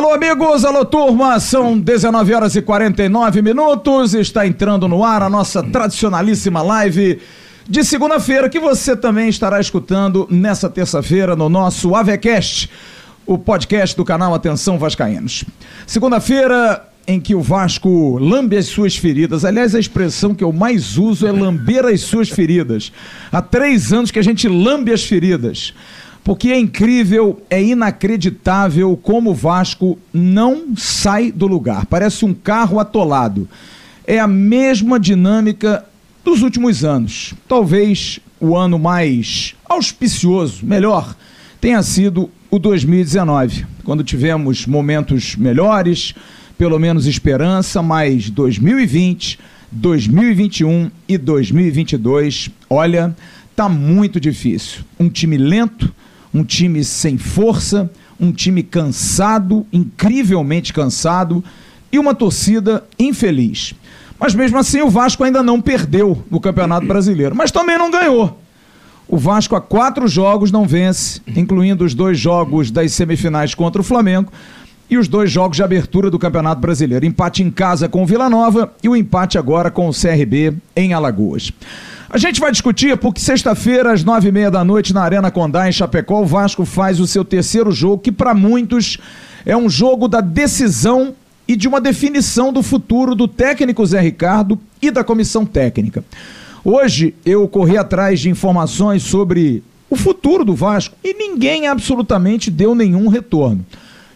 Alô, amigos, alô, turma, são 19 horas e 49 minutos. Está entrando no ar a nossa tradicionalíssima live de segunda-feira, que você também estará escutando nessa terça-feira no nosso AVECast, o podcast do canal Atenção Vascaínos. Segunda-feira em que o Vasco lambe as suas feridas. Aliás, a expressão que eu mais uso é lamber as suas feridas. Há três anos que a gente lambe as feridas porque é incrível, é inacreditável como o Vasco não sai do lugar. Parece um carro atolado. É a mesma dinâmica dos últimos anos. Talvez o ano mais auspicioso, melhor, tenha sido o 2019, quando tivemos momentos melhores, pelo menos esperança, mas 2020, 2021 e 2022, olha, tá muito difícil. Um time lento, um time sem força, um time cansado, incrivelmente cansado e uma torcida infeliz. Mas mesmo assim, o Vasco ainda não perdeu no Campeonato Brasileiro, mas também não ganhou. O Vasco há quatro jogos não vence, incluindo os dois jogos das semifinais contra o Flamengo e os dois jogos de abertura do Campeonato Brasileiro. Empate em casa com o Vila Nova e o empate agora com o CRB em Alagoas. A gente vai discutir porque sexta-feira, às nove e meia da noite, na Arena Condá, em Chapecó, o Vasco faz o seu terceiro jogo, que para muitos é um jogo da decisão e de uma definição do futuro do técnico Zé Ricardo e da comissão técnica. Hoje eu corri atrás de informações sobre o futuro do Vasco e ninguém absolutamente deu nenhum retorno.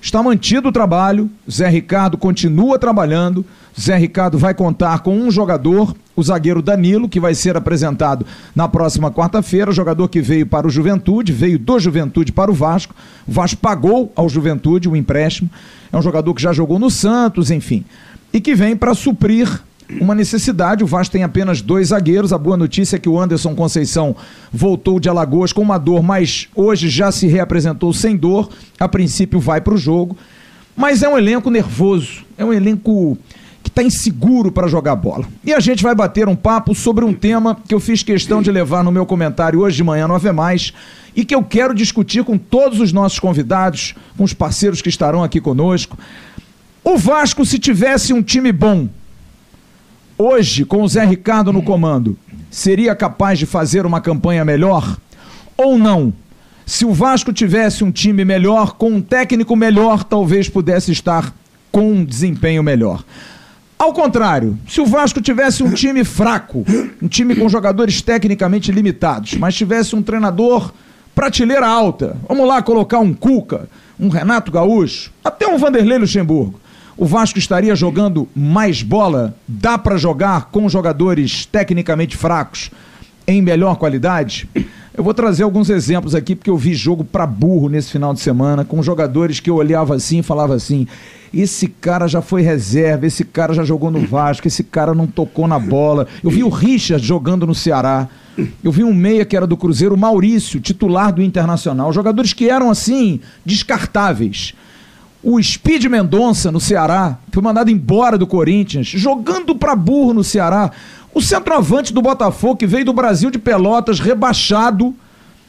Está mantido o trabalho, Zé Ricardo continua trabalhando, Zé Ricardo vai contar com um jogador o zagueiro Danilo, que vai ser apresentado na próxima quarta-feira, jogador que veio para o Juventude, veio do Juventude para o Vasco. O Vasco pagou ao Juventude o empréstimo. É um jogador que já jogou no Santos, enfim. E que vem para suprir uma necessidade. O Vasco tem apenas dois zagueiros. A boa notícia é que o Anderson Conceição voltou de Alagoas com uma dor, mas hoje já se reapresentou sem dor. A princípio vai para o jogo. Mas é um elenco nervoso, é um elenco está inseguro para jogar bola. E a gente vai bater um papo sobre um tema que eu fiz questão de levar no meu comentário hoje de manhã no Ave Mais e que eu quero discutir com todos os nossos convidados, com os parceiros que estarão aqui conosco. O Vasco, se tivesse um time bom, hoje, com o Zé Ricardo no comando, seria capaz de fazer uma campanha melhor? Ou não? Se o Vasco tivesse um time melhor, com um técnico melhor, talvez pudesse estar com um desempenho melhor. Ao contrário, se o Vasco tivesse um time fraco, um time com jogadores tecnicamente limitados, mas tivesse um treinador prateleira alta, vamos lá colocar um Cuca, um Renato Gaúcho, até um Vanderlei Luxemburgo, o Vasco estaria jogando mais bola? Dá para jogar com jogadores tecnicamente fracos em melhor qualidade? Eu vou trazer alguns exemplos aqui, porque eu vi jogo para burro nesse final de semana, com jogadores que eu olhava assim e falava assim: esse cara já foi reserva, esse cara já jogou no Vasco, esse cara não tocou na bola. Eu vi o Richard jogando no Ceará. Eu vi um meia que era do Cruzeiro, Maurício, titular do Internacional. Jogadores que eram assim, descartáveis. O Speed Mendonça no Ceará, foi mandado embora do Corinthians, jogando para burro no Ceará. O centroavante do Botafogo, que veio do Brasil de Pelotas, rebaixado,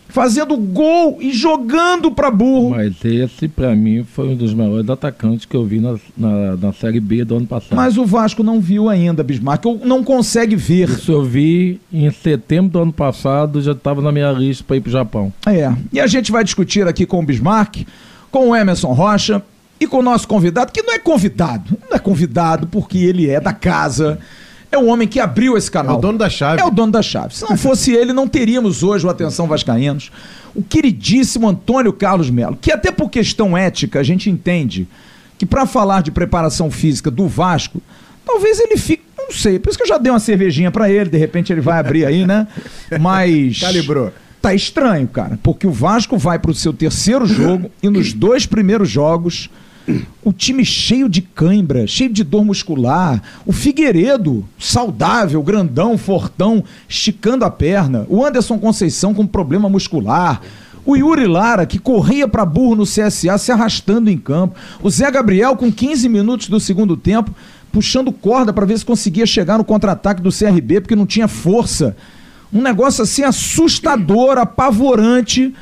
fazendo gol e jogando para burro. Mas esse, para mim, foi um dos maiores atacantes que eu vi na, na, na, Série B do ano passado. Mas o Vasco não viu ainda, Bismarck, ou não consegue ver. Isso eu vi em setembro do ano passado, já estava na minha lista para ir para o Japão. É, e a gente vai discutir aqui com o Bismarck, com o Emerson Rocha e com o nosso convidado, que não é convidado, não é convidado porque ele é da casa é o homem que abriu esse canal. É o dono da chave. É o dono da chave. Se não fosse ele, não teríamos hoje o Atenção Vascaínos. O queridíssimo Antônio Carlos Melo, que até por questão ética a gente entende que para falar de preparação física do Vasco, talvez ele fique, não sei, por isso que eu já dei uma cervejinha para ele, de repente ele vai abrir aí, né? Mas calibrou. Tá estranho, cara, porque o Vasco vai para o seu terceiro jogo e nos dois primeiros jogos o time cheio de cãibra, cheio de dor muscular. O Figueiredo, saudável, grandão, fortão, esticando a perna. O Anderson Conceição com problema muscular. O Yuri Lara, que corria para burro no CSA, se arrastando em campo. O Zé Gabriel, com 15 minutos do segundo tempo, puxando corda para ver se conseguia chegar no contra-ataque do CRB, porque não tinha força. Um negócio assim assustador, apavorante.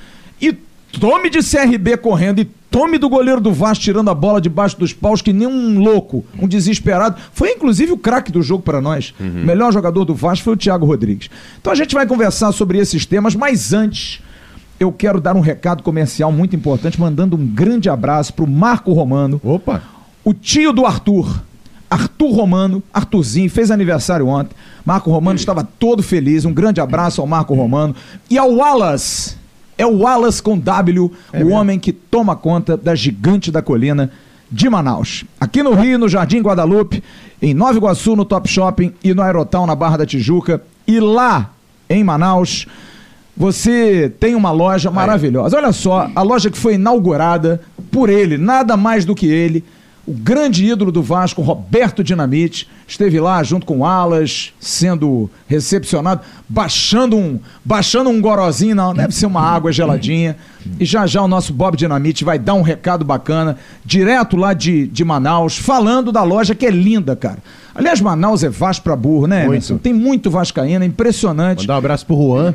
E tome de CRB correndo e Tome do goleiro do Vasco tirando a bola debaixo dos paus que nem um louco, um desesperado. Foi inclusive o craque do jogo para nós. O melhor jogador do Vasco foi o Thiago Rodrigues. Então a gente vai conversar sobre esses temas, mas antes eu quero dar um recado comercial muito importante, mandando um grande abraço pro Marco Romano. Opa! O tio do Arthur, Arthur Romano, Arthurzinho, fez aniversário ontem. Marco Romano estava todo feliz. Um grande abraço ao Marco Romano. E ao Wallace. É o Wallace com W, o homem que toma conta da gigante da colina de Manaus. Aqui no Rio, no Jardim Guadalupe, em Nova Iguaçu, no Top Shopping e no Aerotal, na Barra da Tijuca. E lá, em Manaus, você tem uma loja maravilhosa. Olha só, a loja que foi inaugurada por ele, nada mais do que ele, o grande ídolo do Vasco, Roberto Dinamite, esteve lá junto com o Alas, sendo recepcionado, baixando um, baixando um gorozinho, não, deve ser uma água geladinha. E já já o nosso Bob Dinamite vai dar um recado bacana, direto lá de, de Manaus, falando da loja que é linda, cara. Aliás, Manaus é Vasco pra burro, né, Muito. Emerson? Tem muito vascaíno, é impressionante. Mandar um abraço pro Juan.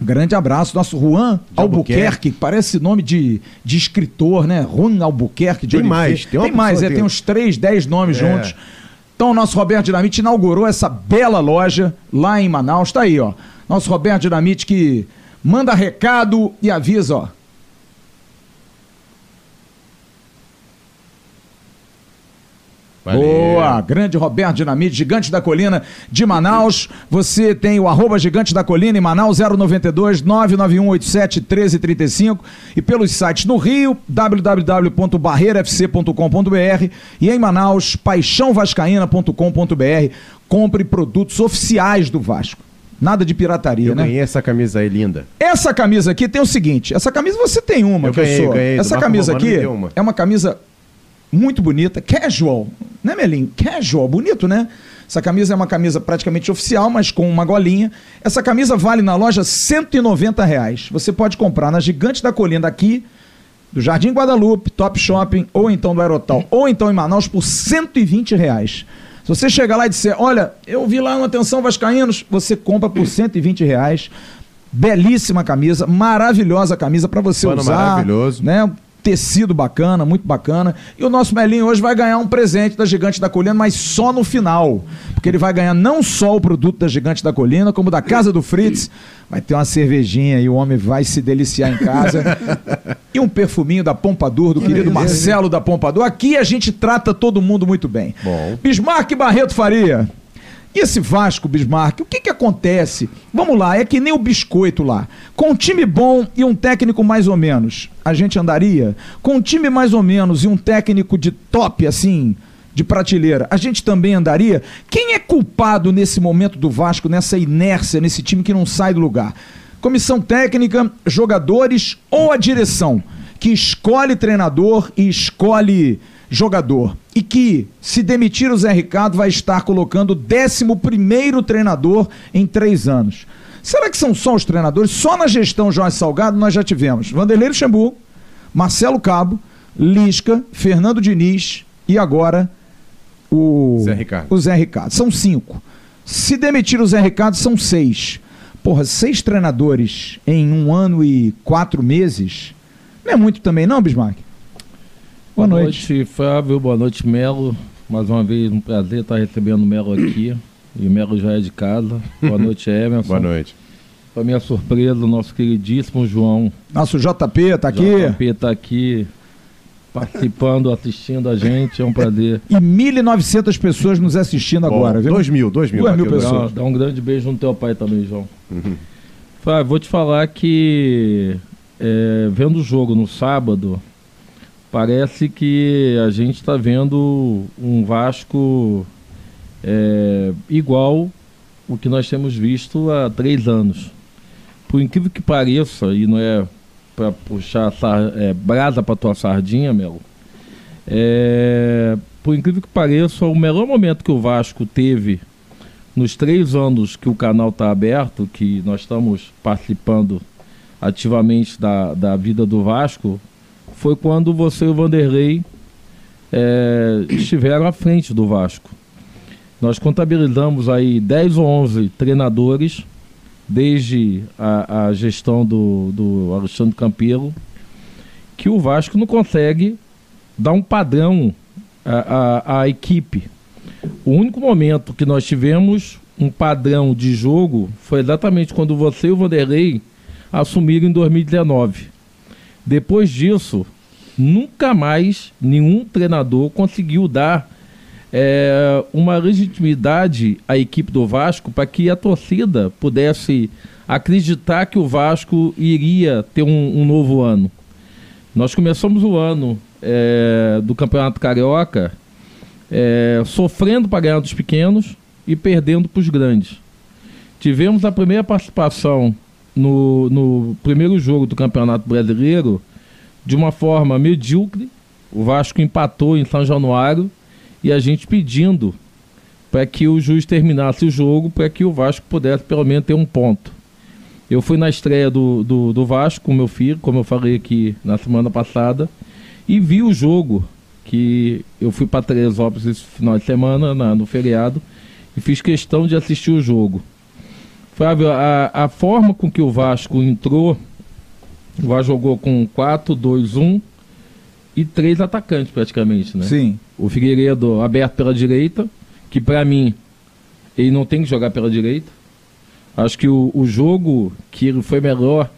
Grande abraço, nosso Juan Albuquerque. Albuquerque, parece nome de, de escritor, né? Juan Albuquerque de Tem Oliveira. mais, tem uma mais, é, tem uns três, dez nomes É. juntos. Então, o nosso Roberto Dinamite inaugurou essa bela loja lá em Manaus. Tá aí, ó. Nosso Roberto Dinamite que manda recado e avisa, ó. Boa, grande Roberto Dinamite, Gigante da Colina de Manaus. Você tem o arroba Gigante da Colina em Manaus, 092 99187 1335 e pelos sites no Rio, www.barreirafc.com.br e em Manaus, paixãovascaína.com.br. Compre produtos oficiais do Vasco. Nada de pirataria, Eu né? ganhei essa camisa aí linda. Essa camisa aqui tem o seguinte: essa camisa você tem uma, Eu que ganhei, eu sou. ganhei, essa camisa aqui uma. é uma camisa muito bonita, casual, né, Melinho? Casual, bonito, né? Essa camisa é uma camisa praticamente oficial, mas com uma golinha. Essa camisa vale na loja 190 reais. Você pode comprar na Gigante da Colina aqui, do Jardim Guadalupe, Top Shopping, ou então do Aerotal, ou então em Manaus por 120 reais. Se você chegar lá e disser, olha, eu vi lá uma atenção Vascaínos, você compra por 120 reais. Belíssima camisa, maravilhosa camisa para você Pano usar. maravilhoso. Né? Tecido bacana, muito bacana. E o nosso Melinho hoje vai ganhar um presente da Gigante da Colina, mas só no final. Porque ele vai ganhar não só o produto da Gigante da Colina, como da Casa do Fritz. Vai ter uma cervejinha e o homem vai se deliciar em casa. e um perfuminho da Pompadour, do querido Marcelo da Pompadour. Aqui a gente trata todo mundo muito bem. Bom. Bismarck Barreto Faria. E esse Vasco, Bismarck, o que que acontece? Vamos lá, é que nem o biscoito lá. Com um time bom e um técnico mais ou menos, a gente andaria? Com um time mais ou menos e um técnico de top, assim, de prateleira, a gente também andaria? Quem é culpado nesse momento do Vasco, nessa inércia, nesse time que não sai do lugar? Comissão técnica, jogadores ou a direção? que escolhe treinador e escolhe jogador. E que, se demitir o Zé Ricardo, vai estar colocando o 11 treinador em três anos. Será que são só os treinadores? Só na gestão Jorge Salgado nós já tivemos Vanderlei Luxemburgo, Marcelo Cabo, Lisca, Fernando Diniz e agora o Zé Ricardo. o Zé Ricardo. São cinco. Se demitir o Zé Ricardo, são seis. Porra, seis treinadores em um ano e quatro meses não é muito também, não, Bismarck? Boa, noite. Flávio. Boa noite, Melo. Mais uma vez, um prazer estar recebendo o Melo aqui. E o Melo já é de casa. Boa noite, Emerson. Boa noite. Para minha surpresa, o nosso queridíssimo João Nosso JP tá aqui. JP está aqui participando, assistindo a gente. É um prazer. E 1.900 pessoas nos assistindo Bom, agora, viu? Dois mil, dois mil. Duas mil aqui, dois- pessoas. Dá, dá um grande beijo no teu pai também, João. Uhum. Flávio, vou te falar que é, vendo o jogo no sábado, parece que a gente está vendo um Vasco é, igual o que nós temos visto há três anos. Por incrível que pareça, e não é para puxar sar- é, brasa para tua sardinha, Melo, é, por incrível que pareça, o melhor momento que o Vasco teve nos três anos que o canal está aberto, que nós estamos participando ativamente da, da vida do Vasco, foi quando você e o Vanderlei é, estiveram à frente do Vasco. Nós contabilizamos aí 10 ou 11 treinadores, desde a, a gestão do, do Alexandre Campelo, que o Vasco não consegue dar um padrão à, à, à equipe. O único momento que nós tivemos um padrão de jogo foi exatamente quando você e o Vanderlei assumiram em 2019. Depois disso, nunca mais nenhum treinador conseguiu dar é, uma legitimidade à equipe do Vasco para que a torcida pudesse acreditar que o Vasco iria ter um, um novo ano. Nós começamos o ano é, do Campeonato Carioca é, sofrendo para ganhar dos pequenos e perdendo para os grandes. Tivemos a primeira participação no, no primeiro jogo do Campeonato Brasileiro de uma forma medíocre. O Vasco empatou em São Januário e a gente pedindo para que o juiz terminasse o jogo para que o Vasco pudesse pelo menos ter um ponto. Eu fui na estreia do, do, do Vasco com meu filho, como eu falei aqui na semana passada, e vi o jogo que eu fui para Teresópolis esse final de semana, na, no feriado, e fiz questão de assistir o jogo. Flávio, a, a forma com que o Vasco entrou, o Vasco jogou com 4-2-1 e três atacantes praticamente, né? Sim. O Figueiredo aberto pela direita, que para mim ele não tem que jogar pela direita. Acho que o, o jogo que ele foi melhor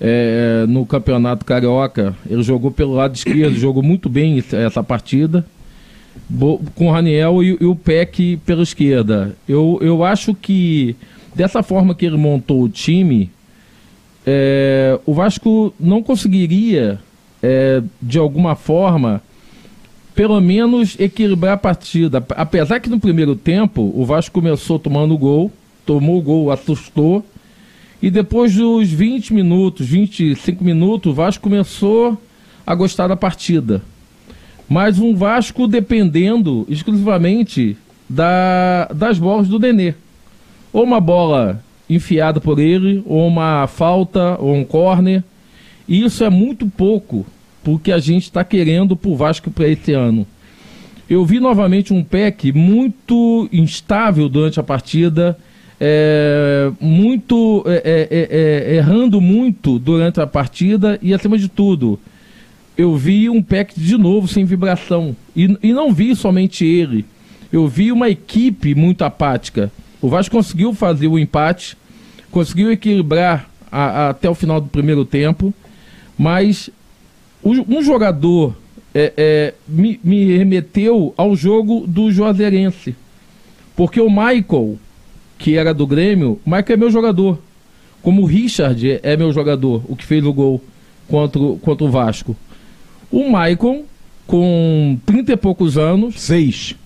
é, no Campeonato Carioca, ele jogou pelo lado esquerdo, jogou muito bem essa partida. Com o Raniel e, e, o Peck pela esquerda. Eu, eu acho que dessa forma que ele montou o time, é, o Vasco não conseguiria, é, de alguma forma, pelo menos equilibrar a partida. Apesar que no primeiro tempo o Vasco começou tomando gol, tomou o gol, assustou. E depois dos 20 minutos, 25 minutos, o Vasco começou a gostar da partida. Mas um Vasco dependendo exclusivamente da, das bolas do Nenê. Ou uma bola enfiada por ele, ou uma falta, ou um corner. E isso é muito pouco porque a gente está querendo para o Vasco para esse ano. Eu vi novamente um PEC muito instável durante a partida é, muito é é, é, é, errando muito durante a partida e acima de tudo eu vi um pack de novo sem vibração e, e não vi somente ele eu vi uma equipe muito apática o Vasco conseguiu fazer o empate conseguiu equilibrar a, a, até o final do primeiro tempo mas um jogador é, é, me, me remeteu ao jogo do Juazeirense porque o Michael que era do Grêmio, o Michael é meu jogador. Como o Richard é meu jogador, o que fez o gol contra, contra o Vasco. O Michael, com 30 e poucos anos. Seis.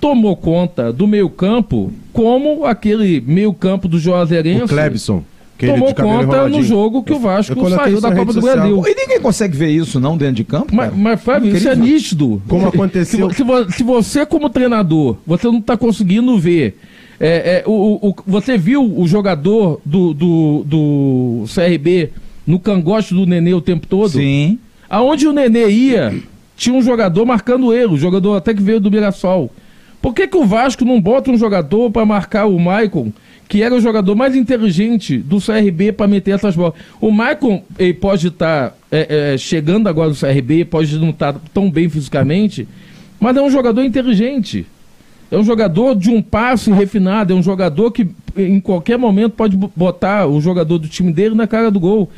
Tomou conta do meio-campo, como aquele meio-campo do Juazeirense. O Clebson. Tomou conta no jogo que o Vasco saiu da Copa do Brasil. E ninguém consegue ver isso, não, dentro de campo? Mas, mas Fábio, isso é nítido. Como aconteceu. Se, se, se, você, como treinador, você não está conseguindo ver é, é, o, o, você viu o jogador do, do, do CRB no cangote do Nenê o tempo todo? Sim. Aonde o Nenê ia, tinha um jogador marcando ele, o jogador até que veio do Mirassol. Por que, que o Vasco não bota um jogador para marcar o Maicon, que era o jogador mais inteligente do CRB para meter essas bolas? O Maicon ele pode estar tá, é, é, chegando agora no CRB, pode não estar tá tão bem fisicamente, mas é um jogador inteligente. É um jogador de um passe refinado, é um jogador que em qualquer momento pode botar o jogador do time dele na cara do gol.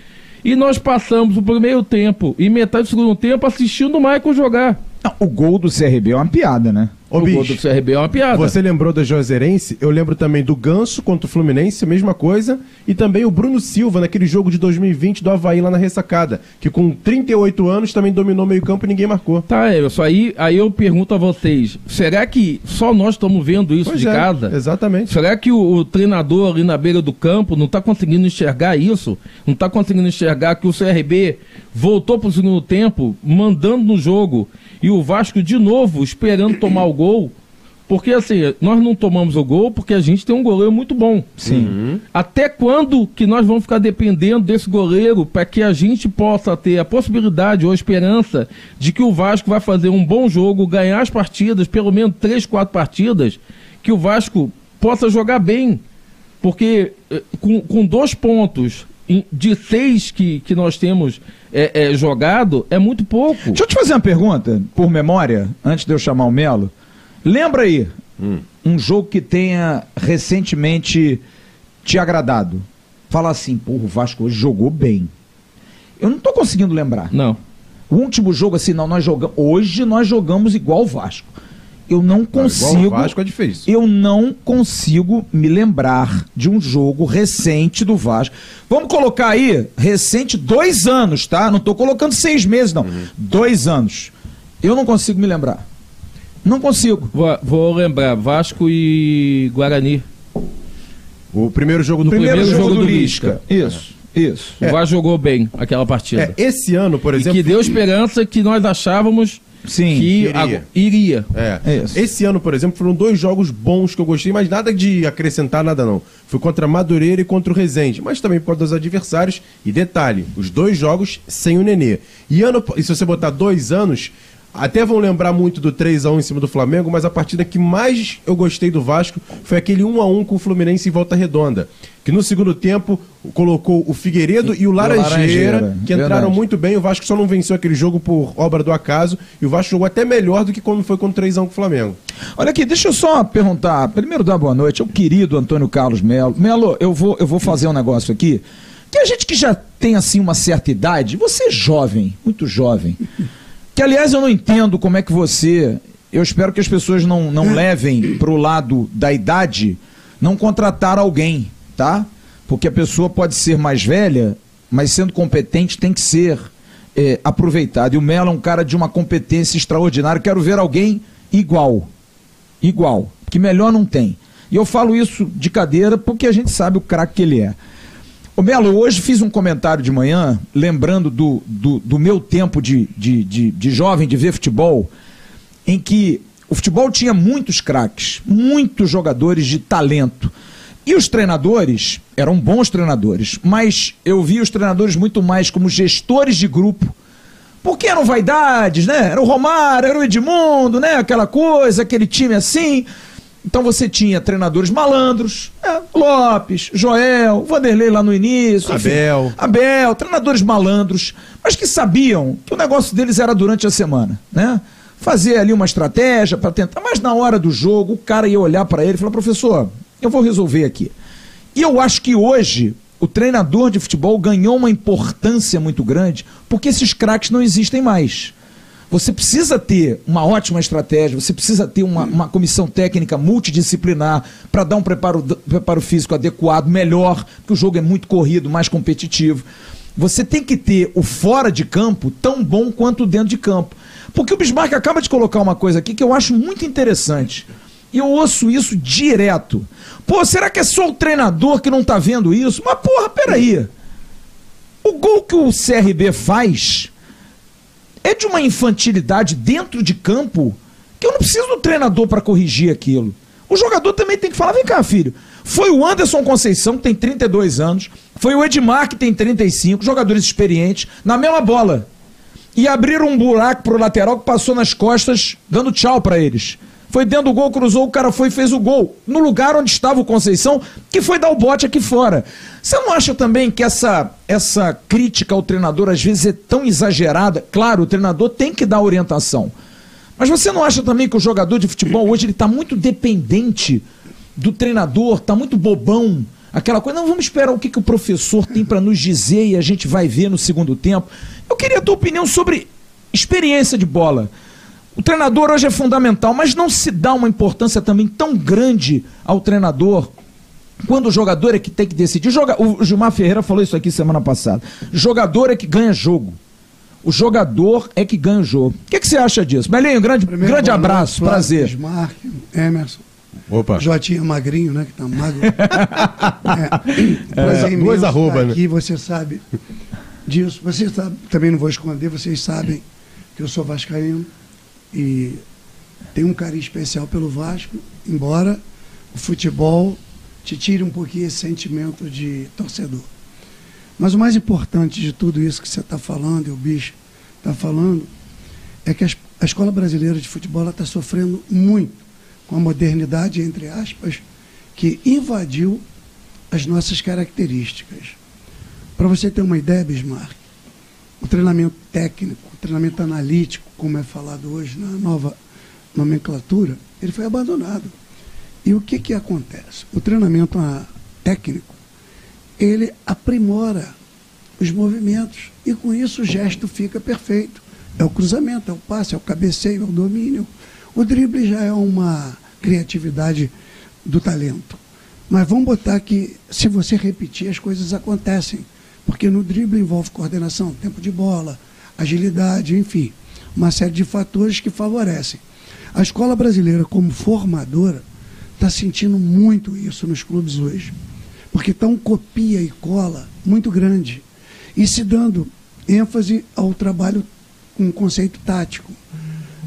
E nós passamos o primeiro tempo e metade do segundo tempo assistindo o Michael jogar. Não, o gol do CRB é uma piada, né? Ô, o bicho, gol do CRB é uma piada. Você lembrou da Juazeirense? Eu lembro também do Ganso contra o Fluminense, mesma coisa. E também o Bruno Silva, naquele jogo de 2020 do Havaí lá na ressacada. Que com 38 anos também dominou meio campo e ninguém marcou. Tá, Everson, aí, aí eu pergunto a vocês: será que só nós estamos vendo isso pois de é, casa? Exatamente. Será que o, o, treinador ali na beira do campo não está conseguindo enxergar isso? Não está conseguindo enxergar que o CRB voltou para o segundo tempo, mandando no jogo e o Vasco de novo esperando tomar o gol. Porque assim, nós não tomamos o gol porque a gente tem um goleiro muito bom. Sim. Uhum. Até quando que nós vamos ficar dependendo desse goleiro para que a gente possa ter a possibilidade ou a esperança de que o Vasco vai fazer um bom jogo, ganhar as partidas, pelo menos três, quatro partidas, que o Vasco possa jogar bem. Porque eh, com, com dois pontos de seis que, que nós temos é, é, jogado, é muito pouco. Deixa eu te fazer uma pergunta, por memória, antes de eu chamar o Melo. Lembra aí um jogo que tenha recentemente te agradado? Fala assim, porra, o Vasco hoje jogou bem. Eu não tô conseguindo lembrar. Não. O último jogo, assim, não, nós jogamos. Hoje nós jogamos igual o Vasco. Eu não Igual consigo. o Vasco é difícil. Eu não consigo me lembrar de um jogo recente do Vasco. Vamos colocar aí, recente, dois anos, tá? Não tô colocando seis meses, não. Dois anos. Eu não consigo me lembrar. Não consigo. Vou, vou lembrar, Vasco e Guarani. O primeiro jogo do Primeiro, primeiro jogo, jogo do do Lisca. Isso, isso. O Vasco jogou bem aquela partida. É, esse ano, por e exemplo. que deu esperança que nós achávamos Sim. que iria. iria. É. Isso. Esse ano, por exemplo, foram dois jogos bons que eu gostei, mas nada de acrescentar nada não. Foi contra Madureira e contra o Resende, mas também por causa dos adversários. E detalhe, os dois jogos sem o Nenê. E, ano, e se você botar dois anos, até vão lembrar muito do 3 a 1 em cima do Flamengo, mas a partida que mais eu gostei do Vasco foi aquele 1 a 1 com o Fluminense em Volta Redonda, que no segundo tempo colocou o Figueiredo e o Laranjeira, Laranjeira, que entraram verdade. muito bem. O Vasco só não venceu aquele jogo por obra do acaso, e o Vasco jogou até melhor do que quando foi com 3 a 1 com o Flamengo. Olha aqui, deixa eu só perguntar. Primeiro, dar boa noite ao querido Antônio Carlos Melo. Melo, eu vou, eu vou fazer um negócio aqui. Que a gente que já tem, assim, uma certa idade, você é jovem, muito jovem. Que, aliás, eu não entendo como é que você. Eu espero que as pessoas não, não levem pro lado da idade não contratar alguém, tá? Porque a pessoa pode ser mais velha, mas sendo competente tem que ser é, aproveitado. E o Melo é um cara de uma competência extraordinária. Quero ver alguém igual igual, que melhor não tem. E eu falo isso de cadeira porque a gente sabe o craque que ele é. Ô Melo, hoje fiz um comentário de manhã, lembrando do, do, do meu tempo de, de, de, de jovem, de ver futebol, em que o futebol tinha muitos craques, muitos jogadores de talento. E os treinadores eram bons treinadores, mas eu vi os treinadores muito mais como gestores de grupo porque eram vaidades, né? Era o Romário, era o Edmundo, né? Aquela coisa, aquele time assim. Então você tinha treinadores malandros, né? Lopes, Joel, Vanderlei lá no início. enfim. Abel. Abel, treinadores malandros, mas que sabiam que o negócio deles era durante a semana, né? Fazer ali uma estratégia para tentar, mas na hora do jogo o cara ia olhar para ele e falar: professor, eu vou resolver aqui. E eu acho que hoje o treinador de futebol ganhou uma importância muito grande porque esses craques não existem mais. Você precisa ter uma ótima estratégia, você precisa ter uma, uma comissão técnica multidisciplinar para dar um preparo, preparo físico adequado, melhor, porque o jogo é muito corrido, mais competitivo. Você tem que ter o fora de campo tão bom quanto o dentro de campo. Porque o Bismarck acaba de colocar uma coisa aqui que eu acho muito interessante. E eu ouço isso direto. Pô, será que é só o treinador que não tá vendo isso? Mas porra, peraí. O gol que o CRB faz é de uma infantilidade dentro de campo que eu não preciso do treinador para corrigir aquilo. O jogador também tem que falar: vem cá, filho. Foi o Anderson Conceição, que tem 32 anos, foi o Edmar, que tem 35, jogadores experientes, na mesma bola. E abriram um buraco pro lateral que passou nas costas, dando tchau para eles. Foi dentro do gol, cruzou, o cara foi e fez o gol. No lugar onde estava o Conceição, que foi dar o bote aqui fora. Você não acha também que essa, essa crítica ao treinador às vezes é tão exagerada? Claro, o treinador tem que dar orientação. Mas você não acha também que o jogador de futebol hoje ele está muito dependente do treinador, está muito bobão? Aquela coisa, não vamos esperar o que, que o professor tem para nos dizer e a gente vai ver no segundo tempo. Eu queria a tua opinião sobre experiência de bola. O treinador hoje é fundamental, mas não se dá uma importância também tão grande ao treinador quando o jogador é que tem que decidir. O Gilmar Ferreira falou isso aqui semana passada. Jogador é que ganha jogo. O jogador é que ganha o jogo. O que, que você acha disso? Belinho, grande, Primeiro, grande abraço, noite, prazer. Bismarck, Emerson, Opa. Jotinha Magrinho, né? Que tá magro. é, prazer É, imenso dois arroba, né? aqui, você sabe disso. Você sabe, também não vou esconder, vocês sabem que eu sou vascaíno e tenho um carinho especial pelo Vasco, embora o futebol te tire um pouquinho esse sentimento de torcedor. Mas o mais importante de tudo isso que você está falando, e o bicho está falando, é que a escola brasileira de futebol está sofrendo muito com a modernidade, entre aspas, que invadiu as nossas características. Para você ter uma ideia, Bismarck, o treinamento técnico, o treinamento analítico, como é falado hoje na nova nomenclatura, ele foi abandonado. E o que, que acontece? O treinamento ah, técnico, ele aprimora os movimentos e com isso o gesto fica perfeito. É o cruzamento, é o passe, é o cabeceio, é o domínio. O drible já é uma criatividade do talento. Mas vamos botar que se você repetir, as coisas acontecem. Porque no drible envolve coordenação, tempo de bola, agilidade, enfim, uma série de fatores que favorecem. A escola brasileira, como formadora, está sentindo muito isso nos clubes hoje. Porque está um copia e cola muito grande. E se dando ênfase ao trabalho com conceito tático.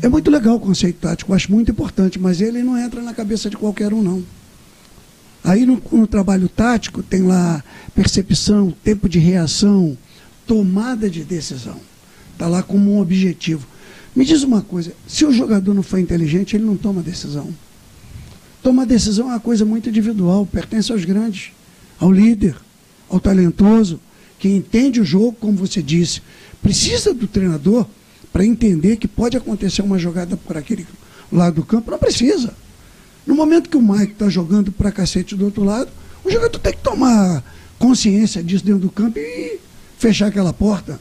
É muito legal o conceito tático, acho muito importante, mas ele não entra na cabeça de qualquer um, não. Aí no, no trabalho tático tem lá percepção, tempo de reação, tomada de decisão. Está lá como um objetivo. Me diz uma coisa, se o jogador não for inteligente, ele não toma decisão. Tomar decisão é uma coisa muito individual, pertence aos grandes, ao líder, ao talentoso, que entende o jogo, como você disse. Precisa do treinador para entender que pode acontecer uma jogada por aquele lado do campo. Não precisa. No momento que o Mike está jogando para cacete do outro lado, o jogador tem que tomar consciência disso dentro do campo e fechar aquela porta.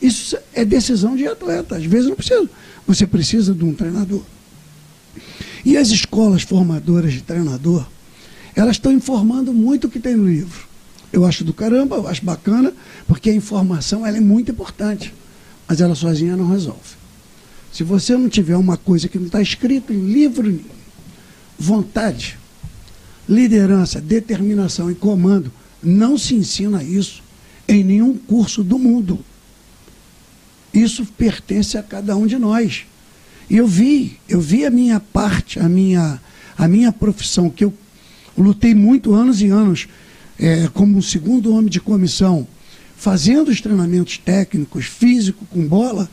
Isso é decisão de atleta. Às vezes não precisa. Você precisa de um treinador. E as escolas formadoras de treinador, elas estão informando muito o que tem no livro. Eu acho do caramba, eu acho bacana, porque a informação ela é muito importante, mas ela sozinha não resolve. Se você não tiver uma coisa que não está escrito em livro nenhum, vontade, liderança, determinação e comando, não se ensina isso em nenhum curso do mundo. Isso pertence a cada um de nós. E eu vi, eu vi a minha parte, a minha, a minha profissão, que eu lutei muito anos e anos é, como um segundo homem de comissão, fazendo os treinamentos técnicos, físico, com bola,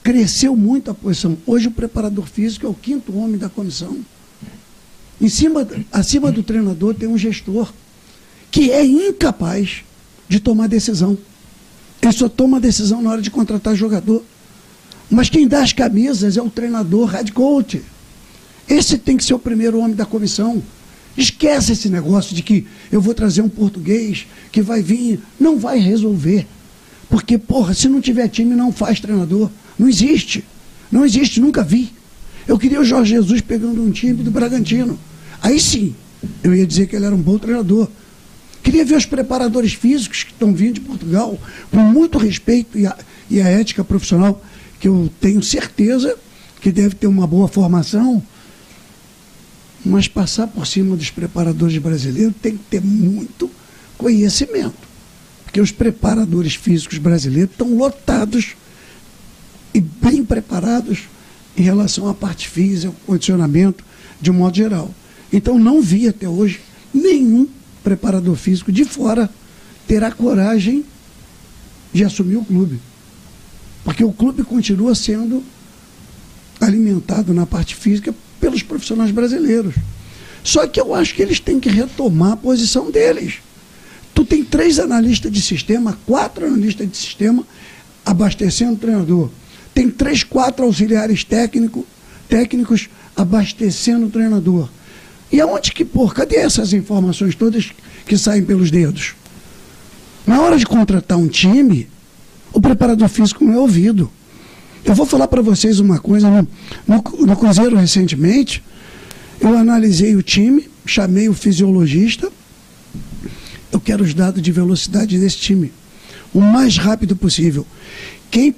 cresceu muito a posição. Hoje o preparador físico é o quinto homem da comissão. Em cima, acima do treinador tem um gestor que é incapaz de tomar decisão. Ele só toma decisão na hora de contratar jogador. Mas quem dá as camisas é o treinador, head coach. Esse tem que ser o primeiro homem da comissão. Esquece esse negócio de que eu vou trazer um português que vai vir. Não vai resolver. Porque, porra, se não tiver time, não faz treinador. Não existe. Não existe, nunca vi. Eu queria o Jorge Jesus pegando um time do Bragantino. Aí sim, eu ia dizer que ele era um bom treinador. Queria ver os preparadores físicos que estão vindo de Portugal, com muito respeito e a, e a ética profissional que eu tenho certeza que deve ter uma boa formação, mas passar por cima dos preparadores brasileiros tem que ter muito conhecimento. Porque os preparadores físicos brasileiros estão lotados e bem preparados em relação à parte física, condicionamento, de um modo geral. Então não vi até hoje nenhum preparador físico de fora ter a coragem de assumir o clube. Porque o clube continua sendo alimentado na parte física pelos profissionais brasileiros. Só que eu acho que eles têm que retomar a posição deles. Tu tem três analistas de sistema, quatro analistas de sistema abastecendo o treinador. Tem três, quatro auxiliares técnico, técnicos abastecendo o treinador. E aonde que, pô, cadê essas informações todas que saem pelos dedos? Na hora de contratar um time, o preparador físico não é ouvido. Eu vou falar para vocês uma coisa. No, no, no Cruzeiro, recentemente, eu analisei o time, chamei o fisiologista. Eu quero os dados de velocidade desse time. O mais rápido possível. Quem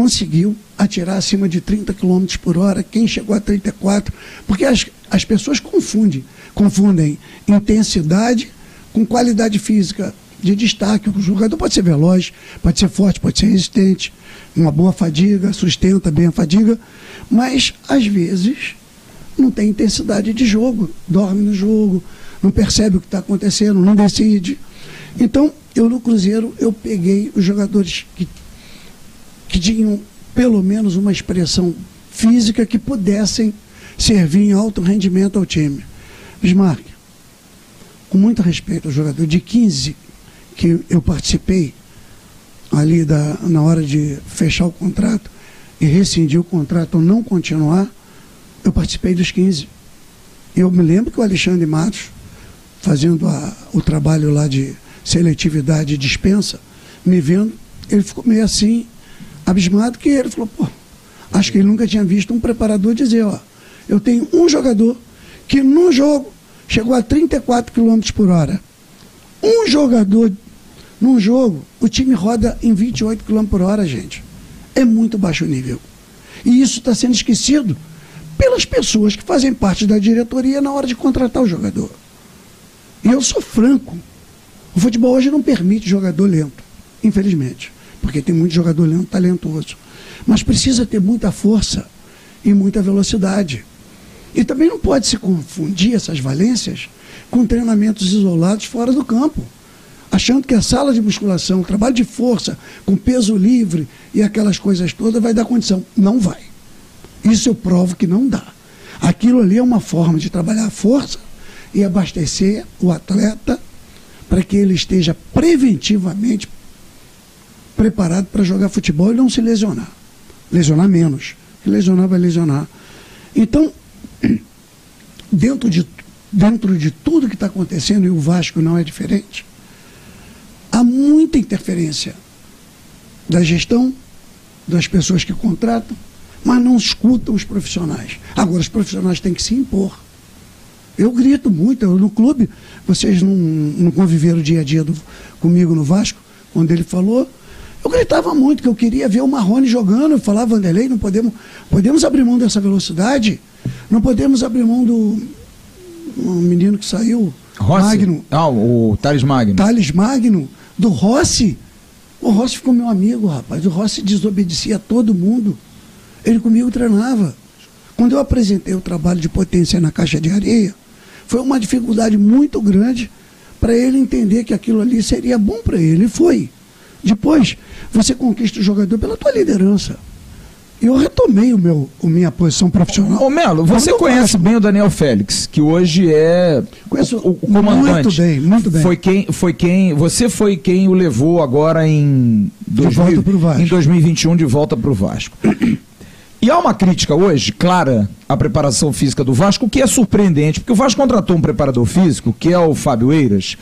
conseguiu atirar acima de 30 km por hora, quem chegou a 34, porque as, as pessoas confundem, confundem intensidade com qualidade física de destaque. O jogador pode ser veloz, pode ser forte, pode ser resistente, uma boa fadiga, sustenta bem a fadiga, mas às vezes não tem intensidade de jogo, dorme no jogo, não percebe o que está acontecendo, não decide. Então, eu no Cruzeiro, eu peguei os jogadores que, que tinham pelo menos uma expressão física que pudessem servir em alto rendimento ao time. Bismarck, com muito respeito ao jogador de 15 que eu participei ali da, na hora de fechar o contrato e rescindir o contrato ou não continuar, eu participei dos 15. Eu me lembro que o Alexandre Matos, fazendo a, o trabalho lá de seletividade e dispensa, me vendo, ele ficou meio assim, abismado, que ele falou, pô, acho que ele nunca tinha visto um preparador dizer, ó, eu tenho um jogador que num jogo chegou a 34 km por hora. Um jogador num jogo, o time roda em 28 km por hora, gente. É muito baixo nível. E isso está sendo esquecido pelas pessoas que fazem parte da diretoria na hora de contratar o jogador. E eu sou franco. O futebol hoje não permite jogador lento, infelizmente. Porque tem muito jogador lento talentoso. Mas precisa ter muita força e muita velocidade. E também não pode se confundir essas valências com treinamentos isolados fora do campo achando que a sala de musculação, o trabalho de força, com peso livre e aquelas coisas todas vai dar condição. Não vai. Isso eu provo que não dá. Aquilo ali é uma forma de trabalhar a força e abastecer o atleta para que ele esteja preventivamente preparado para jogar futebol e não se lesionar. Lesionar menos. lesionar vai lesionar. Então, dentro de, dentro de tudo que está acontecendo, e o Vasco não é diferente, há muita interferência da gestão, das pessoas que contratam, mas não escutam os profissionais. Agora, os profissionais têm que se impor. Eu grito muito, eu, no clube, vocês não, não conviveram dia a dia do, comigo no Vasco, quando ele falou, eu gritava muito que eu queria ver o Marrone jogando, eu falava, Vanderlei, não podemos, podemos abrir mão dessa velocidade, não podemos abrir mão do um menino que saiu, Rossi? Magno. Ah, o Thales Magno. Thales Magno do Rossi. O Rossi ficou meu amigo, rapaz. O Rossi desobedecia a todo mundo. Ele comigo treinava. Quando eu apresentei o trabalho de potência na caixa de areia, foi uma dificuldade muito grande para ele entender que aquilo ali seria bom para ele. E foi. Depois, você conquista o jogador pela tua liderança eu retomei o meu, a minha posição profissional. Ô Melo, você conhece bem o Daniel Félix, que hoje é Conheço o, o comandante. Muito bem, muito bem. Foi quem, foi quem, você foi quem o levou agora em, 2000, em 2021 de volta para o Vasco. E há uma crítica hoje, clara, à preparação física do Vasco, que é surpreendente, porque o Vasco contratou um preparador físico, que é o Fábio Eiras,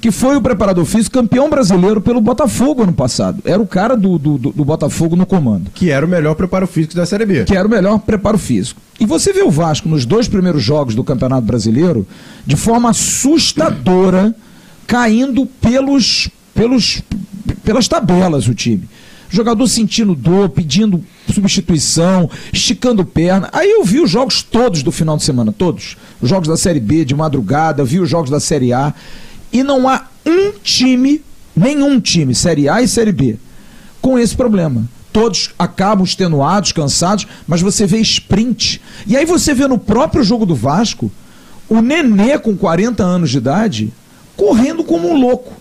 que foi o preparador físico campeão brasileiro pelo Botafogo ano passado. Era o cara do, do, do Botafogo no comando. Que era o melhor preparo físico da Série B. Que era o melhor preparo físico. E você vê o Vasco nos dois primeiros jogos do Campeonato Brasileiro, de forma assustadora, caindo pelos, pelos, pelas tabelas o time jogador sentindo dor, pedindo substituição, esticando perna. Aí eu vi os jogos todos do final de semana, todos. Os jogos da Série B de madrugada, vi os jogos da Série A. E não há um time, nenhum time, Série A e Série B, com esse problema. Todos acabam extenuados, cansados, mas você vê sprint. E aí você vê no próprio jogo do Vasco, o Nenê com 40 anos de idade, correndo como um louco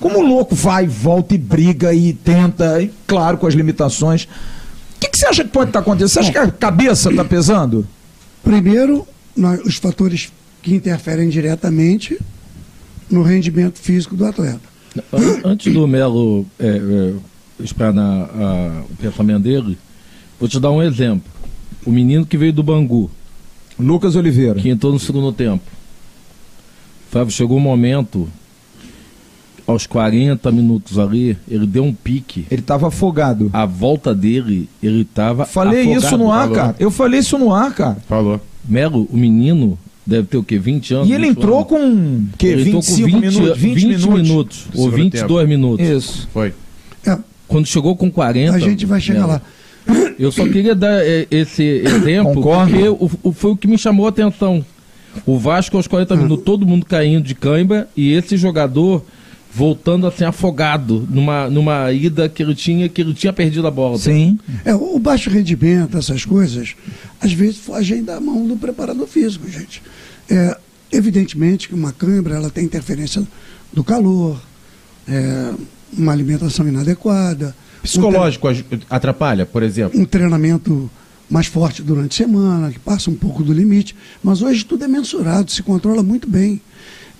como louco, vai, volta e briga e tenta, e claro, com as limitações. O que, que você acha que pode estar acontecendo? Você acha que a cabeça está pesando? Primeiro, nós, os fatores que interferem diretamente no rendimento físico do atleta. Antes do Melo é, é, explanar a, o pensamento dele, vou te dar um exemplo. O menino que veio do Bangu. Lucas Oliveira. Que entrou no segundo tempo. Fábio, chegou um momento aos 40 minutos ali, ele deu um pique. Ele estava afogado. A volta dele, ele estava Falei afogado, isso no ar, falou. cara. Eu falei isso no ar, cara. Falou. Melo, o menino deve ter o quê? 20 anos? E ele entrou anos. com que, ele 25 com 20, minutos, 20, 20 minutos, minutos ou 22 tempo. minutos. Isso. Foi. É. Quando chegou com 40. A gente vai chegar Melo, lá. Eu só queria dar é, esse exemplo Concordo. porque o, o, foi o que me chamou a atenção. O Vasco aos 40 minutos, todo mundo caindo de cãibra e esse jogador voltando assim afogado numa, numa ida que ele tinha que ele tinha perdido a bola. Sim. É, o baixo rendimento, essas coisas, às vezes fogem da mão do preparador físico, gente. É, evidentemente que uma câimbra ela tem interferência do calor, é, uma alimentação inadequada. Psicológico um atrapalha, por exemplo? Um treinamento mais forte durante a semana, que passa um pouco do limite. Mas hoje tudo é mensurado, se controla muito bem.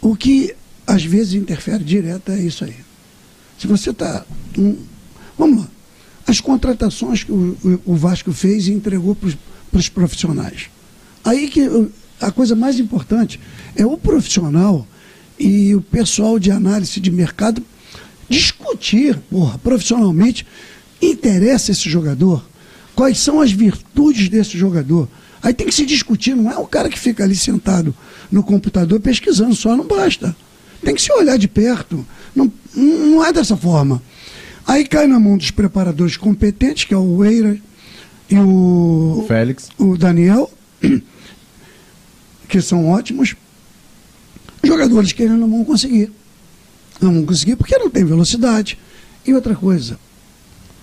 O que às vezes interfere direto, é isso aí. Se você está. Um, vamos lá. As contratações que o, o, o Vasco fez e entregou para os profissionais. Aí que a coisa mais importante é o profissional e o pessoal de análise de mercado discutir, porra, profissionalmente, interessa esse jogador? Quais são as virtudes desse jogador? Aí tem que se discutir, não é o cara que fica ali sentado no computador pesquisando só, não basta. Tem que se olhar de perto. Não, não é dessa forma. Aí cai na mão dos preparadores competentes, que é o Eira e o Félix. O Daniel, que são ótimos. Jogadores que não vão conseguir. Não vão conseguir porque não tem velocidade. E outra coisa,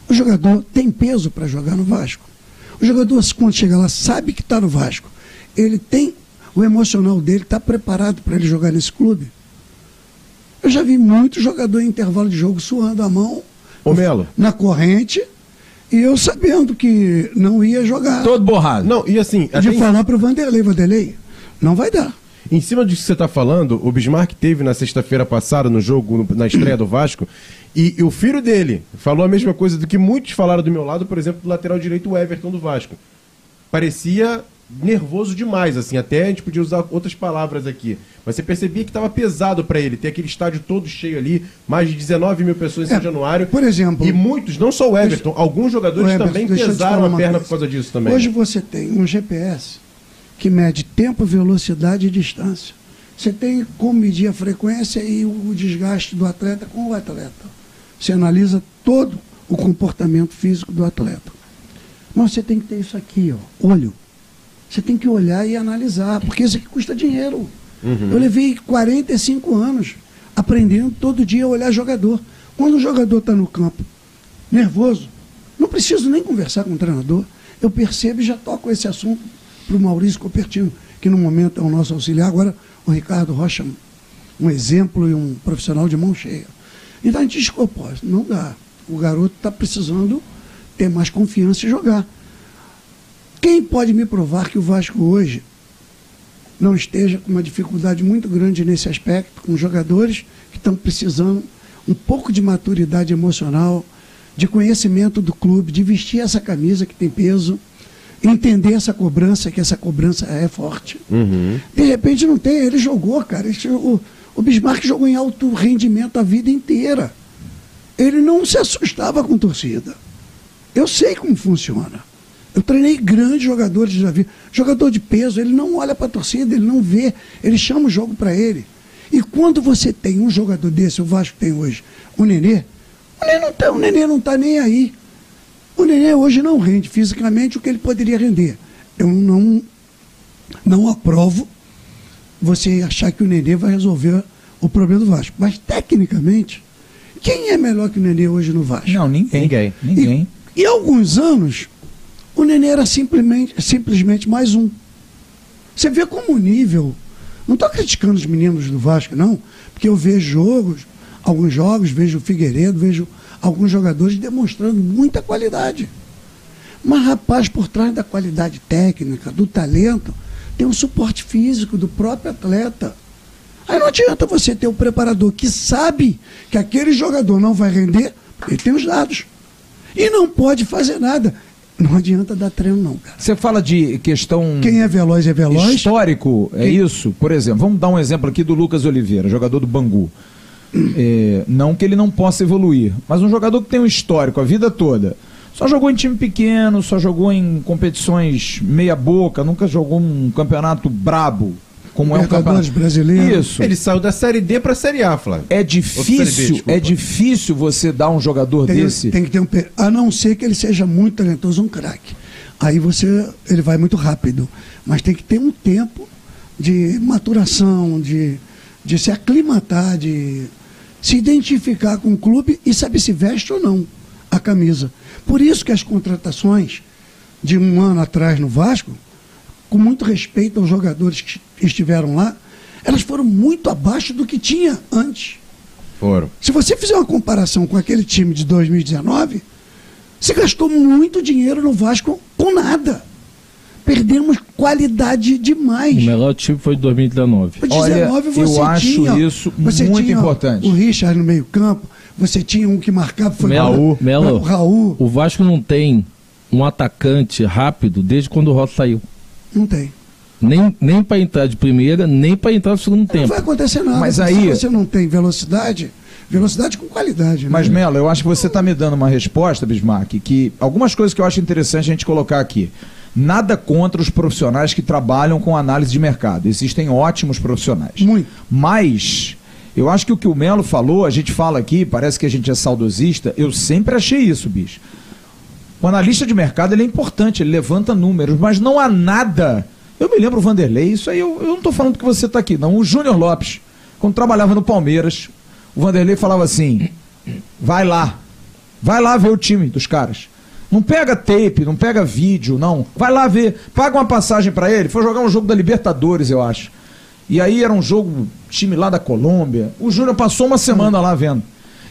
o jogador tem peso para jogar no Vasco. O jogador, quando chega lá, sabe que está no Vasco. Ele tem, o emocional dele está preparado para ele jogar nesse clube. Eu já vi muito jogador em intervalo de jogo suando a mão Ô, Melo. na corrente e eu sabendo que não ia jogar. Todo borrado. Não, e assim, De falar para o Vanderlei, Vanderlei, não vai dar. Em cima disso que você está falando, o Bismarck teve na sexta-feira passada, no jogo, na estreia do Vasco, e, e, o filho dele falou a mesma coisa do que muitos falaram do meu lado, por exemplo, do lateral direito, o Everton do Vasco. Parecia nervoso demais, assim, até a gente podia usar outras palavras aqui. Mas você percebia que estava pesado para ele, ter aquele estádio todo cheio ali, mais de 19 mil pessoas em é, Januário. Por exemplo. E muitos, não só o Everton, deixa, alguns jogadores Everton, também pesaram a perna coisa. por causa disso também. Hoje você tem um GPS que mede tempo, velocidade e distância. Você tem como medir a frequência e o desgaste do atleta com o atleta. Você analisa todo o comportamento físico do atleta. Mas você tem que ter isso aqui, ó, olho. Você tem que olhar e analisar, porque isso aqui custa dinheiro. Uhum. Eu levei 45 anos aprendendo todo dia a olhar jogador. Quando o jogador está no campo nervoso, não preciso nem conversar com o treinador. Eu percebo e já toco esse assunto para o Maurício Copertino, que no momento é o nosso auxiliar. Agora, o Ricardo Rocha, um exemplo e um profissional de mão cheia. Então a gente diz, pô, não dá. O garoto está precisando ter mais confiança e jogar. Quem pode me provar que o Vasco hoje não esteja com uma dificuldade muito grande nesse aspecto, com jogadores que estão precisando um pouco de maturidade emocional, de conhecimento do clube, de vestir essa camisa que tem peso, entender essa cobrança, que essa cobrança é forte. Uhum. De repente não tem, ele jogou, cara. O Bismarck jogou em alto rendimento a vida inteira. Ele não se assustava com torcida. Eu sei como funciona. Eu treinei grandes jogadores da vida. Jogador de peso, ele não olha para a torcida, ele não vê, ele chama o jogo para ele. E quando você tem um jogador desse, o Vasco tem hoje, o Nenê, o Nenê não está o Nenê não tá nem aí. O Nenê hoje não rende fisicamente o que ele poderia render. Eu não, não aprovo você achar que o Nenê vai resolver o problema do Vasco. Mas, tecnicamente, quem é melhor que o Nenê hoje no Vasco? Não, ninguém. Ninguém. ninguém. E, e alguns anos, o Nenê era simplesmente, simplesmente mais um. Você vê como o nível. Não estou criticando os meninos do Vasco, não, porque eu vejo jogos, alguns jogos, vejo o Figueiredo, vejo alguns jogadores demonstrando muita qualidade. Mas, rapaz, por trás da qualidade técnica, do talento, tem um suporte físico do próprio atleta. Aí não adianta você ter um preparador que sabe que aquele jogador não vai render, ele tem os dados. E não pode fazer nada. Não adianta dar treino, não, cara. Você fala de questão. Quem é veloz é veloz. Histórico, é Quem... isso? Por exemplo, vamos dar um exemplo aqui do Lucas Oliveira, jogador do Bangu. É, não que ele não possa evoluir, mas um jogador que tem um histórico a vida toda. Só jogou em time pequeno, só jogou em competições meia-boca, nunca jogou um campeonato brabo como é um campeonato brasileiro. Isso. Ele saiu da Série D para a Série A, Flávio. É difícil, B, é difícil você dar um jogador tem, desse. Tem que ter um a não ser que ele seja muito talentoso, um craque. Aí você ele vai muito rápido, mas tem que ter um tempo de maturação, de, de se aclimatar, de se identificar com o clube e saber se veste ou não a camisa. Por isso que as contratações de um ano atrás no Vasco com muito respeito aos jogadores que estiveram lá, elas foram muito abaixo do que tinha antes. Foram. Se você fizer uma comparação com aquele time de 2019, você gastou muito dinheiro no Vasco com nada. Perdemos qualidade O demais. melhor time foi de 2019. O Olha, 19 você eu acho tinha, isso você muito tinha importante. O Richard no meio-campo, você tinha um que marcava, foi Melo, o Melo. o Raul. O Vasco não tem um atacante rápido desde quando o Rossi saiu. Não tem. Nem, nem para entrar de primeira, nem para entrar no segundo Não tempo. vai acontecer nada. Mas Se aí- você não tem velocidade, velocidade com qualidade. né? Mas, Melo, eu acho que você está me dando uma resposta, Bismarck, que algumas coisas que eu acho interessante a gente colocar aqui. Nada contra os profissionais que trabalham com análise de mercado. Existem ótimos profissionais. Muito. Mas eu acho que o que o Melo falou, a gente fala aqui, parece que a gente é saudosista, eu sempre achei isso, bicho. O analista de mercado ele é importante, ele levanta números, mas não há nada. Eu me lembro, Vanderlei, isso aí eu, eu não estou falando que você está aqui, não. O Júnior Lopes, quando trabalhava no Palmeiras, o Vanderlei falava assim: vai lá, vai lá ver o time dos caras. Não pega tape, não pega vídeo, não. Vai lá ver, paga uma passagem para ele. Foi jogar um jogo da Libertadores, eu acho. E aí era um jogo, time lá da Colômbia. O Júnior passou uma semana lá vendo.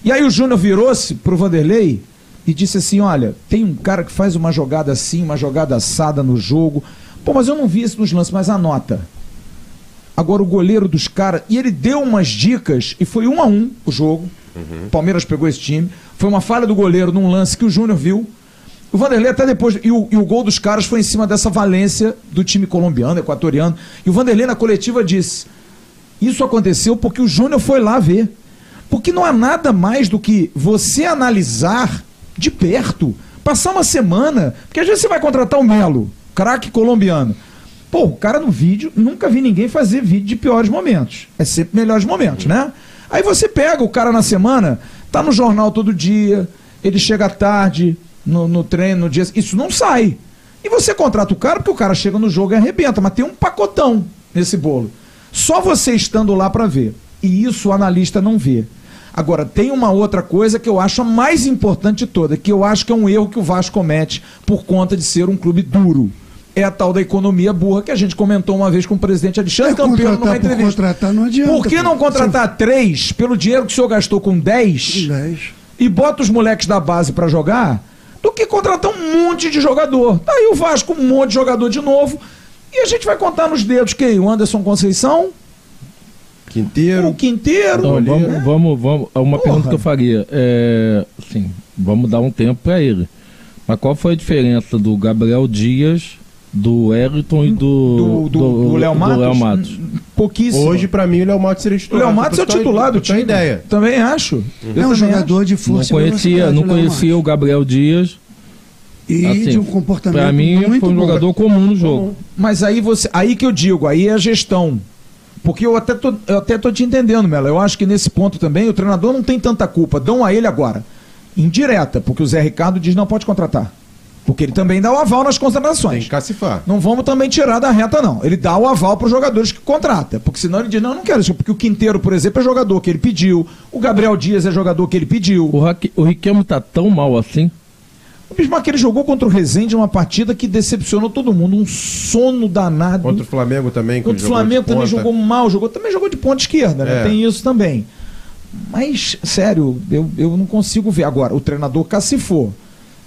E aí o Júnior virou-se pro Vanderlei e disse assim: Olha, tem um cara que faz uma jogada assim, uma jogada assada no jogo. Pô, mas eu não vi isso nos lances, mas anota. Agora o goleiro dos caras. E ele deu umas dicas e foi um a um o jogo. O Palmeiras pegou esse time. Foi uma falha do goleiro num lance que o Júnior viu. O Vanderlei até depois. E o, e o gol dos caras foi em cima dessa valência do time colombiano, equatoriano. E o Vanderlei na coletiva disse: Isso aconteceu porque o Júnior foi lá ver. Porque não há nada mais do que você analisar de perto, passar uma semana. Porque às vezes você vai contratar o Melo, craque colombiano. Pô, o cara no vídeo, nunca vi ninguém fazer vídeo de piores momentos. É sempre melhores momentos, né? Aí você pega o cara na semana, tá no jornal todo dia, ele chega tarde, no, no treino, no dia. Isso não sai. E você contrata o cara porque o cara chega no jogo e arrebenta, mas tem um pacotão nesse bolo. Só você estando lá para ver. E isso o analista não vê. Agora, tem uma outra coisa que eu acho a mais importante de toda, que eu acho que é um erro que o Vasco comete por conta de ser um clube duro. É a tal da economia burra que a gente comentou uma vez com o presidente Alexandre É, Campelo numa entrevista. contratar não adianta, Por que não contratar três pelo dinheiro que o senhor gastou com dez? 10. e bota os moleques da base pra jogar do que contratar um monte de jogador. Tá aí o Vasco, um monte de jogador de novo. E a gente vai contar nos dedos quem? O Anderson Conceição, Quinteiro. o Quinteiro. Então, né? vamos, vamos, vamos. Uma Porra. pergunta que eu faria. É, assim, vamos dar um tempo para ele. Mas qual foi a diferença do Gabriel Dias, do Elton e do, do, do, do Léo Matos? Léo Matos? Pouquíssimo. Hoje, pra mim, o Léo Matos seria o titular. Léo Matos é o ter- titular do ter time. ideia. Também acho. Eu É um jogador de Não força e conhecia, não o conhecia o Gabriel Dias. E Assim, de um comportamento Para mim, muito foi um bom. jogador comum no jogo. Mas aí você, aí que eu digo, aí é a gestão. Porque eu até tô, eu até tô te entendendo, Mela. Eu acho que nesse ponto também o treinador não tem tanta culpa. Dão a ele agora. Indireta, porque o Zé Ricardo diz não pode contratar. Porque ele também dá o aval nas Tem contratações. que cacifar. Não vamos também tirar da reta, não. Ele dá o aval para os jogadores que contrata. Porque senão ele diz, não, eu não quero isso. Porque o Quinteiro, por exemplo, é jogador que ele pediu. O Gabriel Dias é jogador que ele pediu. O, Raque- o Riquelme tá tão mal assim. O Bismarck, ele jogou contra o Rezende uma partida que decepcionou todo mundo. Um sono danado. Contra o Flamengo também. Contra o Flamengo também ponta. jogou mal, jogou, também jogou de ponta esquerda, né? É. Tem isso também. Mas, sério, eu, eu não consigo ver. Agora, o treinador cacifou.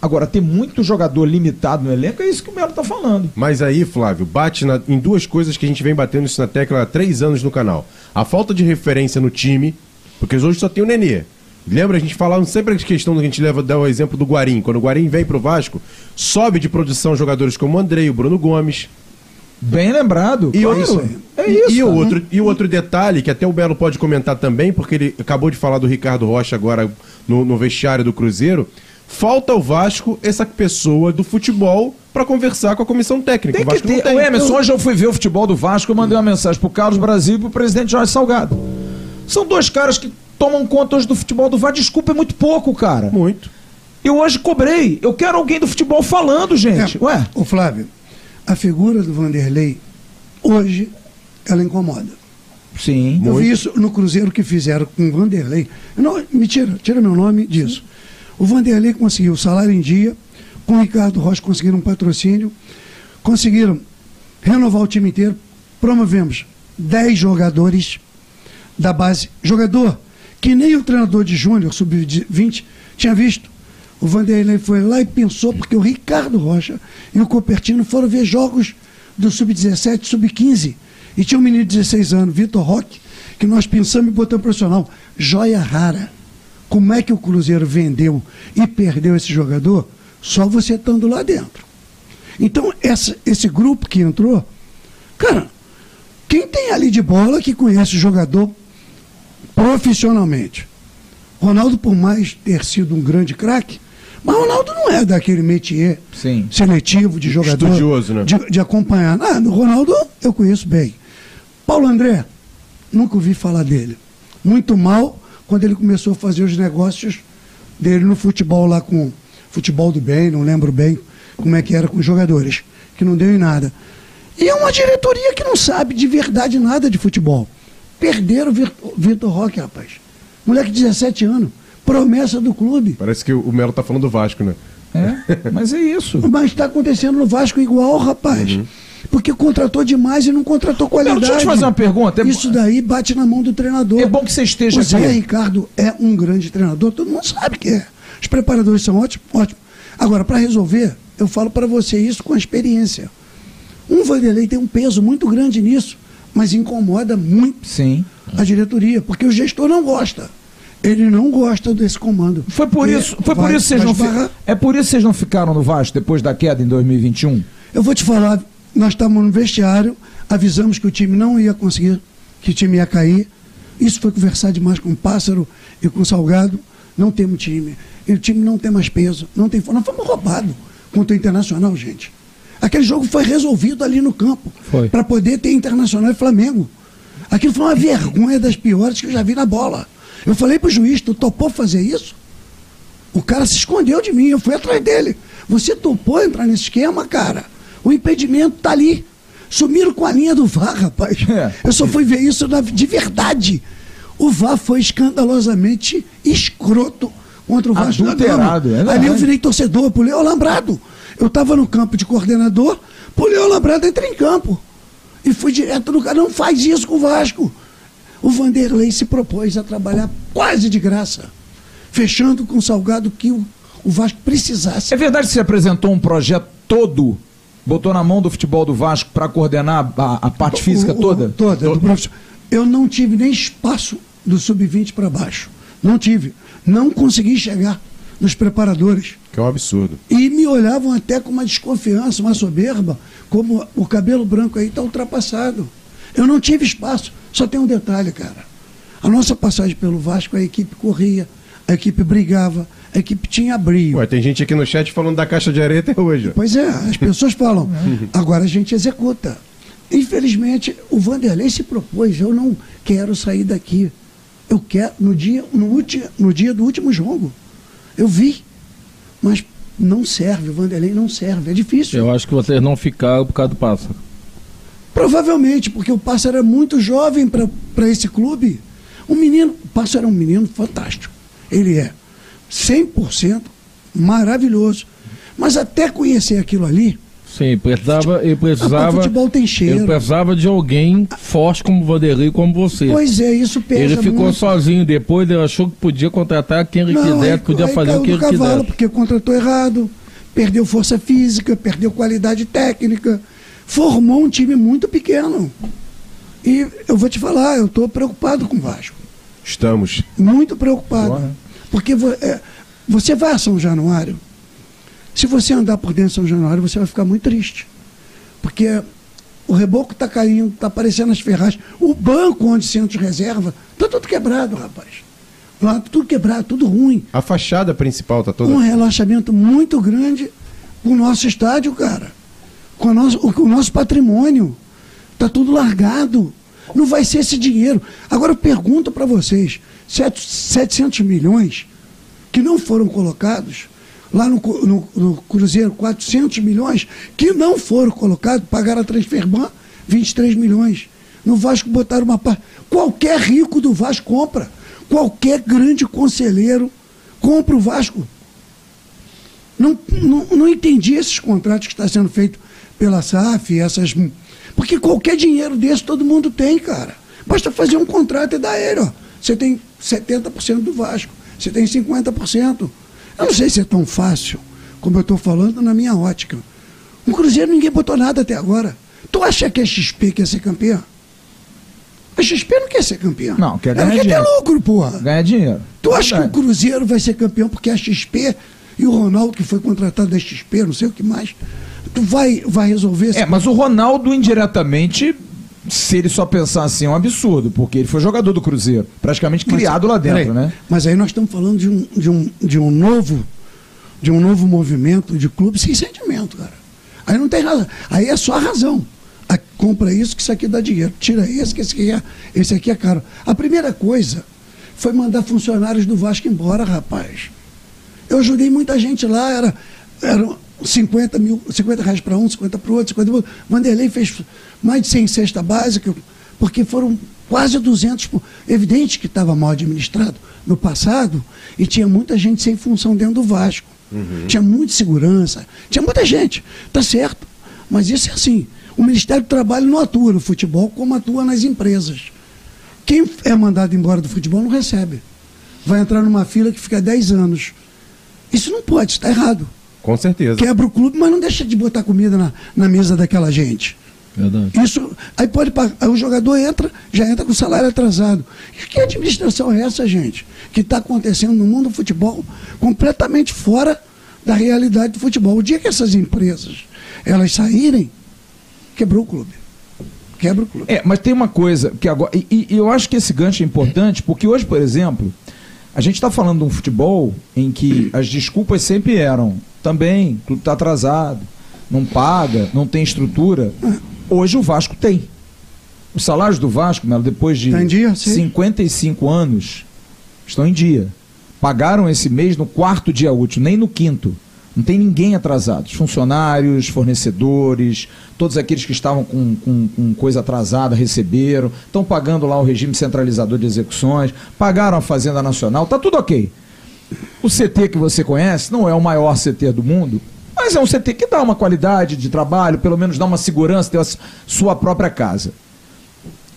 Agora, ter muito jogador limitado no elenco, é isso que o Melo tá falando. Mas aí, Flávio, bate na- em duas coisas que a gente vem batendo isso na tecla há três anos no canal. A falta de referência no time, porque hoje só tem o Nenê. Lembra, a gente falava sempre a questão que a gente leva, dá o exemplo do Guarim. Quando o Guarim vem pro Vasco, sobe de produção jogadores como o Andrei, o Bruno Gomes. Bem lembrado. E, claro. outro, é e- isso. e, o cara. outro, e o outro detalhe, que até o Belo pode comentar também, porque ele acabou de falar do Ricardo Rocha agora no, no vestiário do Cruzeiro. Falta ao Vasco essa pessoa do futebol para conversar com a comissão técnica. Tem o Vasco não ter. tem. O Emerson, hoje eu fui ver o futebol do Vasco, eu mandei uma mensagem pro Carlos Brasil e pro presidente Jorge Salgado. São dois caras que tomam conta hoje do futebol do Vasco. Desculpa, é muito pouco, cara. Muito. Eu hoje cobrei. Eu quero alguém do futebol falando, gente. É, Ué, Ô Flávio, a figura do Vanderlei, hoje, ela incomoda. sim. Eu vi isso no Cruzeiro que fizeram com o Vanderlei. Não, me tira, tira meu nome disso. O Vanderlei conseguiu o salário em dia, com o Ricardo Rocha conseguiram um patrocínio, conseguiram renovar o time inteiro, promovemos 10 jogadores da base. Jogador que nem o treinador de Júnior, sub-20, tinha visto. O Vanderlei foi lá e pensou, porque o Ricardo Rocha e o Copertino foram ver jogos do sub-17, sub-15. E tinha um menino de 16 anos, Vitor Roque, que nós pensamos em botar profissional. Joia rara. Como é que o Cruzeiro vendeu e perdeu esse jogador? Só você estando lá dentro. Então, essa, esse grupo que entrou, cara, quem tem ali de bola que conhece o jogador profissionalmente? Ronaldo, por mais ter sido um grande craque, mas Ronaldo não é daquele métier Sim. seletivo de jogador. Estudioso, né? De, de acompanhar. Ah, o Ronaldo eu conheço bem. Paulo André, nunca ouvi falar dele. Muito mal quando ele começou a fazer os negócios dele no futebol lá com futebol do bem, não lembro bem como é que era com os jogadores, que não deu em nada. E é uma diretoria que não sabe de verdade nada de futebol. Perderam o Vitor Roque, rapaz. Moleque de 17 anos, promessa do clube. Parece que o Melo tá falando do Vasco, né? É, mas é isso. Mas está acontecendo no Vasco igual, rapaz. Porque contratou demais e não contratou qualidade. deixa eu te fazer uma pergunta. É- Isso daí bate na mão do treinador. É bom que você esteja o Zé aqui. Ricardo é um grande treinador, todo mundo sabe que é. Os preparadores são ótimos, ótimos. Agora, para resolver, eu falo para você isso com a experiência. Um Vanderlei tem um peso muito grande nisso, mas incomoda muito Sim. a diretoria, porque o gestor não gosta. Ele não gosta desse comando. Foi por isso, foi por isso vocês não esbarrar. É por isso que vocês não ficaram no Vasco depois da queda em 2021? Eu vou te falar, nós estávamos no vestiário, avisamos que o time não ia conseguir, que o time ia cair. Isso foi conversar demais com o Pássaro e com o Salgado. Não temos time. E o time não tem mais peso. Não tem, nós fomos roubados contra o Internacional, gente. Aquele jogo foi resolvido ali no campo para poder ter Internacional e Flamengo. Aquilo foi uma vergonha das piores que eu já vi na bola. Eu falei pro juiz, tu topou fazer isso? O cara se escondeu de mim, eu fui atrás dele. Você topou entrar nesse esquema, cara? O impedimento tá ali. Sumiram com a linha do VAR, rapaz. É. Eu só fui ver isso na- de verdade. O VAR foi escandalosamente escroto contra o Vasco da Adulterado, Gama. é. Ali eu virei torcedor, pulei o alambrado. Eu estava no campo de coordenador, pulei o alambrado, entrei em campo. E fui direto no cara. Não faz isso com o Vasco. O Vanderlei se propôs a trabalhar quase de graça, fechando com o salgado que o, o Vasco precisasse. É verdade que você apresentou um projeto todo, botou na mão do futebol do Vasco para coordenar a, a parte física O- o- toda? Toda. Eu não tive nem espaço do sub-20 para baixo. Não tive. Não consegui chegar nos preparadores. Que é um absurdo. E me olhavam até com uma desconfiança, uma soberba, como o cabelo branco aí está ultrapassado. Eu não tive espaço. Só tem um detalhe, cara. A nossa passagem pelo Vasco, a equipe corria, a equipe brigava, a equipe tinha brilho. Ué, tem gente aqui no chat falando da caixa de areia até hoje. Pois é, as pessoas falam. Agora a gente executa. Infelizmente, o Vanderlei se propôs, eu não quero sair daqui. Eu quero, no dia, no, ulti, no dia do último jogo. Eu vi. Mas não serve, o Vanderlei não serve. É difícil. Eu acho que vocês não ficaram por causa do pássaro. Provavelmente, porque o Pássaro era muito jovem para esse clube. O menino, o Pássaro é um menino fantástico. Ele é 100% maravilhoso. Mas até conhecer aquilo ali, Sim, precisava, ele precisava. futebol tem cheiro. Ele precisava de alguém forte como o Vanderlei, como você. pois é, isso pesa ele ficou muito. sozinho depois, ele achou que podia contratar quem ele Não, quisesse, aí- podia aí fazer o que ele cavalo, quisesse. porque contratou errado, perdeu força física, perdeu qualidade técnica, formou um time muito pequeno. E eu vou te falar, eu estou preocupado com o Vasco. Estamos. Muito preocupado. Porra. Porque é, você vai a São Januário, se você andar por dentro de São Januário, você vai ficar muito triste. Porque o reboco está caindo, está aparecendo as ferragens. O banco onde senta os reserva, está tudo quebrado, rapaz. Lá, tudo quebrado, tudo ruim. A fachada principal tá toda. Um relaxamento muito grande com o nosso estádio, cara. Com o nosso, com o nosso patrimônio. Está tudo largado. Não vai ser esse dinheiro. Agora eu pergunto para vocês: sete- 700 milhões que não foram colocados, lá no, no- no Cruzeiro, 400 milhões que não foram colocados, pagaram a Transferban 23 milhões. No Vasco botaram uma parte. Qualquer rico do Vasco compra. Qualquer grande conselheiro compra o Vasco. Não, não, não entendi esses contratos que está sendo feito pela SAF, essas. Porque qualquer dinheiro desse todo mundo tem, cara. Basta fazer um contrato e dar ele, ó. Você tem 70% do Vasco, você tem 50%. Eu não sei se é tão fácil, como eu estou falando, na minha ótica. O Cruzeiro ninguém botou nada até agora. Tu acha que a XP quer ser campeã? A XP não quer ser campeã. Não, quer Ela ganhar quer ter dinheiro. lucro, porra. Ganha dinheiro. Tu acha que o Verdade. Cruzeiro vai ser campeão porque a XP e o Ronaldo, que foi contratado da XP, não sei o que mais, tu vai, vai resolver É, mas o Ronaldo, indiretamente, se ele só pensar assim, é um absurdo, porque ele foi jogador do Cruzeiro, praticamente Mas- criado lá dentro, peraí, né? Mas aí nós estamos falando de um, de um, de um novo de um novo movimento de clube sem sentimento, cara. Aí não tem razão. Aí é só a razão. A- compra isso que isso aqui dá dinheiro. Tira esse que esse aqui é, esse aqui é caro. A primeira coisa foi mandar funcionários do Vasco embora, rapaz. Eu ajudei muita gente lá, era, eram 50 mil, 50 reais para um, 50 para o outro, 50 para outro. Vanderlei fez mais de 100 cesta básica, porque foram quase 200. por- Evidente que estava mal administrado no passado e tinha muita gente sem função dentro do Vasco. Tinha muita segurança, tinha muita gente, tá certo. Mas isso é assim. O Ministério do Trabalho não atua no futebol como atua nas empresas. Quem é mandado embora do futebol não recebe. Vai entrar numa fila que fica 10 anos. Isso não pode, está errado. Com certeza. Quebra o clube, mas não deixa de botar comida na, na mesa daquela gente. Verdade. Isso, aí pode aí o jogador entra, já entra com o salário atrasado. Que administração é essa, gente? Que está acontecendo no mundo do futebol completamente fora da realidade do futebol. O dia que essas empresas elas saírem, quebrou o clube. Quebra o clube. É, mas tem uma coisa que agora. E, e- e eu acho que esse gancho é importante, porque hoje, por exemplo, a gente está falando de um futebol em que as desculpas sempre eram também, o clube está atrasado, não paga, não tem estrutura. Hoje o Vasco tem. Os salários do Vasco, Melo, depois de Tá dia, sim. 55 anos, estão em dia. Pagaram esse mês no quarto dia útil, nem no quinto. Não tem ninguém atrasado. Os funcionários, fornecedores, todos aqueles que estavam com, com- com coisa atrasada receberam, estão pagando lá o regime centralizador de execuções, pagaram a Fazenda Nacional, tá tudo ok. O CT que você conhece não é o maior CT do mundo, mas é um CT que dá uma qualidade de trabalho, pelo menos dá uma segurança, ter a sua própria casa.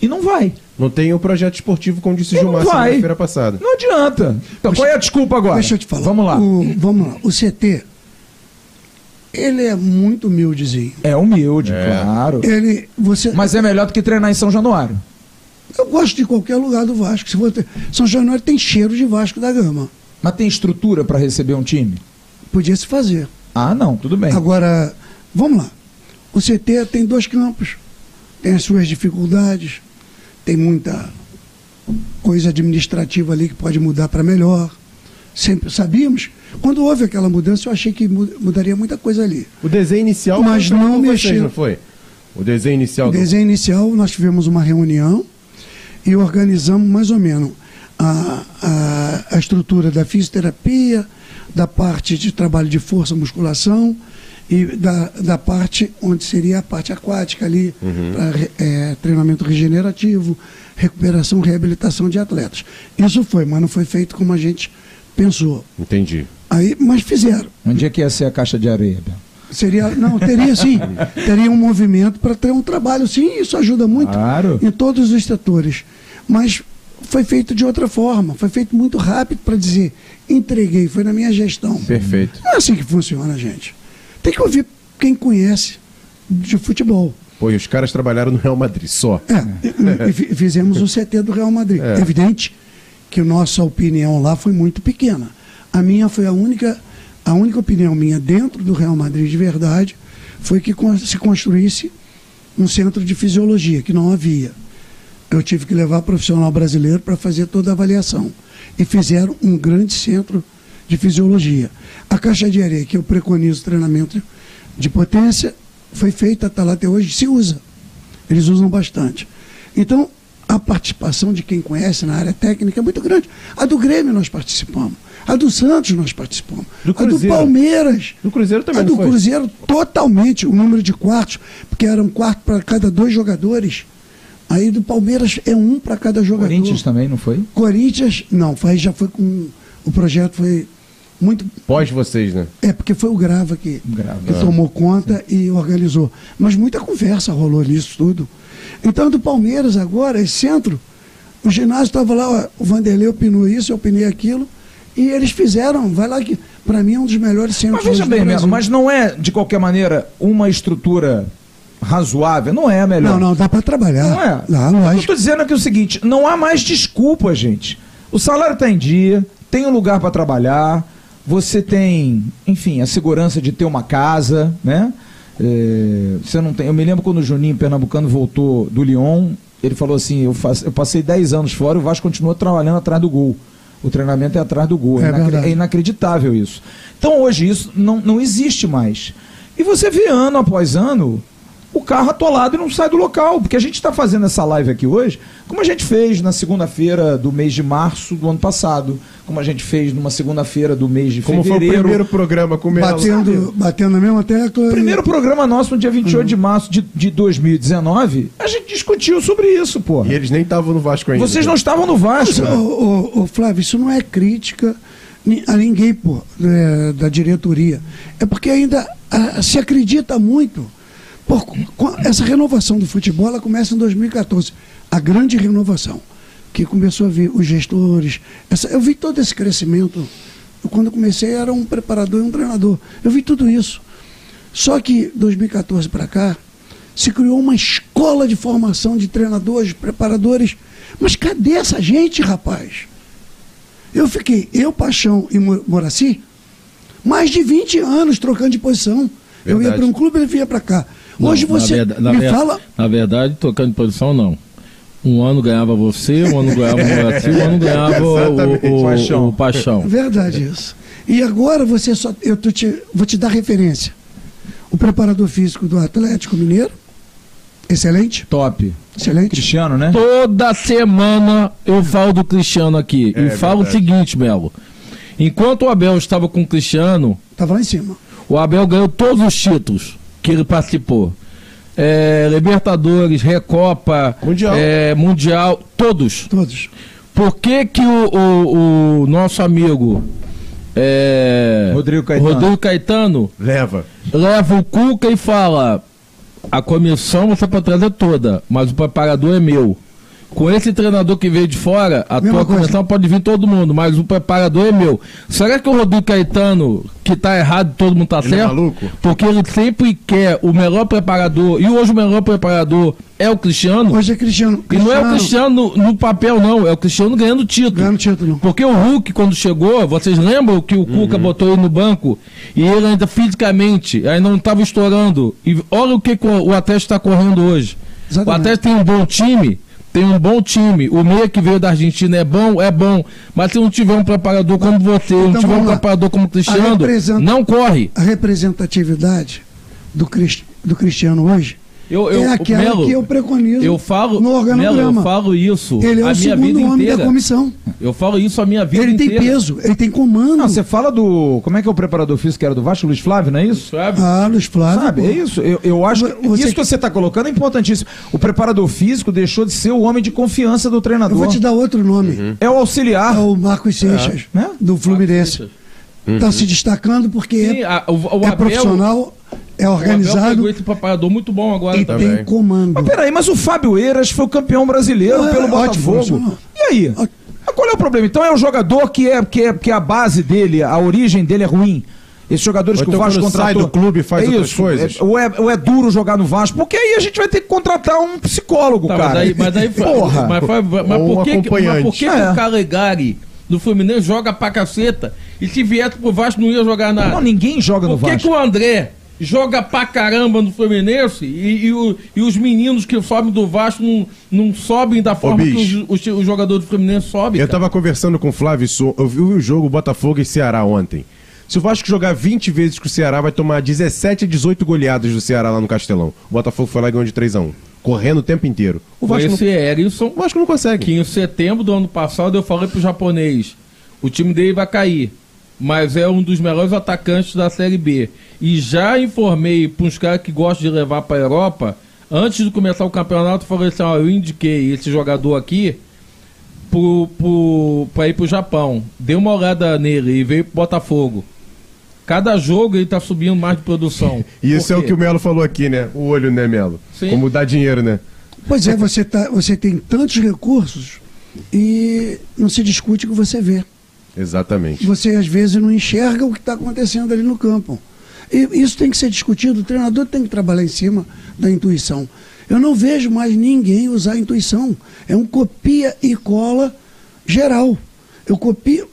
E não vai. Não tem o projeto esportivo, como disse o E Gilmar vai. segunda-feira passada. Não adianta. Então, qual é a desculpa agora? Deixa eu te falar. Vamos lá. O, vamos lá. O CT, ele é muito humildezinho. É humilde, É. claro. Ele, você, Mas é melhor do que treinar em São Januário. eu gosto de qualquer lugar do Vasco. Se você, São Januário tem cheiro de Vasco da Gama. Mas tem estrutura para receber um time? Podia se fazer. Ah, não, tudo bem. Agora, vamos lá. O CT tem dois campos, tem as suas dificuldades, tem muita coisa administrativa ali que pode mudar para melhor. Sempre sabíamos. Quando houve aquela mudança, eu achei que mu- mudaria muita coisa ali. O desenho inicial Mas não mexeu. não foi? O desenho inicial O do- desenho inicial, nós tivemos uma reunião e organizamos mais ou menos a, a, a estrutura da fisioterapia, da parte de trabalho de força, musculação e da, da parte onde seria a parte aquática ali, pra re- é, treinamento regenerativo, recuperação, reabilitação de atletas. Isso foi, mas não foi feito como a gente pensou. Entendi. Aí, mas fizeram. Onde é que ia ser a caixa de areia? Bel? Seria, não, teria sim. teria um movimento para ter um trabalho, sim, isso ajuda muito Claro. em todos os setores. Mas foi feito de outra forma, foi feito muito rápido para dizer, entreguei, foi na minha gestão. Perfeito. Não é assim que funciona, gente. Tem que ouvir quem conhece de futebol. Pô, e os caras trabalharam no Real Madrid só. É, fi- fizemos o CT do Real Madrid. É. É evidente que a nossa opinião lá foi muito pequena. A minha foi a única, a única opinião minha dentro do Real Madrid de verdade foi que se construísse um centro de fisiologia, que não havia. Eu tive que levar profissional brasileiro para fazer toda a avaliação. E fizeram um grande centro de fisiologia. A caixa de areia, que eu preconizo treinamento de potência, foi feita, está lá até hoje, se usa. Eles usam bastante. Então, a participação de quem conhece na área técnica é muito grande. A do Grêmio nós participamos. A do Santos nós participamos. Do a do. Palmeiras. Do Cruzeiro também A do? Cruzeiro, totalmente. O número de quartos, porque era um quarto para cada dois jogadores. Aí do Palmeiras é um para cada jogador. Corinthians também, não foi? Corinthians, não, foi, já foi com. O projeto foi muito. Pós vocês, né? É, porque foi o Grava que, Grava. que tomou conta e organizou. Mas muita conversa rolou nisso tudo. Então, do Palmeiras agora, esse centro, o ginásio estava lá, ó, o Vanderlei opinou isso, eu opinei aquilo, e eles fizeram, vai lá que, para mim, é um dos melhores centros Mas veja bem, Brasil. mas não é, de qualquer maneira, uma estrutura razoável? Não é a melhor. Não, não, dá para trabalhar. Não é? Dá, O que eu estou dizendo é é o seguinte: não há mais desculpa, gente. O salário está em dia, tem um lugar para trabalhar, você tem, enfim, a segurança de ter uma casa, né? É, você não tem. Eu me lembro quando o Juninho Pernambucano voltou do Lyon, ele falou assim: eu, faço- eu passei 10 anos fora e o Vasco continua trabalhando atrás do gol. O treinamento é atrás do gol. É verdade. é inacreditável isso. Então hoje isso não, não existe mais. E você vê ano após ano o carro atolado e não sai do local. Porque a gente está fazendo essa live aqui hoje, como a gente fez na segunda-feira do mês de março do ano passado, como a gente fez numa segunda-feira do mês de Como foi o fevereiro. primeiro programa com o? Batendo, batendo na mesma tecla. e- Primeiro programa nosso no dia 28 de março de, de 2019, a gente discutiu sobre isso, pô. E eles nem estavam no Vasco ainda. Vocês não estavam no Vasco. Ô, ô, ô, Flávio, isso não é crítica a ninguém pô, é, da diretoria. É porque ainda ah, se acredita muito. Com essa renovação do futebol ela começa em 2014. A grande renovação. Que começou a vir os gestores. essa- eu vi todo esse crescimento. Eu, quando eu comecei era um preparador e um treinador. Eu vi tudo isso. Só que 2014 para cá se criou uma escola de formação de treinadores, preparadores. Mas cadê essa gente, rapaz? Eu fiquei, eu, Paixão e Mo- Moraci, mais de 20 anos trocando de posição. Eu ia Verdade. para um clube, ele vinha para cá. Hoje Não, você verda- na me ver- fala. Na verdade, tocando de posição, não. Um ano ganhava você, um ano ganhava o Moraci, um ano ganhava o, o, o, Paixão. o Paixão. Verdade isso. E agora você só. Eu tô te, vou te dar referência. O preparador físico do Atlético Mineiro. Excelente, Top. excelente. Cristiano, né? Toda semana eu falo do Cristiano aqui. É e falo verdade. o seguinte, Melo. Enquanto o Abel estava com o Cristiano, Tava lá em cima. o Abel ganhou todos os títulos que ele participou. É, Libertadores, Recopa, Mundial. é, Mundial, todos. Todos. Por que, que o, o- o nosso amigo é, Rodrigo Caetano. Rodrigo Caetano Leva. leva o Cuca e fala: a comissão você pode trazer toda, mas o preparador é meu. Com esse treinador que veio de fora, a Mesma tua coisa. comissão pode vir todo mundo, mas o preparador é meu. Será que o Rodrigo Caetano, que tá errado, todo mundo tá Ele é certo? maluco? Porque ele sempre quer o melhor preparador, e hoje o melhor preparador é o Cristiano. Hoje é Cristiano. E não é o Cristiano no, papel, não, é o Cristiano ganhando título. Ganhando título. Porque o Hulk, quando chegou, vocês lembram que o Cuca botou ele no banco e ele ainda fisicamente ainda não estava estourando. E olha o que o Atlético está correndo hoje. Exatamente. O Atlético tem um bom time, tem um bom time. O meia que veio da Argentina é bom, é bom. Mas se não tiver um preparador como você, não Então tiver um lá. preparador como o Cristiano, representa- não corre. A representatividade do, Cris- do Cristiano hoje Eu, eu, é aquela Melo, que eu preconizo eu falo, no Melo, organograma. eu falo isso Ele é a o minha segundo vida homem inteira. da comissão. Eu falo isso a minha vida Ele tem inteira. peso, ele tem comando. Não, você fala do. Como é que é o preparador físico que era do Vasco, Luiz Flávio, não é isso? Sabe? Ah, Luiz Flávio. Sabe, pô. é isso. Eu, eu acho que Você- isso que você está colocando é importantíssimo. O preparador físico deixou de ser o homem de confiança do Eu treinador. vou te dar outro nome. Uhum. É o auxiliar. É o Marcos Seixas, né? do Fluminense. Está se destacando porque Sim, é, a- o, o é Abel- profissional, é O organizado esse preparador muito bom agora e também. tem comando. Mas peraí, mas o Fábio Eiras foi o campeão brasileiro Ah, é pelo ótimo, Botafogo. profissional. E aí? Ótimo. Mas Qual é o problema? Então é o jogador que é, que é, que a base dele, a origem dele é ruim. Esses jogadores Ou que o então Vasco quando sai contratou. do clube e faz é outras isso, coisas. é- ou, é, ou é duro jogar no Vasco, porque aí a gente vai ter que contratar um psicólogo, Tá, cara. mas aí, mas aí Porra. Mas, mas, mas Ou um por que, que- mas por que, que É. o Calegari do Fluminense joga pra caceta? E se viesse pro Vasco não ia jogar nada? Não, ninguém joga no Por que, Vasco. que o André joga pra caramba no Fluminense e, e o- e os meninos que sobem do Vasco não, não sobem da forma que os, jogadores do Fluminense sobem? Eu cara? tava conversando com o Flávio Sou, eu vi o jogo Botafogo e Ceará ontem. Se o Vasco jogar 20 vezes com o Ceará, vai tomar 17 a 18 goleadas do Ceará lá no Castelão. O Botafogo foi lá e ganhou de 3 a 1 correndo o tempo inteiro. O Vasco, não, esse Erisson, o Vasco não consegue. que em setembro do ano passado eu falei pro japonês, o time dele vai cair, mas é um dos melhores atacantes da Série B. E já informei para uns caras que gostam de levar para Europa, antes de começar o campeonato, eu falei assim, ó, eu indiquei esse jogador aqui pra ir pro Japão. Dei uma olhada nele e veio pro Botafogo. Cada jogo ele tá subindo mais de produção. E isso é o que o Melo falou aqui, né? O olho, né, Melo? Sim. Como dá dinheiro, né? Pois é, você, tá, você tem tantos recursos e não se discute o que você vê. Exatamente. Você às vezes não enxerga o que está acontecendo ali no campo. E isso tem que ser discutido, o treinador tem que trabalhar em cima da intuição. Eu não vejo mais ninguém usar a intuição. É um copia e cola geral. Eu copio.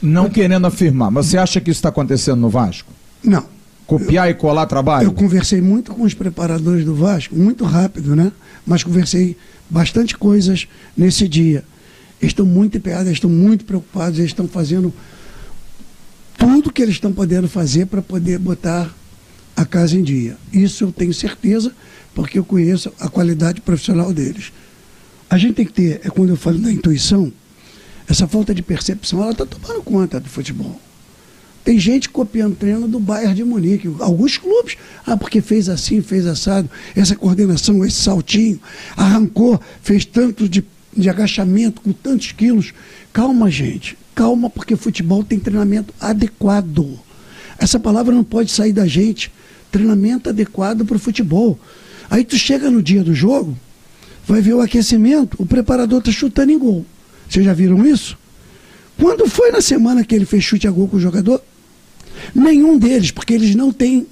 Não querendo afirmar, mas você acha que isso está acontecendo no Vasco? Não. Copiar e colar trabalho? Eu conversei muito com os preparadores do Vasco, muito rápido, né? Mas conversei bastante coisas nesse dia. Eles estão muito empenhados, estão muito preocupados, eles estão fazendo tudo que eles estão podendo fazer para poder botar a casa em dia. Isso eu tenho certeza, porque eu conheço a qualidade profissional deles. A gente tem que ter, é quando eu falo da intuição, essa falta de percepção, ela está tomando conta do futebol. Tem gente copiando treino do Bayern de Munique, alguns clubes, ah, porque fez assim, fez assado, essa coordenação, esse saltinho, arrancou, fez tanto de, de agachamento com tantos quilos. Calma, gente, calma, porque futebol tem treinamento adequado. Essa palavra não pode sair da gente. Treinamento adequado para o futebol. Aí tu chega no dia do jogo, vai ver o aquecimento, o preparador está chutando em gol. Vocês já viram isso? Quando foi na semana que ele fez chute a gol com o jogador? Nenhum deles, porque eles não têm,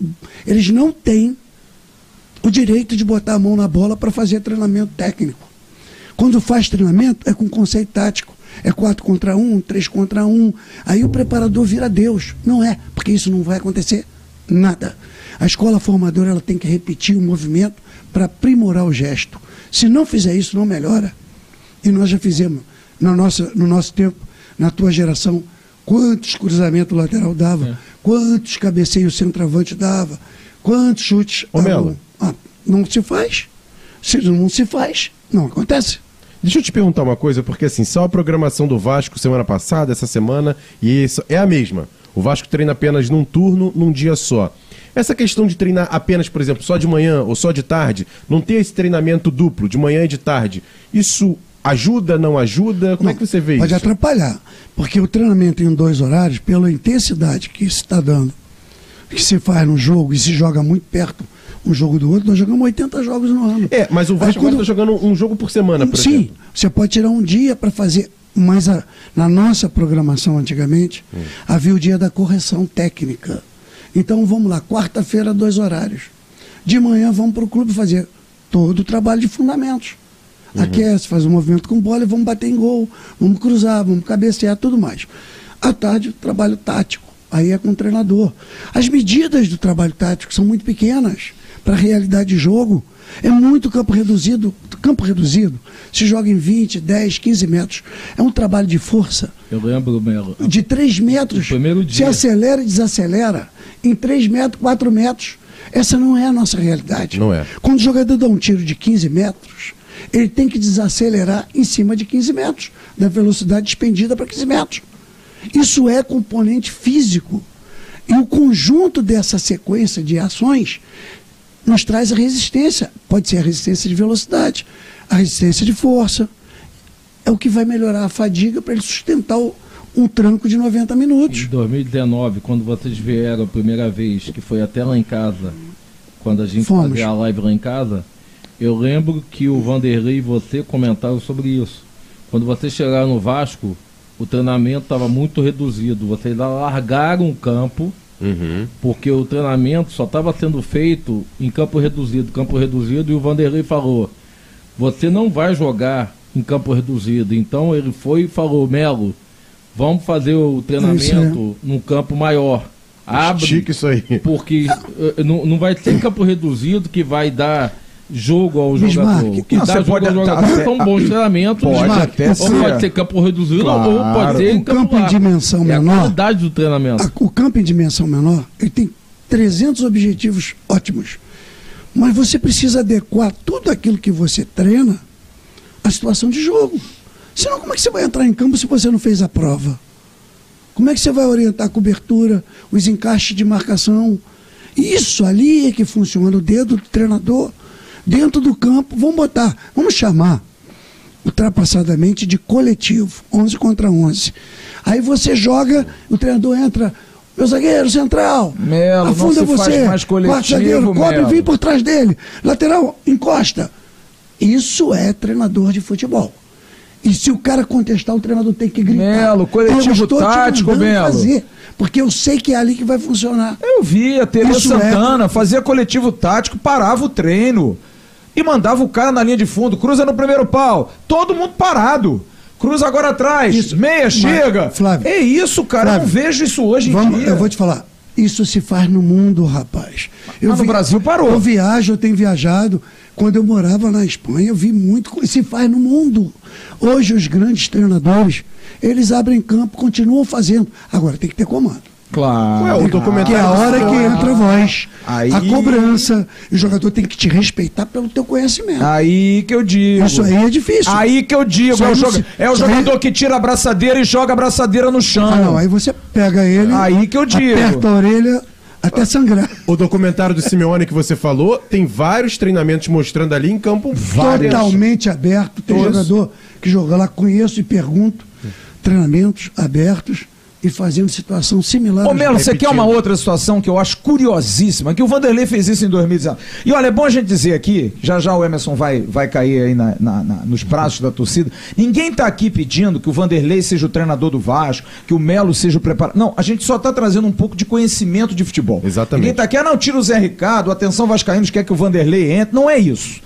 eles não têm o direito de botar a mão na bola para fazer treinamento técnico. Quando faz treinamento, é com conceito tático. É 4 contra 1, um, 3 contra 1. Um. Aí o preparador vira Deus. Não é, porque isso não vai acontecer nada. A escola formadora ela tem que repetir o movimento para aprimorar o gesto. Se não fizer isso, não melhora. E nós já fizemos na nossa, no nosso tempo, na tua geração, quantos cruzamentos lateral dava, é. quantos cabeceios centroavante dava, quantos chutes. Ô. Ah, não se faz. Se não se faz, não acontece. Deixa eu te perguntar uma coisa, porque assim, só a programação do Vasco semana passada, essa semana, e isso é a mesma. O Vasco treina apenas num turno, num dia só. Essa questão de treinar apenas, por exemplo, só de manhã ou só de tarde, não ter esse treinamento duplo, de manhã e de tarde, isso ajuda, não ajuda? Como não, é que você vê pode isso? Pode atrapalhar, porque o treinamento em dois horários, pela intensidade que se está dando, que se faz no jogo e se joga muito perto um jogo do outro, nós jogamos 80 jogos no ano. É, mas o Vasco quando... está jogando um jogo por semana, por Sim, exemplo. você pode tirar um dia para fazer, mas a, na nossa programação antigamente, hum. havia o dia da correção técnica. Então vamos lá, quarta-feira, dois horários. De manhã vamos para o clube fazer todo o trabalho de fundamentos. Uhum. Aquece, faz um movimento com bola e vamos bater em gol, vamos cruzar, vamos cabecear, tudo mais. À tarde, trabalho tático. Aí é com o treinador. As medidas do trabalho tático são muito pequenas para a realidade de jogo. É muito campo reduzido. Campo reduzido se joga em 20, 10, 15 metros. É um trabalho de força. Eu lembro, Melo. De 3 metros. primeiro dia. Se acelera e desacelera. Em 3 metros, 4 metros. Essa não é a nossa realidade. Não é. Quando o jogador dá um tiro de 15 metros, ele tem que desacelerar em cima de 15 metros, da velocidade expendida para 15 metros. Isso é componente físico. E o conjunto dessa sequência de ações nos traz a resistência. Pode ser a resistência de velocidade, a resistência de força. É o que vai melhorar a fadiga para ele sustentar o, um tranco de 90 minutos. Em 2019, quando vocês vieram a primeira vez, que foi até lá em casa, quando a gente Fomos. fazia a live lá em casa, eu lembro que o Vanderlei e você comentaram sobre isso. Quando vocês chegaram no Vasco, o treinamento estava muito reduzido. Vocês largaram o campo, uhum. porque o treinamento só estava sendo feito em campo reduzido, campo reduzido, e o Vanderlei falou: você não vai jogar em campo reduzido. Então ele foi e falou, Melo, vamos fazer o treinamento é. num campo maior. Abre, Chique isso aí. Porque uh, não, não vai ser campo reduzido que vai dar jogo ao Bismarck, jogador. Que não, dá jogo pode, ao jogador tá, são bons treinamentos. Pode até ou ser. pode ser campo reduzido claro. ou pode ser campo, campo em dimensão é menor. a qualidade do treinamento. A, o campo em dimensão menor, ele tem 300 objetivos ótimos. Mas você precisa adequar tudo aquilo que você treina à situação de jogo. Senão, como é que você vai entrar em campo se você não fez a prova? Como é que você vai orientar a cobertura, os encaixes de marcação? Isso ali é que funciona o dedo do treinador dentro do campo, vamos botar, vamos chamar ultrapassadamente de coletivo, 11 contra 11. Aí você joga, o treinador entra, meu zagueiro central, Melo, afunda você, quarto zagueiro, cobre, vem por trás dele, lateral, encosta. Isso é treinador de futebol. E se o cara contestar, o treinador tem que gritar. Melo, coletivo tático, Melo. Fazer. Porque eu sei que é ali que vai funcionar. Eu vi a é. Santana, fazia coletivo tático, parava o treino e mandava o cara na linha de fundo, cruza no primeiro pau, todo mundo parado. Cruza agora atrás, Isso. meia, Mas, chega. Flávio, é isso, cara. eu não Flávio, vejo isso hoje em Vamos, dia. eu vou te falar. Isso se faz no mundo, rapaz. Eu Mas no Brasil parou. Eu viajo, eu tenho viajado. Quando eu morava na Espanha, eu vi muito. Se faz no mundo. Hoje, os grandes treinadores, eles abrem campo, continuam fazendo. Agora, tem que ter comando. Claro. Ué, o documentário Que é a hora que entra a voz, Aí- a cobrança. O jogador tem que te respeitar pelo teu conhecimento. Aí que eu digo. Isso aí é difícil. Aí que eu digo, Isso é o, joga- se- é o isso aí- jogador que tira a braçadeira e joga a braçadeira no chão. Ah, não, aí você pega ele, Aí que eu digo. aperta a orelha até sangrar. O documentário do Simeone que você falou tem vários treinamentos mostrando ali em campo. Totalmente aberto. Tem Todos. jogador que joga lá, conheço e pergunto. Treinamentos abertos e fazendo situação similar. Ô Melo, você quer uma outra situação que eu acho curiosíssima, que o Vanderlei fez isso em 2019. E olha, é bom a gente dizer aqui, já já o Emerson vai, vai cair aí na- na- na- nos braços da torcida. Ninguém tá aqui pedindo que o Vanderlei seja o treinador do Vasco, que o Melo seja o preparador. Não, a gente só tá trazendo um pouco de conhecimento de futebol. Exatamente. Ninguém tá aqui, ah, não, tira o Zé Ricardo, atenção Vascaínos, quer que o Vanderlei entre. Não é isso.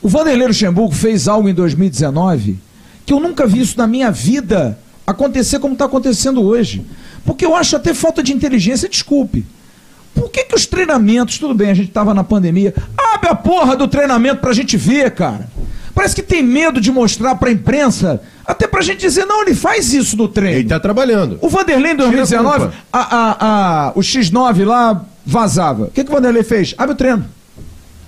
O Vanderlei Luxemburgo fez algo em 2019 que eu nunca vi isso na minha vida acontecer como está acontecendo hoje. Porque eu acho até falta de inteligência, desculpe. Por que, que os treinamentos, tudo bem, a gente estava na pandemia, abre a porra do treinamento pra gente ver, cara. Parece que tem medo de mostrar pra imprensa, até pra gente dizer, não, ele faz isso no treino. Ele tá trabalhando. O Vanderlei em Tira a 2019, culpa. a, a, a, o X9 lá vazava. O que, que o Vanderlei fez? Abre o treino.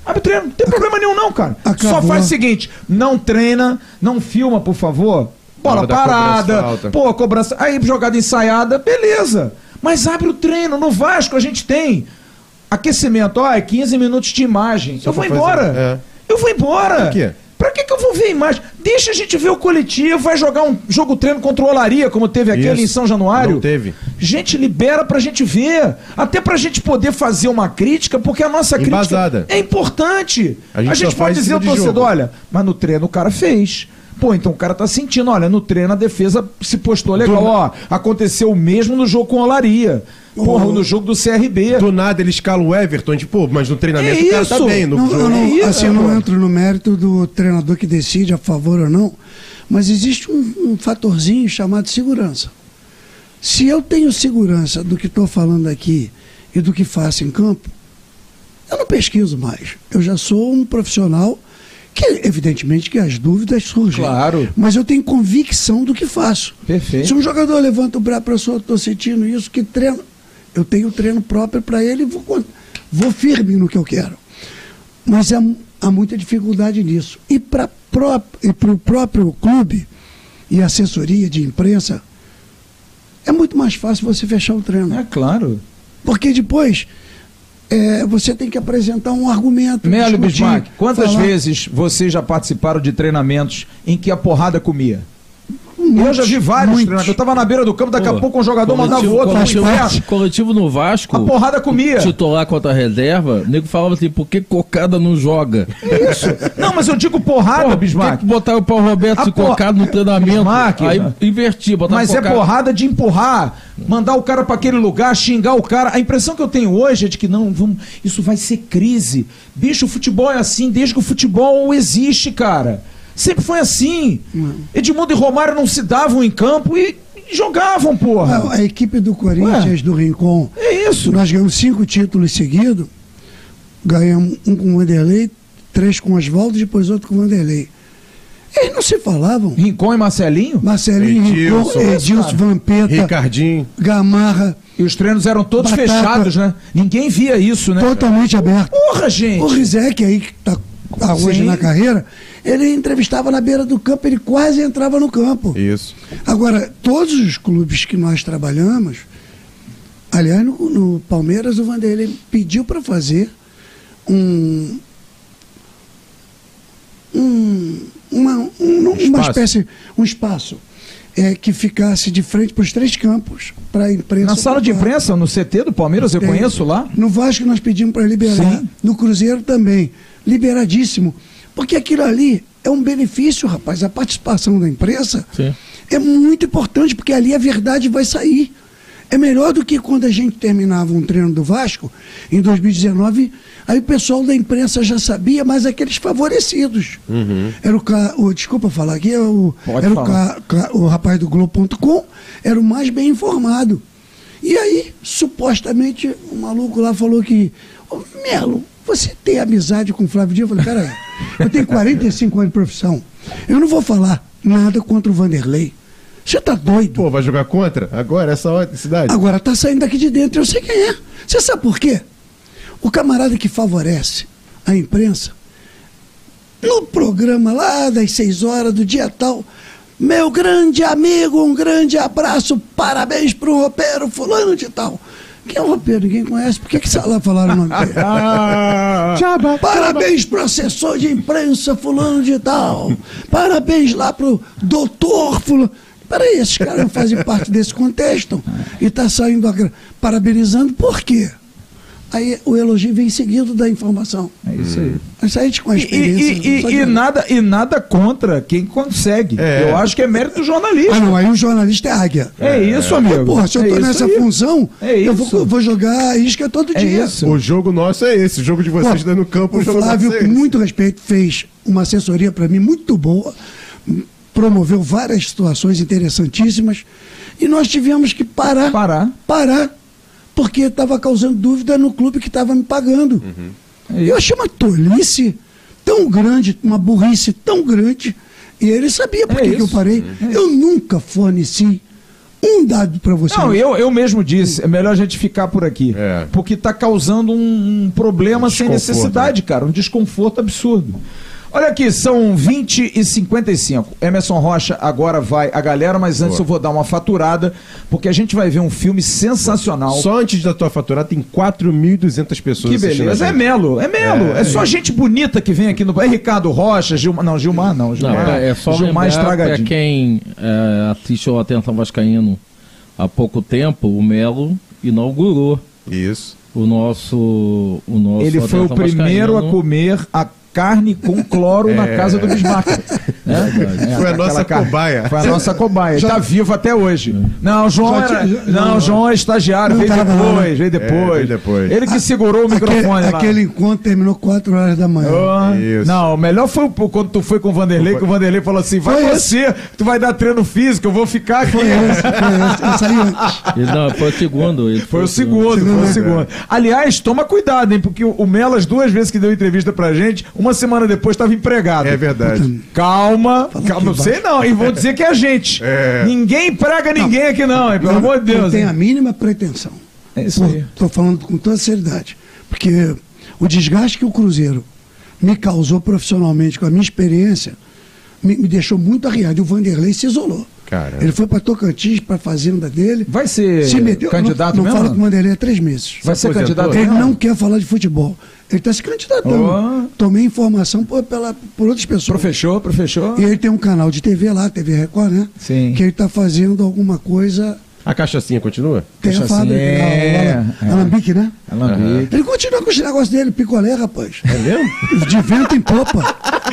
Abre o treino. Não tem problema nenhum, não, cara. Só Acabou. faz o seguinte: não treina, não filma, por favor. Bola parada. cobrança. Pô, cobrança. Aí, jogada ensaiada, beleza. Mas abre o treino. No Vasco a gente tem aquecimento. Ó, é 15 minutos de imagem. Só eu vou embora. é. Eu vou embora. Pra quê? Pra que, que eu vou ver a imagem? Deixa a gente ver o coletivo, vai jogar um jogo treino contra o Olaria, como teve aquele Isso. em São Januário. Não teve. Gente, libera pra gente ver. Até pra gente poder fazer uma crítica, porque a nossa Embasada. crítica é importante. A A gente gente, só pode dizer ao torcedor, jogo. olha, mas no treino o cara fez. Pô, então o cara tá sentindo, olha, no treino a defesa se postou legal, ó, aconteceu o mesmo no jogo com o Olaria. Porra, no jogo do CRB. Do nada ele escala o Everton, tipo, pô, mas no treinamento É o cara tá bem. No Não, jogo. eu não, É isso, assim, eu não entro no mérito do treinador que decide a favor ou não, mas existe um, um fatorzinho chamado segurança. Se eu tenho segurança do que estou falando aqui e do que faço em campo, eu não pesquiso mais. Eu já sou um profissional que, evidentemente, que as dúvidas surgem. Claro. Mas eu tenho convicção do que faço. Perfeito. Se um jogador levanta o braço para sua, estou sentindo isso, que treino. Eu tenho treino próprio para ele e vou, vou firme no que eu quero. Mas há, há muita dificuldade nisso. E para o próprio clube e assessoria de imprensa, é muito mais fácil você fechar o treino. É claro. Porque depois é, você tem que apresentar um argumento. Melo Bismarck, quantas falar. vezes vocês já participaram de treinamentos em que a porrada comia? Eu Muitos, já vi vários treinamentos. Eu tava na beira do campo, daqui a Pô, pouco um jogador mandava o outro. coletivo, coletivo, coletivo no Vasco. A porrada comia. Titular contra a reserva, o nego falava assim, por que cocada não joga? Isso. Não, mas eu digo porrada, Pô, por Bismarck. que botar o Paulo Roberto A se por- cocado no treinamento? Bismarck, aí né? inverti, botar Mas é porrada de empurrar, mandar o cara para aquele lugar, xingar o cara. A impressão que eu tenho hoje é de que não, vamos, isso vai ser crise. Bicho, o futebol é assim desde que o futebol existe, cara. Sempre foi assim. Edmundo e Romário não se davam em campo e, jogavam, porra. a equipe do Corinthians, do Rincon, É isso. nós ganhamos cinco títulos seguidos. Ganhamos um com o Vanderlei, três com o Oswaldo, depois outro com o Vanderlei. Eles não se falavam. Rincon e Marcelinho. Marcelinho, Rincon, Edilson, Edilson, Vampeta, Ricardinho. Gamarra, E os treinos eram todos Batata. fechados, né? Ninguém via isso, né? totalmente aberto. Porra, gente. O Rizek, aí que está hoje Sim. na carreira, ele entrevistava na beira do campo, ele quase entrava no campo. Isso. Agora, todos os clubes que nós trabalhamos, aliás, no, no Palmeiras, o Vanderlei pediu para fazer um. um uma, um- uma Espaço. espécie, um espaço é, que ficasse de frente para os três campos, para a imprensa. Na sala de imprensa, no CT do Palmeiras, eu Tem. conheço lá. No Vasco nós pedimos para liberar. Sim. No Cruzeiro também. Liberadíssimo. Porque aquilo ali é um benefício, rapaz. A participação da imprensa Sim. é muito importante, porque ali a verdade vai sair. É melhor do que quando a gente terminava um treino do Vasco, em 2019, aí o pessoal da imprensa já sabia, mas aqueles favorecidos. Era o, ca- o Desculpa falar aqui, é o, Pode era o, ca- ca- o rapaz do Globo.com, era o mais bem informado. E aí, supostamente, o maluco lá falou que, ô Melo, você tem amizade com o Flávio Dino? Eu falei, peraí, eu tenho 45 anos de profissão. Eu não vou falar nada contra o Vanderlei. Você tá doido? Pô, vai jogar contra? Agora, essa hora cidade? Agora tá saindo daqui de dentro, eu sei quem é. Você sabe por quê? O camarada que favorece a imprensa, no programa lá das seis horas do dia tal, meu grande amigo, um grande abraço, parabéns pro roupeiro fulano de tal. Quem é o roupeiro? Ninguém conhece. Por que, que lá falaram o nome dele? Ah, Parabéns pro assessor de imprensa fulano de tal. Parabéns lá pro doutor fulano. Peraí, esses caras não fazem parte desse contexto. E tá saindo agra- parabenizando por quê? Aí o elogio vem seguido da informação. é isso aí. Isso aí a gente com a E, experiência. e- e- e de- nada, e nada contra quem consegue. É. Eu acho que é mérito do jornalista. Ah, não, aí o jornalista é águia. É isso, amigo. Porra, se eu é tô isso nessa aí. função, É eu isso. vou, vou jogar a isca todo É dia. isso. O jogo nosso é esse, o jogo de vocês Pô, dando no campo, o O Flávio, é com muito respeito, fez uma assessoria para mim muito boa, promoveu várias situações interessantíssimas e nós tivemos que parar, Parar. parar, porque estava causando dúvida no clube que estava me pagando. É Eu achei uma tolice tão grande, uma burrice tão grande, e ele sabia por É que, que eu parei. Eu nunca forneci um dado para você. Não, eu, eu mesmo disse, é melhor a gente ficar por aqui. É. Porque tá causando um, um problema sem Desconforto, necessidade, cara. Um desconforto absurdo. Olha aqui, são 20 e 55. Emerson Rocha agora vai a galera, mas antes Boa. eu vou dar uma faturada, porque a gente vai ver um filme sensacional. Só antes da tua faturada tem 4.200 pessoas Que beleza. É. Melo, é Melo. É, só gente bonita que vem aqui no. É Ricardo Rocha, Gilmar. Não, Gilmar não. Não, Gilmar, é só Gilmar Estragadinho. quem é, assiste o Atenção Vascaíno há pouco tempo, o Melo inaugurou Isso. o nosso, o nosso Ele foi o primeiro a comer a carne com cloro na casa do Bismarck. Né? verdade. É, Foi a nossa carne. cobaia. Foi a nossa cobaia. Já- Está vivo até hoje. Não, o João Já era, não, não, João é estagiário, não veio não, depois, né? veio depois. veio depois. Ele que segurou o Aquele, microfone lá. aquele encontro terminou 4 horas da manhã. Oh, Isso. Não, o melhor foi o- quando tu foi com o Vanderlei, que o Vanderlei falou assim: vai Foi você, tu vai dar treino físico, eu vou ficar aqui. Foi esse, foi esse. Eu saí antes. Ele, não, foi o segundo. ele Foi o segundo, foi o segundo. Aliás, toma cuidado, hein? Porque o o Melo, as duas vezes que deu entrevista pra gente, uma semana depois estava empregado. É verdade. Calma, Falando calma, não sei não. E vão dizer que é a gente. É. Ninguém prega ninguém aqui não, hein? Pelo Não- amor de Deus. Não tem hein? a mínima pretensão. É isso aí. Estou falando com toda seriedade. Porque o desgaste que o Cruzeiro me causou profissionalmente com a minha experiência me, me deixou muito arriado. E o Vanderlei se isolou. Cara. Ele foi para Tocantins, para a fazenda dele. Vai ser se meteu, candidato não, não mesmo? fala com o Vanderlei há três meses. Vai ser candidato Ele não quer falar de futebol. Ele está se candidatando. Oh. Tomei informação por, pela, por outras pessoas. Professor, professor. E ele tem um canal de TV lá, TV Record, né? Sim. Que ele está fazendo alguma coisa. A cachaçinha continua? Tem a fábrica, é, o é. Alambique, né? Alambique. Ele continua com os negócios dele, picolé, rapaz. É mesmo? De vento em popa.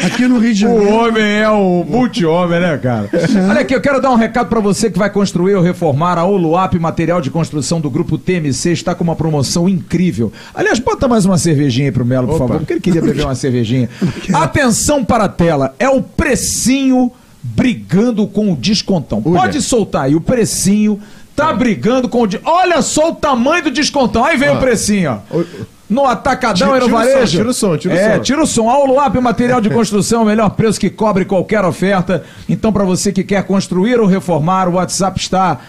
Aqui no Rio de O Janeiro. homem é o multi-homem, né, cara? Olha aqui, eu quero dar um recado pra você que vai construir ou reformar. A Oluap Material de Construção do Grupo TMC está com uma promoção incrível. Aliás, bota mais uma cervejinha aí pro Melo, por Opa. favor, porque ele queria beber uma cervejinha. Atenção para a tela, é o precinho brigando com o descontão. Olha. Pode soltar aí, o precinho tá brigando com o... de- Olha só o tamanho do descontão. Aí vem Ó. o precinho, ó. No Atacadão Tira- e no tira o som, Varejo. tira o som, tira o é, som. tira o som. A Uluap Material de Construção, o melhor preço que cobre qualquer oferta. Então, para você que quer construir ou reformar, o WhatsApp está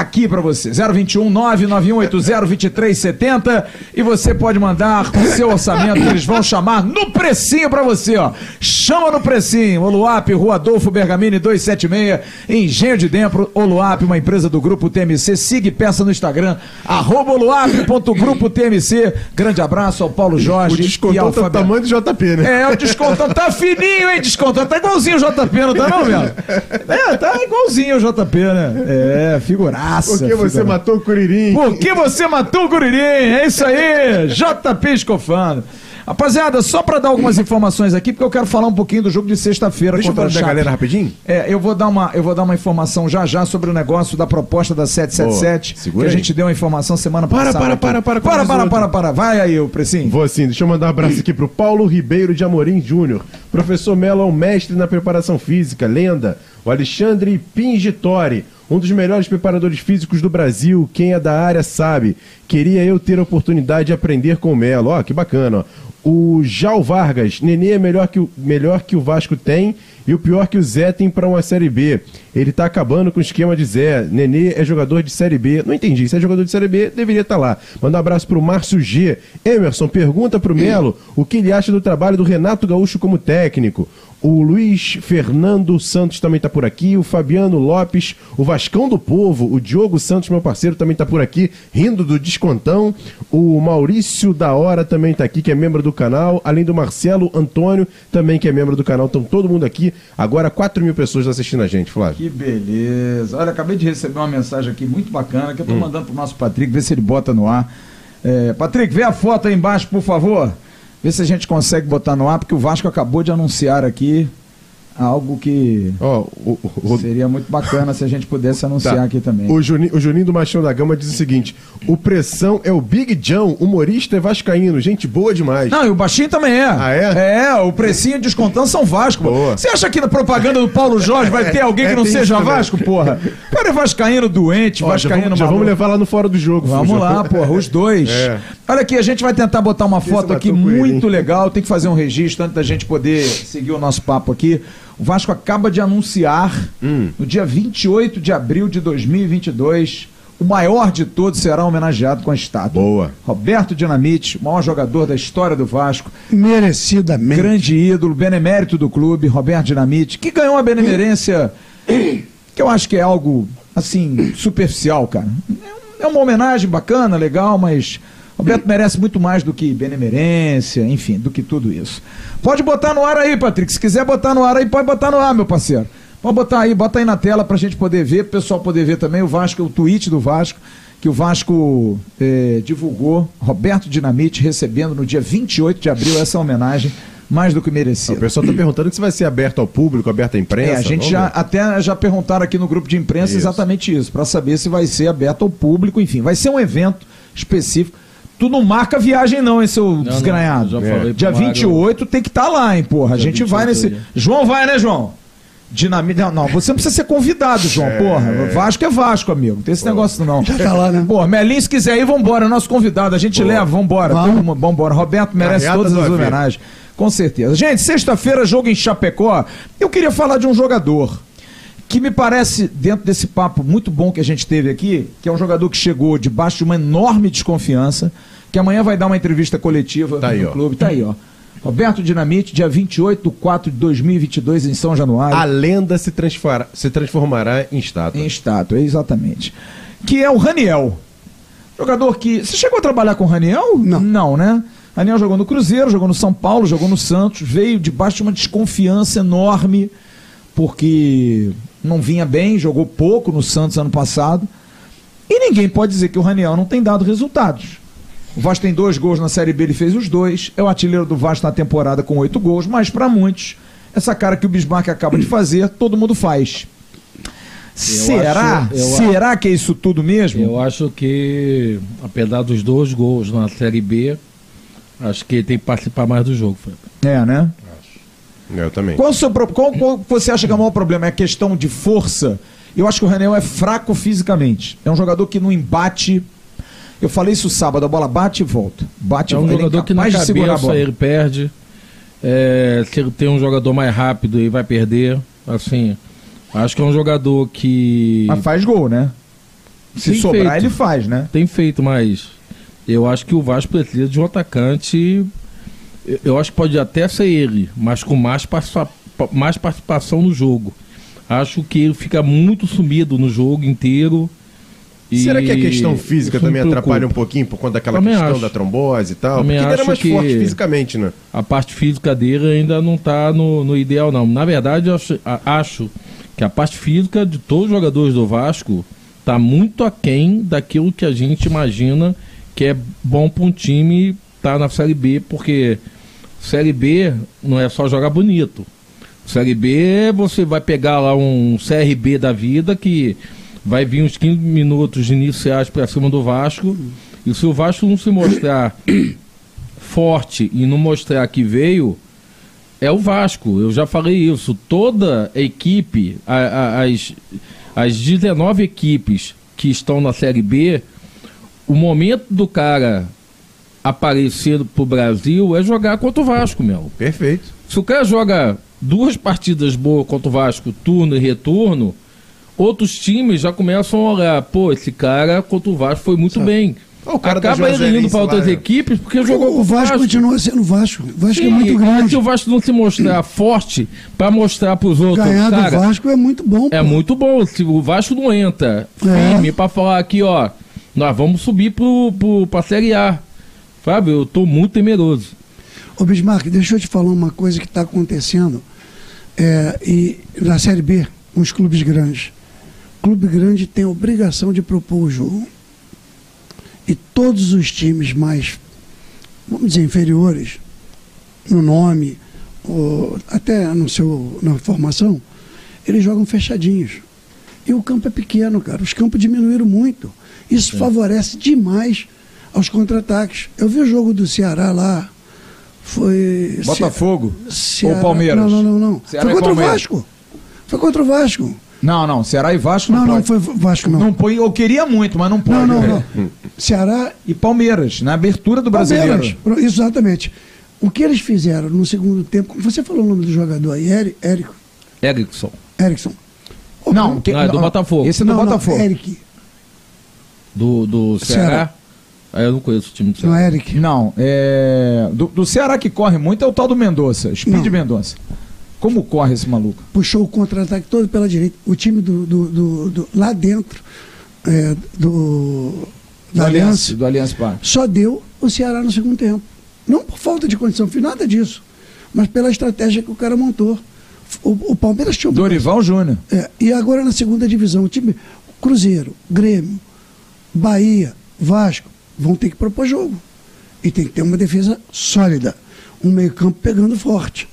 aqui para você. 021 99180 2370 e você pode mandar o seu orçamento que eles vão chamar no precinho para você, ó. Chama no precinho. Oluap, Rua Adolfo Bergamini 276, Engenho de Dentro, Oluap, uma empresa do Grupo TMC. Siga e peça no Instagram, arroba oluap.grupo TMC. Grande abraço ao Paulo Jorge O e ao tá Fabiano. tamanho do JP, né? É, o descontão tá fininho, hein? Descontão tá igualzinho o JP, não tá não, velho? É, tá igualzinho o JP, né? É, figuraça. Porque você figuraça. matou o Curirim. Por que você matou o Curirim? É isso aí, JP escofando. Rapaziada, só para dar algumas informações aqui, porque eu quero falar um pouquinho do jogo de sexta-feira Deixa eu contra falar a da galera rapidinho. É, eu vou dar uma, eu vou dar uma informação já já sobre o negócio da proposta da 777, Boa, que a gente deu uma informação semana Para, passada. para, para, para, para, para, para, para, para. Vai aí, o Precinho. Vou sim, deixa eu mandar um abraço aqui pro Paulo Ribeiro de Amorim Júnior. Professor Melo é um mestre na preparação física, lenda. O Alexandre Pingitori, um dos melhores preparadores físicos do Brasil. Quem é da área sabe. Queria eu ter a oportunidade de aprender com o Melo. Ó, que bacana. O Jal Vargas, Nenê é melhor que, o, melhor que o Vasco tem e o pior que o Zé tem para uma Série B. Ele tá acabando com o esquema de Zé. Nenê é jogador de Série B. Não entendi. Se é jogador de Série B, deveria estar lá. Manda um abraço pro Márcio G. Emerson, pergunta pro Melo o que ele acha do trabalho do Renato Gaúcho como técnico. O Luiz Fernando Santos também está por aqui, o Fabiano Lopes, o Vascão do Povo, o Diogo Santos, meu parceiro, também está por aqui, rindo do descontão. O Maurício da Hora também está aqui, que é membro do canal, além do Marcelo Antônio, também que é membro do canal. Estão todo mundo aqui. Agora 4 mil pessoas assistindo a gente, Flávio. Que beleza. Olha, acabei de receber uma mensagem aqui muito bacana que eu tô mandando pro nosso Patrick, ver se ele bota no ar. É, Patrick, vê a foto aí embaixo, por favor. Vê se a gente consegue botar no ar, porque o Vasco acabou de anunciar aqui algo que Ó, o, o, seria muito bacana se a gente pudesse anunciar Tá. aqui também. O Juninho, o Juninho do Machão da Gama diz o seguinte: o Pressão é o Big John, humorista é vascaíno, gente boa demais. Não, e o baixinho também é. Ah, é? É, o precinho e descontando são Vasco. Boa. Você acha que na propaganda do Paulo Jorge vai ter alguém que É, não seja também. Vasco, porra? O cara é vascaíno doente, Ó, já vascaíno vamos, já vamos levar lá no fora do jogo. Vamos lá, porra, os dois. É. Olha aqui, a gente vai tentar botar uma foto aqui ele, muito hein? legal. Tem que fazer um registro antes da gente poder seguir o nosso papo aqui. O Vasco acaba de anunciar, Hum. no dia 28 de abril de 2022, o maior de todos será homenageado com a estátua. Boa. Roberto Dinamite, o maior jogador da história do Vasco, Merecidamente. grande ídolo, benemérito do clube, Roberto Dinamite, que ganhou uma benemerência que eu acho que é algo, assim, superficial, cara. É É uma homenagem bacana, legal, mas Roberto merece muito mais do que benemerência, enfim, do que tudo isso. Pode botar no ar aí, Patrick. Se quiser botar no ar aí, pode botar no ar, meu parceiro. Pode botar aí, bota aí na tela pra gente poder ver, pro pessoal poder ver também o Vasco, o tweet do Vasco, que o Vasco eh, divulgou, Roberto Dinamite recebendo no dia 28 de abril essa homenagem, mais do que O merecida. pessoal tá perguntando se vai ser aberto ao público, aberto à imprensa. É, a gente já ver. até já perguntaram aqui no grupo de imprensa Isso. exatamente isso, para saber se vai ser aberto ao público, enfim, vai ser um evento específico. Tu não marca viagem não, hein, seu Não, desgranhado. não, já É. falei Dia Mário. 28 tem que estar lá, hein, porra. A Dia gente vai 28 nesse. aí. João vai, né, João? Dinamite. Não, não, você não precisa ser convidado, João, porra. Vasco é Vasco, amigo. Não tem esse negócio não. Já tá lá, né? Pô, Melinho, se quiser ir, vambora. É nosso convidado. A gente leva, vambora. Vamos. Vambora. Roberto merece Carreata todas as homenagens. Com certeza. Gente, sexta-feira, jogo em Chapecó. Eu queria falar de um jogador que me parece, dentro desse papo muito bom que a gente teve aqui, que é um jogador que chegou debaixo de uma enorme desconfiança, que amanhã vai dar uma entrevista coletiva Tá aí, no ó. clube. Tá aí, ó. Roberto Dinamite, dia 28 de 4 de 2022, em São Januário. A lenda se, transfara- se transformará em estátua. Em estátua, exatamente. Que é o Raniel. Jogador que. Você chegou a trabalhar com o Raniel? Não. Não, né? Raniel jogou no Cruzeiro, jogou no São Paulo, jogou no Santos, veio debaixo de uma desconfiança enorme, porque não vinha bem, jogou pouco no Santos ano passado. E ninguém pode dizer que o Raniel não tem dado resultados. O Vasco tem dois gols na Série B, ele fez os dois. É o artilheiro do Vasco na temporada com oito gols, mas para muitos, essa cara que o Bismarck acaba de fazer, todo mundo faz. Será? acho- eu Será que é isso tudo mesmo? Eu acho que, apesar dos dois gols na Série B, acho que ele tem que participar mais do jogo. Fred. É, né? Eu também. Qual, o seu, qual, qual você acha que é o maior problema? É a questão de força? Eu acho que o Raniel é fraco fisicamente. É um jogador que no embate. Eu falei isso sábado, a bola bate e volta. Bate É e um. Ele jogador que na incapaz de segurar a cabeça bola. ele perde. É, se ele tem um jogador mais rápido, ele vai perder. Assim, acho que é um jogador que Mas faz gol, né? Se Tem sobrar, feito. ele faz, né? tem feito, mas eu acho que o Vasco precisa de um atacante. eu- Eu acho que pode até ser ele, mas com mais, participa- mais participação no jogo. Acho que ele fica muito sumido no jogo inteiro. E Será que a questão física também atrapalha um pouquinho por conta daquela Também questão acho. da trombose e tal? Também Porque ele era mais forte fisicamente, né? a parte física dele ainda não está no, no ideal, não. Na verdade, eu acho, acho que a parte física de todos os jogadores do Vasco está muito aquém daquilo que a gente imagina que é bom para um time estar na Série B, porque Série B não é só jogar bonito. Série B, você vai pegar lá um CRB da vida que vai vir uns 15 minutos iniciais para cima do Vasco. E se o Vasco não se mostrar forte e não mostrar que veio, é o Vasco. Eu já falei isso. Toda equipe, a, a, as, as 19 equipes que estão na Série B, o momento do cara aparecer pro Brasil é jogar contra o Vasco, meu. Perfeito. Se o cara joga duas partidas boas contra o Vasco, turno e retorno, outros times já começam a olhar, pô, esse cara contra o Vasco foi muito bem. O cara Acaba ele indo para outras lá, equipes porque Porque jogou o Vasco continua sendo Vasco. O Vasco é Sim, muito mas grande. Se o Vasco não se mostrar forte para mostrar para os outros, Ganhar cara, do Vasco é muito bom. é pô. muito bom. Se o Vasco não entra É. firme para falar aqui, ó, nós vamos subir pro, pro, pra Série A. Sabe, eu tô muito temeroso. Ô Bismarck, deixa eu te falar uma coisa que está acontecendo é, e na Série B, com os clubes grandes. Clube grande tem a obrigação de propor o jogo. E todos os times mais, vamos dizer, inferiores, no nome, ou até no seu, na formação, eles jogam fechadinhos. E o campo é pequeno, cara. Os campos diminuíram muito. Isso favorece demais aos contra-ataques. Eu vi o jogo do Ceará lá. Foi. Botafogo Ceará- ou Palmeiras? Não, não, não, não. Foi contra o. Vasco. Foi contra o Vasco. Não, não. Ceará e Vasco não, Não, não, foi Vasco, não. Não põe, eu queria muito, mas não pode. Não, não, É. não. Ceará E Palmeiras, na abertura do brasileiro. Palmeiras. Pro- Exatamente. O que eles fizeram no segundo tempo, você falou o nome do jogador aí, Érico, Erickson. Erickson. Ô, Não, que- Não, é do Botafogo. Esse é do não, Botafogo. Não, Eric, Do, do Ceará. Ceará. Aí eu não conheço o time do não Ceará. é Eric. Não, é. Do, do Ceará que corre muito é o tal do Mendonça, Speed Não. Mendonça. Como corre esse maluco? Puxou o contra-ataque todo pela direita. O time do, do, do- do- lá dentro é, do, da Aliança do Aliança Parque. só deu o Ceará no segundo tempo. Não por falta de condição, foi nada disso. Mas pela estratégia que o cara montou. O, o Palmeiras tinha Dorival Júnior. É, e agora na segunda divisão, o time Cruzeiro, Grêmio, Bahia, Vasco vão ter que propor jogo. E tem que ter uma defesa sólida. Um meio-campo pegando forte.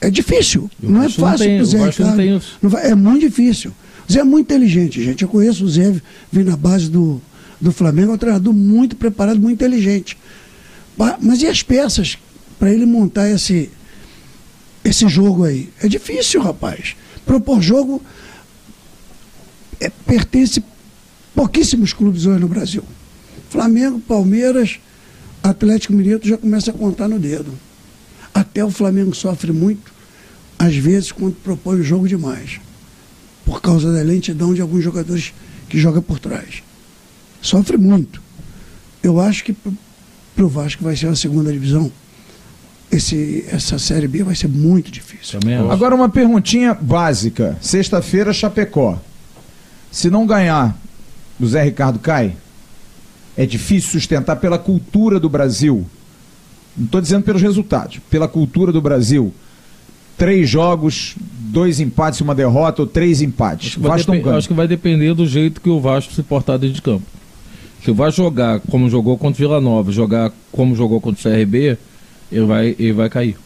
É difícil. Não é não fácil Zé o não Ricardo. isso. Não vai- é muito difícil. O Zé é muito inteligente, gente. Eu conheço o Zé, vem na base do, do Flamengo, é um treinador muito preparado, muito inteligente. Mas e as peças para ele montar esse, esse jogo aí? É difícil, rapaz. Propor jogo é, pertence pouquíssimos clubes hoje no Brasil. Flamengo, Palmeiras, Atlético Mineiro já começa a contar no dedo. Até o Flamengo sofre muito, às vezes, quando propõe o jogo demais. Por causa da lentidão de alguns jogadores que jogam por trás. Sofre muito. Eu acho que para o Vasco vai ser a segunda divisão. Esse, essa Série B vai ser muito difícil. Agora uma perguntinha básica. Sexta-feira, Chapecó. Se não ganhar, o Zé Ricardo cai? É difícil sustentar pela cultura do Brasil. Não estou dizendo pelos resultados, pela cultura do Brasil. Três jogos, dois empates e uma derrota, ou três empates. Acho que, vai acho que vai depender do jeito que o Vasco se portar dentro de campo. Se o Vasco jogar como jogou contra o Vila Nova, jogar como jogou contra o CRB, ele vai, ele vai cair.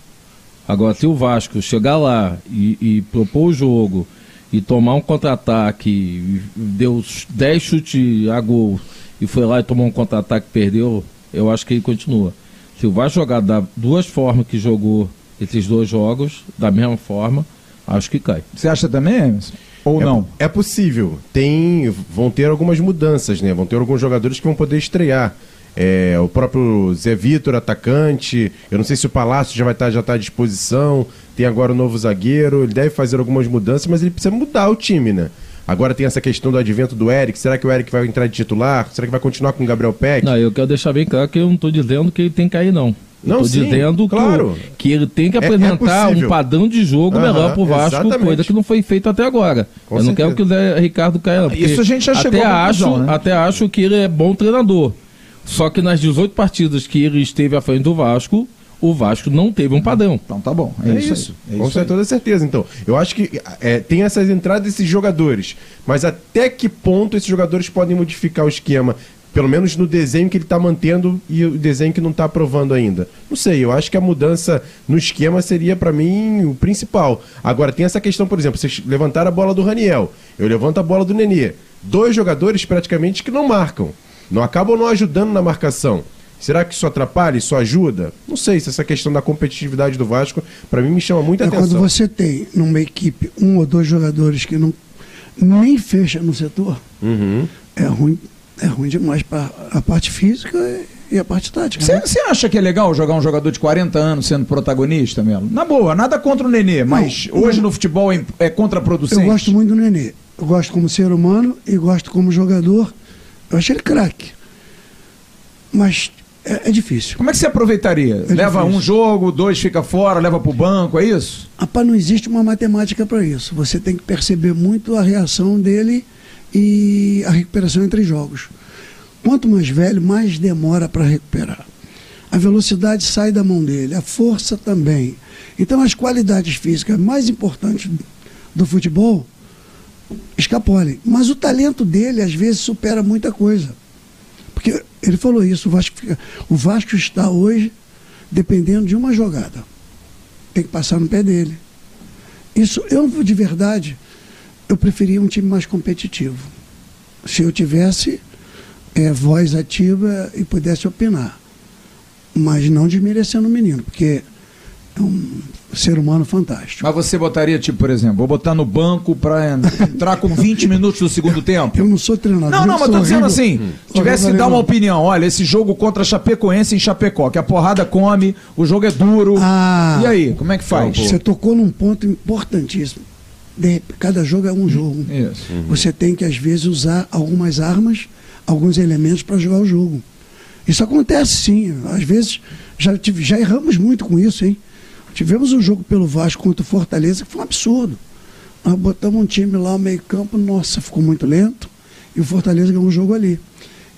Agora, se o Vasco chegar lá e, e propor o jogo e tomar um contra-ataque, deu os 10 chutes a gol e foi lá e tomou um contra-ataque e perdeu, eu acho que ele continua. Se o Vasco jogar da duas formas que jogou esses dois jogos, da mesma forma, acho que cai. Você acha também, Emerson? Ou é, não? É possível. Tem, vão ter algumas mudanças, né? Vão ter alguns jogadores que vão poder estrear. É, o próprio Zé Vitor, atacante. Eu não sei se o Palácio já vai estar já tá à disposição. Tem agora o novo zagueiro. Ele deve fazer algumas mudanças, mas ele precisa mudar o time, né? Agora tem essa questão do advento do Eric. Será que o Eric vai entrar de titular? Será que vai continuar com o Gabriel Peck? Não, eu quero deixar bem claro que eu não estou dizendo que ele tem que cair, não. Não, Estou sim, dizendo que, claro. que ele tem que É- é apresentar um padrão de jogo Aham, melhor pro Vasco, exatamente. coisa que não foi feita até agora. Com eu não certeza. quero que o Zé Ricardo caia, não. Isso a gente já até chegou à acho, né? Até acho que ele é bom treinador. Só que nas 18 partidas que ele esteve à frente do Vasco, o Vasco não teve um padrão. Então tá bom. É, É, isso. isso. É com isso toda certeza. Então, eu acho que é, tem essas entradas desses jogadores, mas até que ponto esses jogadores podem modificar o esquema? Pelo menos no desenho que ele está mantendo e o desenho que não está aprovando ainda. Não sei, eu acho que a mudança no esquema seria para mim o principal. Agora tem essa questão, por exemplo, vocês levantaram a bola do Raniel, eu levanto a bola do Nenê. Dois jogadores praticamente que não marcam. Não acabam não ajudando na marcação. Será que isso atrapalha, isso ajuda? Não sei se essa questão da competitividade do Vasco, para mim, me chama muita É atenção. quando você tem numa equipe um ou dois jogadores que não nem fecha no setor, Uhum. é ruim, é ruim demais para a parte física e a parte tática. né? Você acha que é legal jogar um jogador de 40 anos sendo protagonista, Melo? Na boa, nada contra o Nenê, mas Não, hoje não. no futebol é, é contraproducente. Eu gosto muito do Nenê. Eu gosto como ser humano e gosto como jogador. Eu acho ele craque. Mas é, é difícil. Como é que você aproveitaria? É leva difícil. um jogo, dois fica fora, leva pro banco, é isso? Rapaz, não existe uma matemática para isso. Você tem que perceber muito a reação dele e a recuperação entre jogos. Quanto mais velho, mais demora para recuperar. A velocidade sai da mão dele, a força também. Então, as qualidades físicas mais importantes do futebol escapolem. Mas o talento dele, às vezes, supera muita coisa. Porque ele falou isso, o Vasco, fica- o Vasco está hoje dependendo de uma jogada tem que passar no pé dele. Isso, eu de verdade, eu preferia um time mais competitivo. Se eu tivesse é, voz ativa e pudesse opinar. Mas não desmerecendo o menino, porque é um ser humano fantástico. Mas você botaria, tipo, por exemplo, vou botar no banco pra en- entrar com 20 minutos do segundo tempo? Eu não sou treinador. Não, não, mas sou tô dizendo horrível. assim, tivesse que dar uma opinião, olha, esse jogo contra Chapecoense em Chapecó, que a porrada come, o jogo é duro. Ah. e aí, como é que faz? Você tocou num ponto importantíssimo. De cada jogo é um jogo. Isso. Você tem que, às vezes, usar algumas armas, alguns elementos para jogar o jogo. Isso acontece sim. Às vezes, já, tive- já erramos muito com isso, hein? Tivemos um jogo pelo Vasco contra o Fortaleza que foi um absurdo. Nós botamos um time lá no meio-campo, nossa, ficou muito lento. E o Fortaleza ganhou um jogo ali.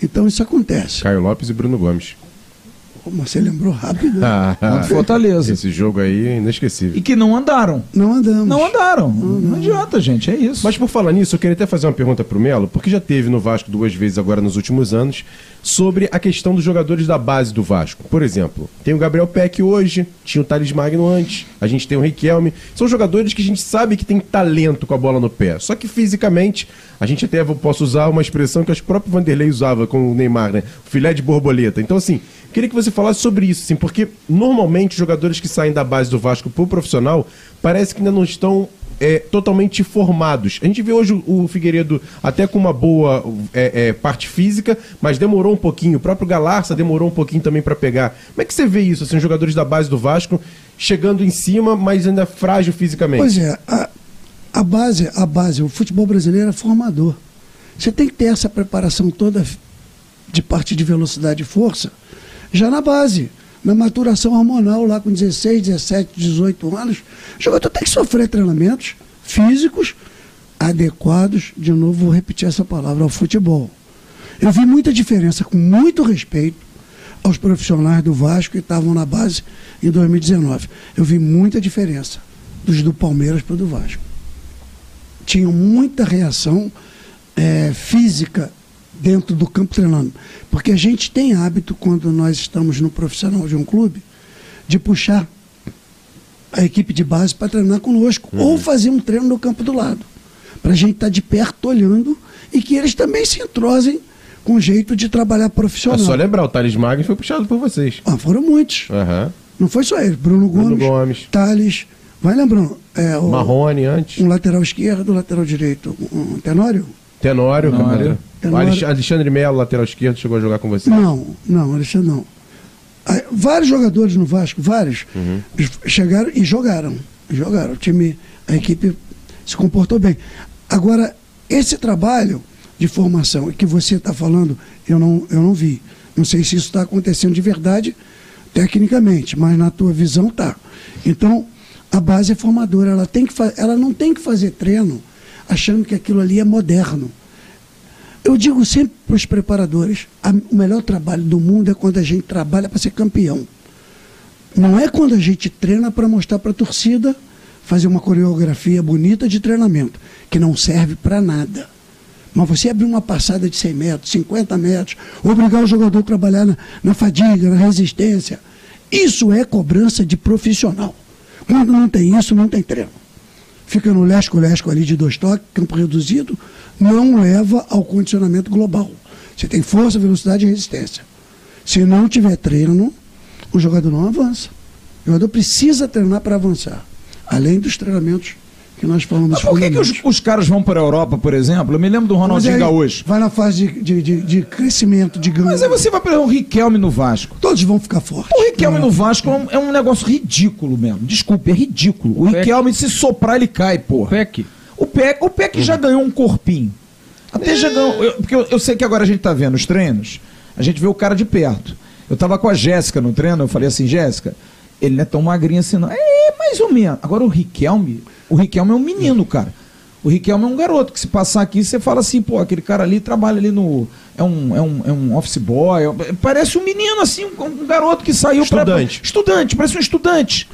Então isso acontece. Caio Lopes e Bruno Gomes. Como você lembrou rápido. Contra o Fortaleza. Esse jogo aí é inesquecível. E que não andaram. Não andamos. Não andaram. Não, adianta, gente, é isso. Mas por falar nisso, eu queria até fazer uma pergunta pro Melo, porque já teve no Vasco duas vezes agora nos últimos anos, sobre a questão dos jogadores da base do Vasco. Por exemplo, tem o Gabriel Peck hoje, tinha o Thales Magno antes, a gente tem o Riquelme. São jogadores que a gente sabe que tem talento com a bola no pé. Só que fisicamente, a gente até posso usar uma expressão que acho que o próprio Vanderlei usava com o Neymar, né? O filé de borboleta. Então, assim, queria que você falasse sobre isso, assim, porque normalmente jogadores que saem da base do Vasco pro profissional parece que ainda não estão é, totalmente formados. A gente vê hoje o, o Figueiredo até com uma boa é, é, parte física, mas demorou um pouquinho. O próprio Galarça demorou um pouquinho também para pegar. Como é que você vê isso, assim, os jogadores da base do Vasco chegando em cima, mas ainda frágil fisicamente? Pois é, a, a base, a base, o futebol brasileiro é formador. Você tem que ter essa preparação toda de parte de velocidade e força já na base, na maturação hormonal lá com 16, 17, 18 anos. O jogador tem que sofrer treinamentos físicos adequados, de novo vou repetir essa palavra, ao futebol. Eu vi muita diferença, com muito respeito, aos profissionais do Vasco que estavam na base em 2019. Eu vi muita diferença dos do Palmeiras para o do Vasco. Tinham muita reação eh, física dentro do campo treinando. Porque a gente tem hábito, quando nós estamos no profissional de um clube, de puxar a equipe de base para treinar conosco. Ou fazer um treino no campo do lado. Para a gente estar de perto olhando e que eles também se entrosem com o jeito de trabalhar É profissional. só lembrar, o Thales Magno foi puxado por vocês. Ah, foram muitos. Aham. Não foi só ele. Bruno Bruno Gomes, Gomes. Thales. Vai lembrando. É, o, Marrone antes. um lateral esquerdo, lateral direito. Um Tenório? Tenório. Tenório. Tenório. Alex- Alexandre Melo, lateral esquerdo, chegou a jogar com você. Não, não, Alexandre não. Ah, Vários jogadores no Vasco, vários, eles chegaram e jogaram. Jogaram. O time, a equipe se comportou bem. Agora, esse trabalho de formação que você está falando, eu não, eu não vi. Não sei se isso está acontecendo de verdade, tecnicamente, mas na tua visão tá. Então, a base é formadora, ela, tem que ela não tem que fazer treino achando que aquilo ali é moderno. Eu digo sempre para os preparadores: a- o melhor trabalho do mundo é quando a gente trabalha para ser campeão. Não é quando a gente treina para mostrar para a torcida, fazer uma coreografia bonita de treinamento, que não serve para nada. Mas você abrir uma passada de 100 metros, 50 metros, obrigar o jogador a trabalhar na, na fadiga, na resistência, isso é cobrança de profissional. Quando não tem isso, não tem treino. Fica no lesco-lesco ali de dois toques, campo reduzido, não leva ao condicionamento global. Você tem força, velocidade e resistência. Se não tiver treino, o jogador não avança. O jogador precisa treinar para avançar. Além dos treinamentos que nós falamos Mas por que, que os, os caras vão para a Europa, por exemplo? Eu me lembro do Ronaldinho Gaúcho. Vai na fase de, de, de- de crescimento, de ganho. Mas aí você vai para o Riquelme no Vasco. Todos vão ficar fortes. O Riquelme no Vasco é um, é um negócio ridículo mesmo. Desculpe, é ridículo. O Peck. Riquelme, se soprar, ele cai, porra. PEC. O Peck, o Peck já ganhou um corpinho. Até já ganhou. eu- porque eu, eu sei que agora a gente tá vendo os treinos, a gente vê o cara de perto. Eu tava com a Jéssica no treino, eu falei assim, Jéssica, ele não é tão magrinho assim, não. É, mais ou menos. Agora o Riquelme, o Riquelme é um menino, cara. O Riquelme é um garoto que se passar aqui, você fala assim, pô, aquele cara ali trabalha ali no. É um, é um, é um office boy. é- parece um menino, assim, um, um garoto que saiu pra- Estudante. Estudante, parece um estudante.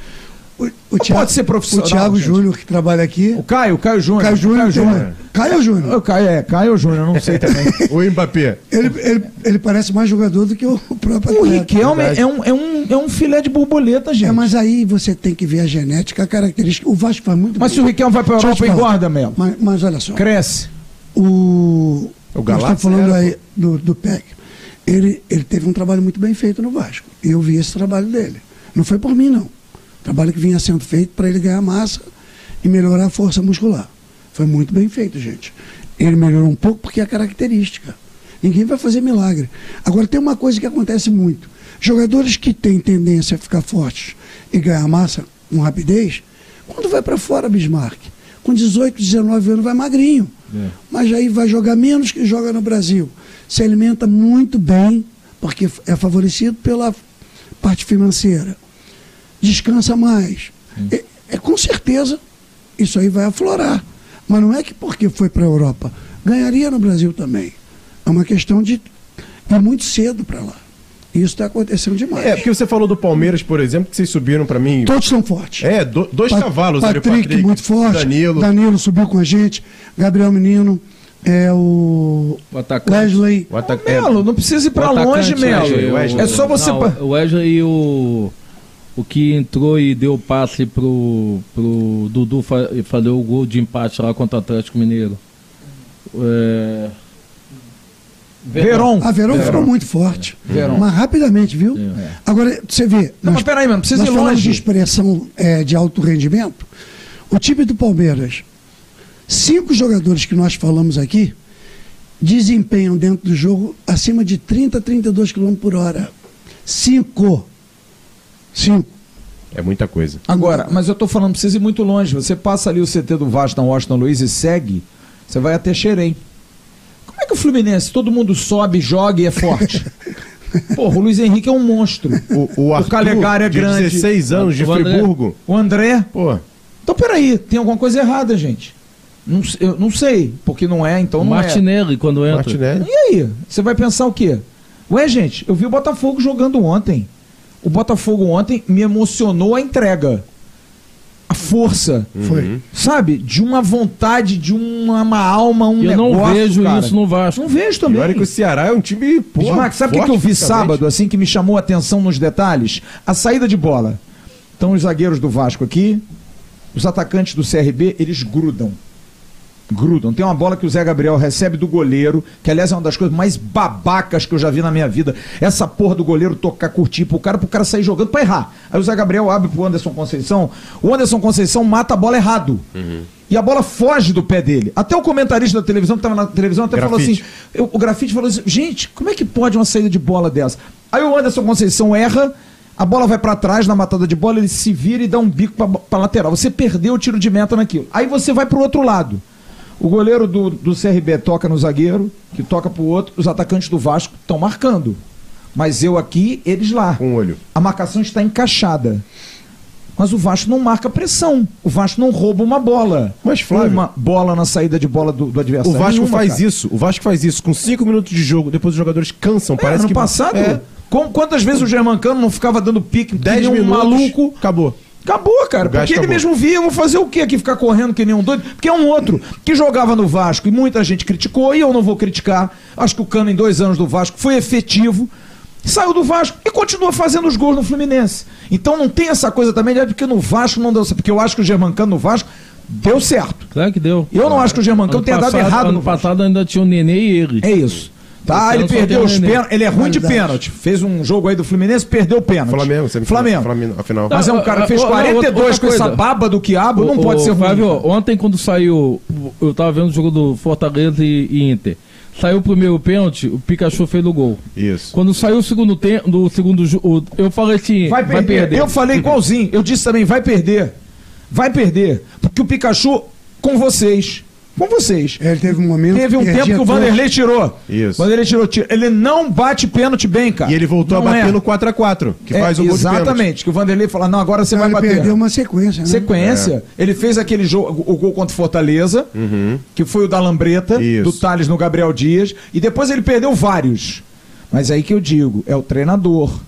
O, o Thiago- pode ser profissional, O Thiago gente. Júnior, que trabalha aqui. O Caio, o Caio Júnior. Caio Júnior. Caio Júnior. Caio Júnior. O Caio, é, Caio Júnior, não sei também. O Mbappé. Ele, ele, ele parece mais jogador do que o próprio O. Riquelme verdade. é um, é, um, é um filé de borboleta, gente. É, mas, mas aí você tem que ver a genética, a característica. O Vasco faz muito bem. se o Riquelme vai Deixa eu Europa, engorda, Melo. Mas, mas olha só. Cresce. O. O nós Galazzi estamos falando era, aí do, do PEC. Ele, ele teve um trabalho muito bem feito no Vasco. E eu vi esse trabalho dele. Não foi por mim, não. Trabalho que vinha sendo feito para ele ganhar massa e melhorar a força muscular. Foi muito bem feito, gente. Ele melhorou um pouco porque é característica. Ninguém vai fazer milagre. Agora, tem uma coisa que acontece muito. Jogadores que têm tendência a ficar fortes e ganhar massa com rapidez, quando vai para fora, Bismarck, com 18, 19 anos, vai magrinho. Mas aí vai jogar menos que joga no Brasil. Se alimenta muito bem, porque é favorecido pela parte financeira. Descansa mais. É, é com certeza isso aí vai aflorar. Mas não é que porque foi para a Europa. Ganharia no Brasil também. É uma questão de ir muito cedo para lá. E isso está acontecendo demais. É, porque você falou do Palmeiras, por exemplo, que vocês subiram pra mim. Todos são fortes. É, do- dois Pa- cavalos ali, o Patrick, muito forte. Danilo. Danilo subiu com a gente. Gabriel Menino. É o O atacante. Wesley. O Melo, não precisa ir pra O longe, Melo. É só você. Não, o Wesley e o. O que entrou e deu passe pro, pro Dudu fa fazer o gol de empate lá contra o Atlético Mineiro. É... Verón. A Verão ficou muito forte. Verón. Mas rapidamente, viu? É. Agora, você vê. Não, nós- mas peraí, mano, não precisa nós ir longe. de expressão é, de alto rendimento. O time do Palmeiras, cinco jogadores que nós falamos aqui, desempenham dentro do jogo acima de 30, 32 km por hora. Cinco. Cinco. É muita coisa. Agora, mas eu tô falando, precisa ir muito longe. Você passa ali o CT do Vasco na Washington Luiz e segue, você vai até Xerém. Como é que o Fluminense, todo mundo sobe, joga e é forte? Porra, o Luiz Henrique é um monstro. O, o Arthur, Calegari é de grande. 16 anos, de O André. Friburgo. O André. Pô, Então, peraí, tem alguma coisa errada, gente. Não, eu não sei, porque não é, então O não Martinelli, quando entra. Martinelli. é. E aí? Você vai pensar o quê? Ué, gente, eu vi o Botafogo jogando ontem. O Botafogo ontem me emocionou a entrega. A força. Foi. Sabe? De uma vontade, de uma, uma alma, um Eu negócio, não vejo cara. isso no Vasco. Não vejo E também. olha que o Ceará é um time. Pô, Bismarck, sabe o que, que eu vi sábado, assim, que me chamou a atenção nos detalhes? A saída de bola. Então, os zagueiros do Vasco aqui, os atacantes do CRB, eles grudam. Grudam. Tem uma bola que o Zé Gabriel recebe do goleiro, que aliás é uma das coisas mais babacas que eu já vi na minha vida. Essa porra do goleiro tocar, curtir pro cara, pro cara sair jogando pra errar. Aí o Zé Gabriel abre pro Anderson Conceição, o Anderson Conceição mata a bola errado. E a bola foge do pé dele. Até o comentarista da televisão, que tava na televisão, até falou Grafite. assim: eu- o grafite falou assim, gente, como é que pode uma saída de bola dessa? Aí o Anderson Conceição erra, a bola vai pra trás na matada de bola, ele se vira e dá um bico pra lateral. Você perdeu o tiro de meta naquilo. Aí você vai pro outro lado. O goleiro do, do CRB toca no zagueiro, que toca pro outro, os atacantes do Vasco estão marcando. Mas eu aqui, eles lá. Com um olho. A marcação está encaixada. Mas o Vasco não marca pressão. O Vasco não rouba uma bola. Mas, Flávio- Uma bola na saída de bola do, do O adversário. Vasco Nenhuma, faz cara. isso. O Vasco faz isso com 5 minutos de jogo. Depois os jogadores cansam. É, parece ano que. passado, É, com- quantas vezes o Germancano não ficava dando pique que 10 nem um minutos. maluco Acabou. Acabou, cara. O Porque ele acabou. mesmo via, eu vou fazer o quê aqui? Ficar correndo que nem um doido? Porque é um outro que jogava no Vasco e muita gente criticou, e eu não vou criticar. Acho que o Cano, em dois anos do Vasco, foi efetivo. Saiu do Vasco e continua fazendo os gols no Fluminense. Então não tem essa coisa também, de, ah, porque no Vasco não deu certo. Porque eu acho que o Germancano no Vasco deu certo. Claro que deu. Eu não acho que o Germancano Ano tenha dado passado- errado no Ano Vasco. passado ainda tinha o Nenê e ele. É isso. Tá, Esse ele perdeu os pênaltis. Ele é ruim de pênalti. Fez um jogo aí do Fluminense, perdeu o pênalti. Flamengo. Flamengo. Flamengo, afinal. Mas é um cara que fez Ah, ah, ah, 42 outra com essa baba do quiabo, não pode ser ruim. Flávio, ontem quando saiu, eu tava vendo o jogo do Fortaleza e, e Inter. Saiu o primeiro pênalti, o Pikachu fez o gol. Isso. Quando saiu o segundo tempo, do segundo jogo, eu falei assim, Vai perder. Eu falei igualzinho. Eu disse também, vai perder. Vai perder. Porque o Pikachu, com vocês, com vocês, Ele teve um momento. teve um tempo que o. Vanderlei tirou. Isso. O Vanderlei tirou. tiro. Ele não bate pênalti bem, cara. E ele voltou Não a bater é. no 4x4, que É, faz o gol. Exatamente. Que o Vanderlei fala, não, agora você Não, vai ele bater. perdeu uma sequência, né? Sequência. Ele fez aquele jogo, o gol contra o Fortaleza, que foi o da Lambreta, Uhum. Isso. do Thales no Gabriel Dias, e depois ele perdeu vários. Mas aí que eu digo, é o treinador.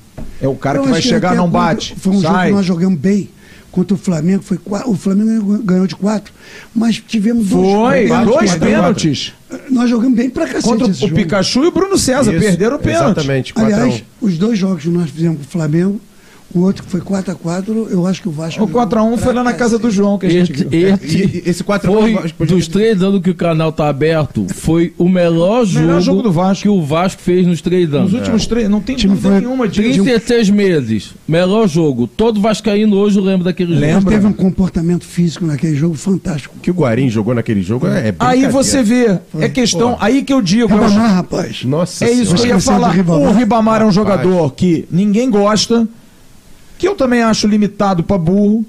É o cara Eu que vai chegar, não bate. Foi um jogo sai. que nós jogamos bem contra o Flamengo. Foi, o Flamengo ganhou de quatro, mas tivemos dois. Foi, dois quatro, pênaltis. Nós jogamos bem pra cacete Contra esse o jogo. Pikachu e o Bruno César. Isso, Perderam o pênalti. Exatamente, 4x1. Aliás, os dois jogos que nós fizemos com o Flamengo, o outro que foi 4x4, eu acho que o Vasco. O 4x1 foi lá na casa do João que a gente Este, viu. este E- e- esse 4 foi, dos três anos que o canal tá aberto, foi o melhor jogo, jogo do Vasco. que o Vasco fez nos três anos. Nos últimos três, não tem, time não tem foi nenhuma de... 36 meses, melhor jogo. Todo vascaíno hoje lembra daquele jogo. Ele Lembra? teve um comportamento físico naquele jogo fantástico. que o Guarim jogou naquele jogo é, é Aí você vê, é questão, aí que eu digo, eu Ribamar, rapaz. Nossa É isso que eu ia falar. O Ribamar é um Rapaz. jogador que ninguém gosta, que eu também acho limitado pra burro,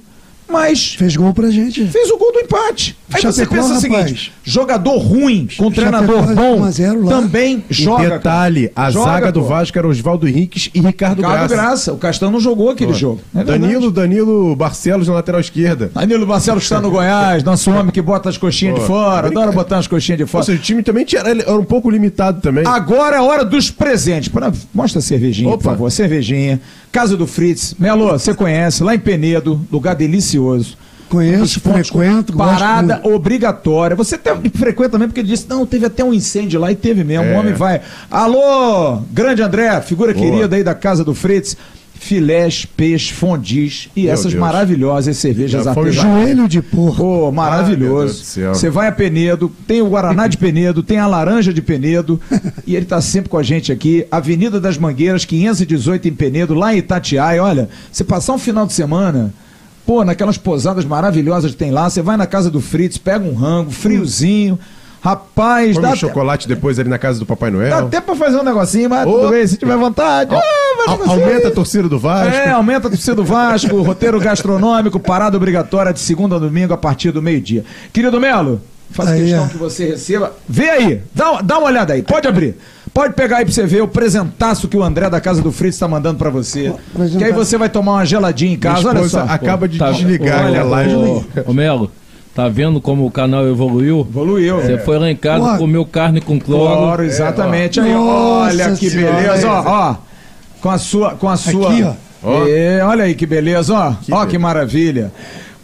mas Fez gol pra gente. fez o gol do empate. Aí você Chapecó, pensa o seguinte: jogador ruim com Chapecó, treinador bom 1 a 0 lá. também E joga. detalhe, a Joga, zaga do pô. Vasco era Oswaldo Henriques e Ricardo, Ricardo Graça. Graça. O Castão não jogou aquele Ó, jogo. É. Danilo, Danilo Barcelos na lateral esquerda. Danilo Marcelo que está no Goiás, nosso homem que bota as coxinhas de Pô, fora, brinca- adora botar as coxinhas de Ou fora. seja, o time também tinha, era um pouco limitado também. Agora é a hora dos presentes. Pra- Mostra a cervejinha, por Opa. favor. Cervejinha. Casa do Fritz. Melo, você conhece, lá em Penedo, lugar delicioso. Conheço, frequento, Parada obrigatória. Você até frequenta também, porque ele disse, não, teve até um incêndio lá e teve mesmo. É. O homem vai. Alô, grande André, figura Boa. querida aí da Casa do Fritz. Filés, peixe, fondis e Meu essas Deus. maravilhosas cervejas artesanais. Joelho de porco. Pô, Ah, Deus maravilhoso. Você vai a Penedo, tem o Guaraná de Penedo, tem a laranja de Penedo, e ele tá sempre com a gente aqui. Avenida das Mangueiras, 518 em Penedo, lá em Itatiaia. Olha, você passar um final de semana, pô, naquelas posadas maravilhosas que tem lá, você vai na casa do Fritz, pega um rango, friozinho. Rapaz, Come dá um até, chocolate depois ali na casa do Papai dá Noel. até pra fazer um negocinho, mas Ô. tudo bem, se tiver vontade. Ah, vai Au- fazer aumenta a torcida do Vasco. É, aumenta a torcida do Vasco, roteiro gastronômico, parada obrigatória de segunda a domingo a partir do meio-dia. Querido Melo, faz Aí, questão ó. que você receba. Vê aí, dá, dá uma olhada aí, pode abrir. Pode pegar aí pra você ver o presentaço que o André da Casa do Fritz tá mandando pra você. Que aí você vai tomar uma geladinha em casa, olha só. acaba de Tá- desligar olha, a live. Ô, ô Melo, tá vendo como o canal evoluiu? Evoluiu. Você foi lá em casa, Ó. comeu carne com cloro. Claro, exatamente. aí, Nossa olha que Senhora. beleza, ó, ó. Com a sua, com a sua. Aqui, ó. Ó. É, olha aí que beleza, ó. Que ó beleza. que maravilha.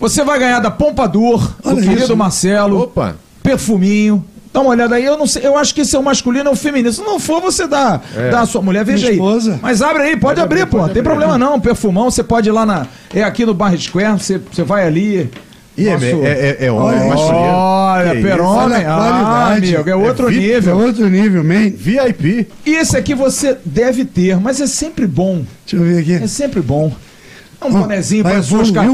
Você vai ganhar da Pompadour, do Olha querido isso. Marcelo. Opa! perfuminho. Dá uma olhada aí, eu não sei, eu acho que esse é o masculino ou o feminino. Se não for, você dá, É. dá a sua mulher, veja Minha aí. esposa. Mas abre aí, pode, Pode abrir, abrir, pô. pode Não tem abrir. problema não. Perfumão, você pode ir lá na. É aqui no Bar Square, você, você vai ali. E é, Nosso- é, é, é Olha, é. Olha. Olha a Ah, amigo, é outro É VIP, É nível. outro nível, man. VIP. E esse aqui você deve ter, mas é sempre bom. Deixa eu ver aqui. É sempre bom. É um bonezinho para suas, ca...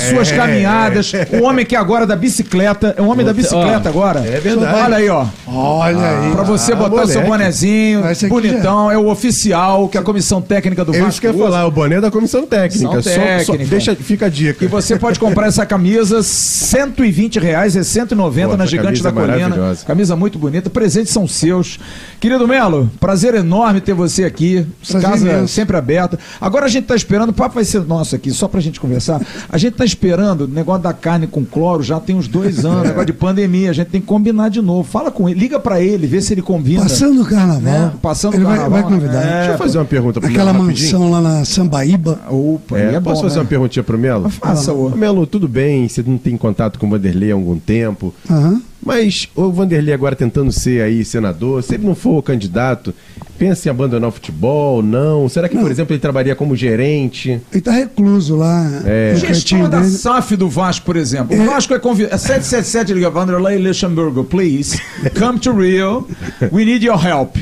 suas É. caminhadas. O homem que agora é da bicicleta. É o homem da bicicleta ó, agora. é verdade. Olha aí, ó. Olha aí. Pra você Ah, botar seu moleque. bonezinho, bonitão, é o oficial que a comissão técnica do É Vasco isso que eu ia falar, o boné da comissão técnica. Só- só, técnica. deixa, fica a dica. E você pode comprar essa camisa, 120 reais, é 190 Pô, na Gigante da é Colina. maravilhosa. Camisa muito bonita, presentes são seus. Querido Melo, prazer enorme ter você aqui. Prazer Casa imenso. sempre aberta. Agora a gente tá esperando, o papo vai ser nosso nosso aqui, só pra gente conversar. A gente tá esperando o negócio da carne com cloro já tem uns dois anos, negócio de pandemia. A gente tem que combinar de novo. Fala com ele, liga pra ele, vê se ele combina. Passando o carnaval. Né? Passando ele o carnaval. Vai, vai convidar. É, Deixa eu fazer uma pergunta pro Aquela Melo rapidinho. mansão lá na Sambaíba. Opa, É, é posso bom, fazer né? uma perguntinha pro Melo? Faça, Melo, tudo bem, você não tem contato com o Vanderlei há algum tempo, Aham. Mas o Vanderlei agora tentando ser aí senador, se ele não for o candidato, pensa em abandonar o futebol, não? Será que, por Não. exemplo, ele trabalharia como gerente? Ele tá recluso lá. É. cantinho da dele. SAF do Vasco, por exemplo. O É. Vasco é convidado. É 777 liga Vanderlei Luxemburgo, please. Come to Rio. We need your help.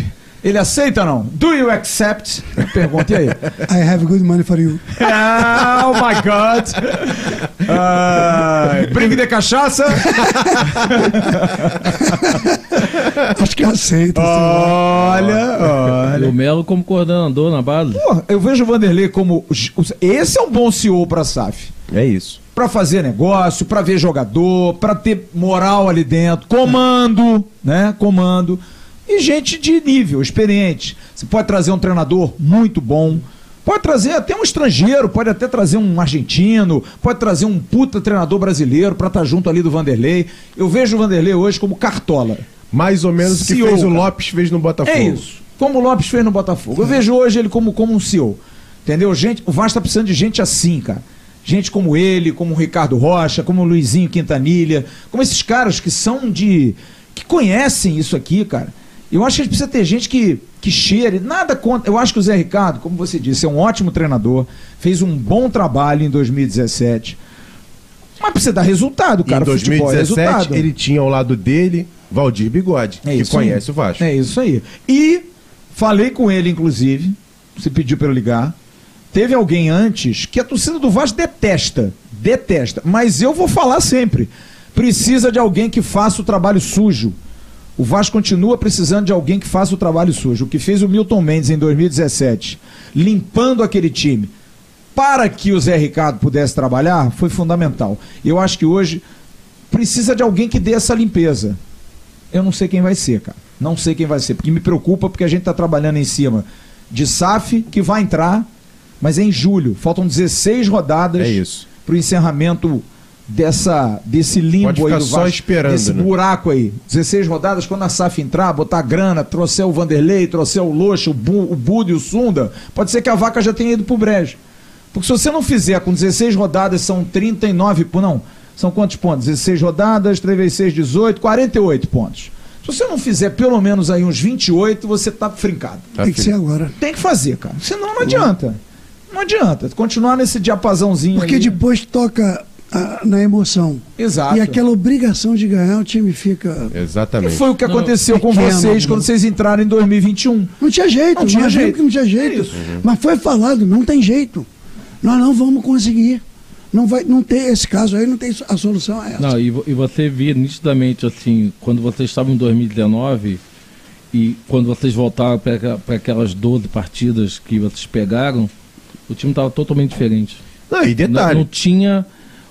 Ele aceita ou não? Do you accept? Pergunta e aí. I have good money for you. Oh my God! Ai, brinque de cachaça? Acho que aceita. Ah. Olha, olha. o Melo como coordenador na base. Pô, eu vejo o Vanderlei como. Esse é um bom CEO pra SAF. É isso. Pra fazer negócio, pra ver jogador, pra ter moral ali dentro, comando, né? Comando. E gente de nível, experiente. Você pode trazer um treinador muito bom. Pode trazer até um estrangeiro, pode até trazer um argentino, pode trazer um puta treinador brasileiro pra estar junto ali do Vanderlei. Eu vejo o Vanderlei hoje como cartola. Mais ou menos o que fez o. Lopes fez no Botafogo. É isso. Como o Lopes fez no Botafogo. Eu vejo hoje ele como, como um CEO. Entendeu? Gente, o Vasco tá precisando de gente assim, cara. Gente como ele, como o Ricardo Rocha, como o Luizinho Quintanilha, como esses caras que são de. que conhecem isso aqui, cara. Eu acho que a gente precisa ter gente que, que cheire. Nada contra. Eu acho que o Zé Ricardo, como você disse, é um ótimo treinador. Fez um bom trabalho em 2017. Mas precisa dar resultado, cara. em Futebol é 2017, resultado. ele tinha ao lado dele Valdir Bigode, É que isso aí. conhece o Vasco. É isso aí. E falei com ele, inclusive, você pediu para eu ligar. Teve alguém antes que a torcida do Vasco detesta. Detesta. Mas eu vou falar sempre. Precisa de alguém que faça o trabalho sujo. O Vasco continua precisando de alguém que faça o trabalho sujo. O que fez o Milton Mendes em 2017, limpando aquele time, para que o Zé Ricardo pudesse trabalhar, foi fundamental. Eu acho que hoje precisa de alguém que dê essa limpeza. Eu não sei quem vai ser, cara. Não sei quem vai ser, porque me preocupa porque a gente está trabalhando em cima de SAF, que vai entrar, mas é em julho. Faltam 16 rodadas É para o encerramento dessa, desse limbo Pode aí do só Vasco, esperando, desse né? buraco aí. 16 rodadas, quando a SAF entrar, botar grana, trouxer o Vanderlei, trouxer o Loxa, o, Bu, o Budo e o Sunda, pode ser que a vaca já tenha ido pro brejo. Porque se você não fizer com 16 rodadas, são 39, po- não, são quantos pontos? 16 rodadas, 3 vezes 6, 18, 48 pontos. Se você não fizer pelo menos aí uns 28, você tá frincado. Tá Tem que ser agora. Tem que fazer, cara. Senão não adianta. Não adianta. Continuar nesse diapasãozinho Porque aí. depois toca na emoção. Exato. E aquela obrigação de ganhar, o time fica. Exatamente. foi o que Não, aconteceu com pequeno, vocês quando vocês entraram em 2021. Não tinha jeito, Não tinha jeito. que não tinha jeito. É isso. Mas foi falado, não tem jeito. Nós não vamos conseguir. Não vai, não tem esse caso aí, não tem a solução é essa. Não, e, e você via nitidamente assim, quando vocês estavam em 2019 e quando vocês voltaram para aquelas 12 partidas que vocês pegaram, o time estava totalmente diferente. Não, e Não, detalhe, não tinha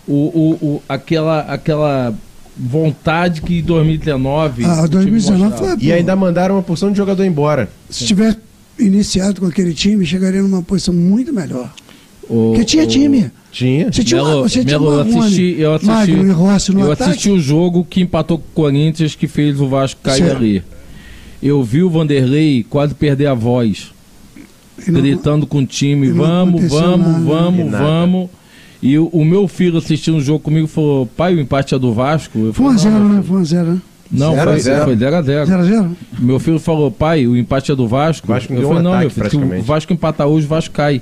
o, o, o- aquela, aquela vontade que em 2019. Ah, o time 2019 mostrava. foi- e ainda mandaram uma porção de jogador embora. Se tivesse iniciado com aquele time, chegaria numa posição muito melhor. O- Porque tinha o- time. Tinha. Você tinha, Melo, você tinha Melo, eu Marrone, assisti, eu assisti, Magno e Rossi no eu ataque. assisti o jogo que empatou com o Corinthians, que fez o Vasco cair Certo. ali. Eu vi o Vanderlei quase perder a voz, E não- gritando com o time, vamos, vamos, nada. E vamos, nada. vamos. E o, o meu filho assistindo o jogo comigo falou, pai, o empate é do Vasco? Eu Foi 1 a falei, 0 não, né? Foi 1 a 0 né? Não, Zero a foi zero. foi 0 a 0 0 a 0 Meu filho falou, pai, o empate é do Vasco? Vasco eu deu um falei, não, ataque, meu filho, se o Vasco empatar hoje, o Vasco cai.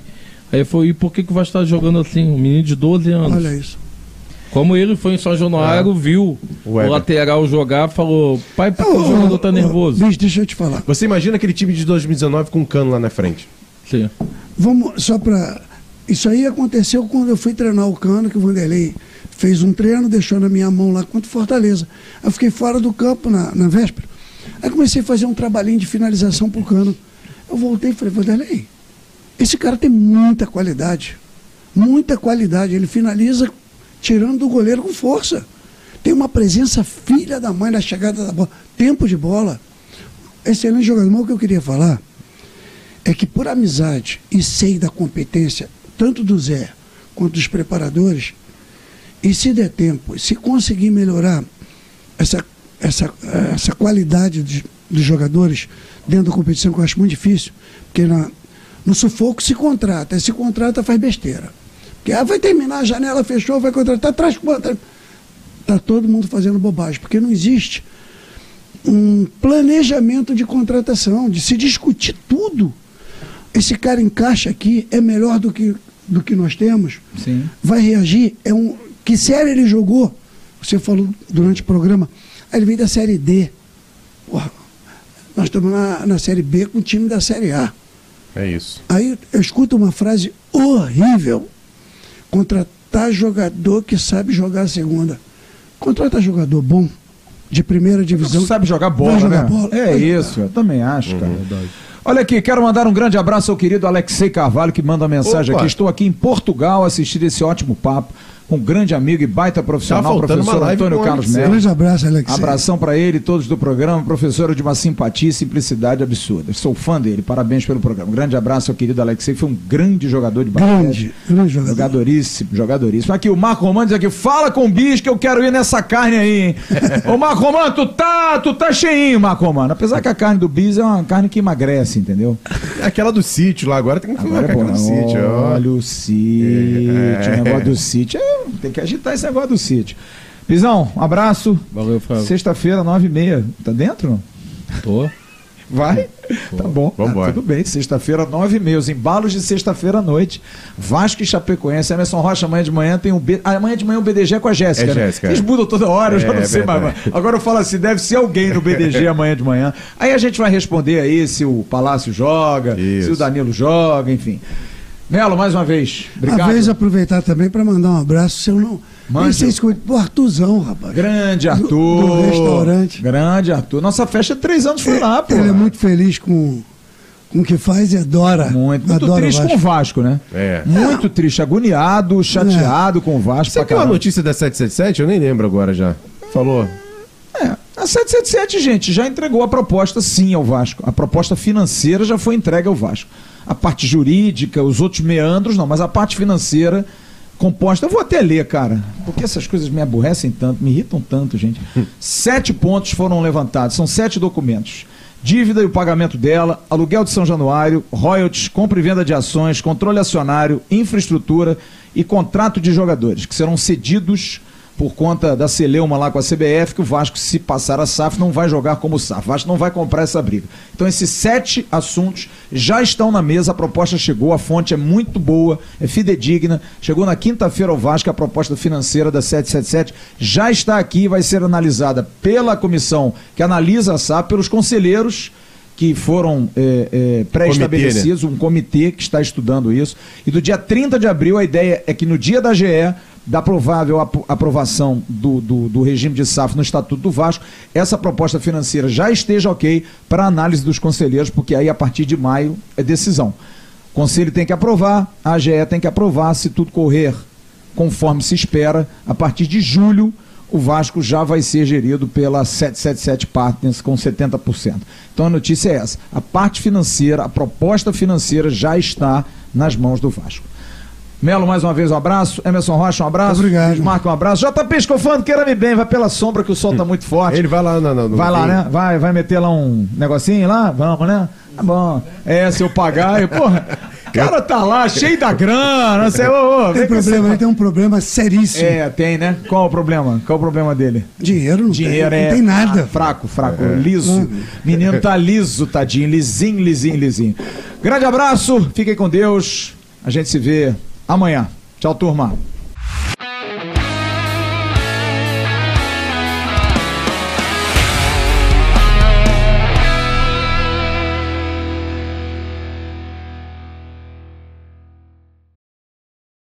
Aí ele falou, e por que, que o Vasco está jogando assim? Um menino de 12 anos. Olha isso. Como ele foi em São Januário, viu O o, lateral jogar, falou, pai, por que o jogador tá nervoso? Bicho, deixa eu te falar. Você imagina aquele time de 2019 com um cano lá na frente. Sim. Vamos só para. Isso aí aconteceu quando eu fui treinar o cano, que o Vanderlei fez um treino, deixou na minha mão lá contra Fortaleza. Eu fiquei fora do campo na, na véspera. Aí comecei a fazer um trabalhinho de finalização pro cano. Eu voltei e falei, Vanderlei, esse cara tem muita qualidade. Muita qualidade. Ele finaliza tirando do goleiro com força. Tem uma presença filha da mãe na chegada da bola. Tempo de bola. Excelente jogador. Mas o que eu queria falar é que por amizade e sei da competência tanto do Zé quanto dos preparadores. E se der tempo, se conseguir melhorar essa, essa, essa qualidade dos, dos jogadores dentro da competição, que eu acho muito difícil, porque na, no sufoco se contrata, e se contrata faz besteira. Porque ah, vai terminar, a janela fechou, vai contratar, traz quanto? Está todo mundo fazendo bobagem, porque não existe um planejamento de contratação, de se discutir tudo. Esse cara encaixa aqui, é melhor do que, do que nós temos, Sim. vai reagir. É um, que série ele jogou? Você falou durante o programa. Aí ele veio da série D. Porra, nós estamos na, na série B com o time da série A. É isso. Aí eu escuto uma frase horrível. Contratar jogador que sabe jogar a segunda. Contratar jogador bom, de primeira divisão. Não sabe jogar bola, jogar né? bola. É Vai isso, eu também acho, cara. Verdade. Olha aqui, quero mandar um grande abraço ao querido Alexei Carvalho, que manda mensagem Opa. aqui. Estou aqui em Portugal assistindo esse ótimo papo um grande amigo e baita profissional, Tá professor Antônio Carlos. Melo. Grande abraço, Alex. Abração para ele e todos do programa, professor de uma simpatia e simplicidade absurda. Sou fã dele, parabéns pelo programa. Um grande abraço ao querido Alexei, foi um grande jogador de basquete. Grande, grande jogador. Jogadoríssimo, jogadoríssimo. Aqui o Marco Romano diz aqui, fala com o bicho que eu quero ir nessa carne aí, hein? Ô Marco Romano, tu tá, tu tá cheinho, Marco Romano. Apesar que a carne do bis é uma carne que emagrece, entendeu? É Aquela do sítio lá, agora tem que falar Agora com é aquela bom. do sítio. Olha o sítio, É. o negócio do sítio. É, tem que agitar esse negócio do sítio. Pisão, um abraço. Valeu, Fábio. Sexta-feira, nove e meia. Tá dentro? Tô. Vai? Tá bom. Vambora. Ah, tudo bem. Sexta-feira, nove e meia. Os embalos de sexta-feira à noite. Vasco e Chapecoense. Emerson Rocha, amanhã de manhã tem o B... ah, amanhã de manhã o BDG é com a Jéssica. É né? Jéssica, Eles é. mudam toda hora, eu já É, não sei mais. Agora eu falo assim, deve ser alguém no BDG amanhã de manhã. Aí a gente vai responder aí se o Palácio joga, Isso. se o Danilo joga, enfim. Melo, mais uma vez. Obrigado. Às vezes aproveitar também para mandar um abraço, se eu não. Mande. Nem sei se Pô, Artuzão, rapaz. Grande Do- Arthur. do restaurante. Grande Arthur. Nossa festa de três anos foi lá, pô. Ele é muito feliz com, com o que faz e adora. Muito, muito adora triste o com o Vasco, né? É. Muito triste, agoniado, chateado com o Vasco. Você viu a caramba. notícia da 777? Eu nem lembro agora já. Falou. É, a 777, gente, já entregou a proposta sim ao Vasco. A proposta financeira já foi entregue ao Vasco. A parte jurídica, os outros meandros, não, mas a parte financeira composta. Eu vou até ler, cara, porque essas coisas me aborrecem tanto, me irritam tanto, gente. sete pontos foram levantados, são sete documentos. Dívida e o pagamento dela, aluguel de São Januário, royalties, compra e venda de ações, controle acionário, infraestrutura e contrato de jogadores, que serão cedidos por conta da celeuma lá com a CBF, que o Vasco, se passar a SAF, não vai jogar como SAF. O Vasco não vai comprar essa briga. Então, esses sete assuntos já estão na mesa, a proposta chegou, a fonte é muito boa, é fidedigna. Chegou na quinta-feira ao Vasco, a proposta financeira da 777 já está aqui, vai ser analisada pela comissão que analisa a SAF, pelos conselheiros que foram é, é, pré-estabelecidos, um comitê que está estudando isso. E do dia 30 de abril, a ideia é que no dia da GE, da provável apro- aprovação do, do, do regime de SAF no Estatuto do Vasco, essa proposta financeira já esteja ok para análise dos conselheiros, porque aí a partir de maio é decisão. O conselho tem que aprovar, a AGE tem que aprovar, se tudo correr conforme se espera, a partir de julho o Vasco já vai ser gerido pela 777 Partners com 70%. Então a notícia é essa: a parte financeira, a proposta financeira já está nas mãos do Vasco. Melo, mais uma vez um abraço. Emerson Rocha, um abraço. Obrigado. Marco, um abraço. JP Escofando, queira-me bem, vai pela sombra que o sol tá muito forte. Ele vai lá na, na, no Vai lá, né? Vai, vai meter lá um negocinho lá? Vamos, né? Tá bom. É, se eu pagar, eu, porra, o cara tá lá, cheio da grana, você, ô, ô, Tem problema, ele tem um problema seríssimo. É, tem, né? Qual o problema? Qual o problema dele? Dinheiro não Dinheiro tem, é. não tem nada. Fraco, fraco, liso. Menino tá liso, tadinho. Lisinho, lisinho, lisinho. Grande abraço, fiquem com Deus. A gente se vê amanhã. Tchau, turma.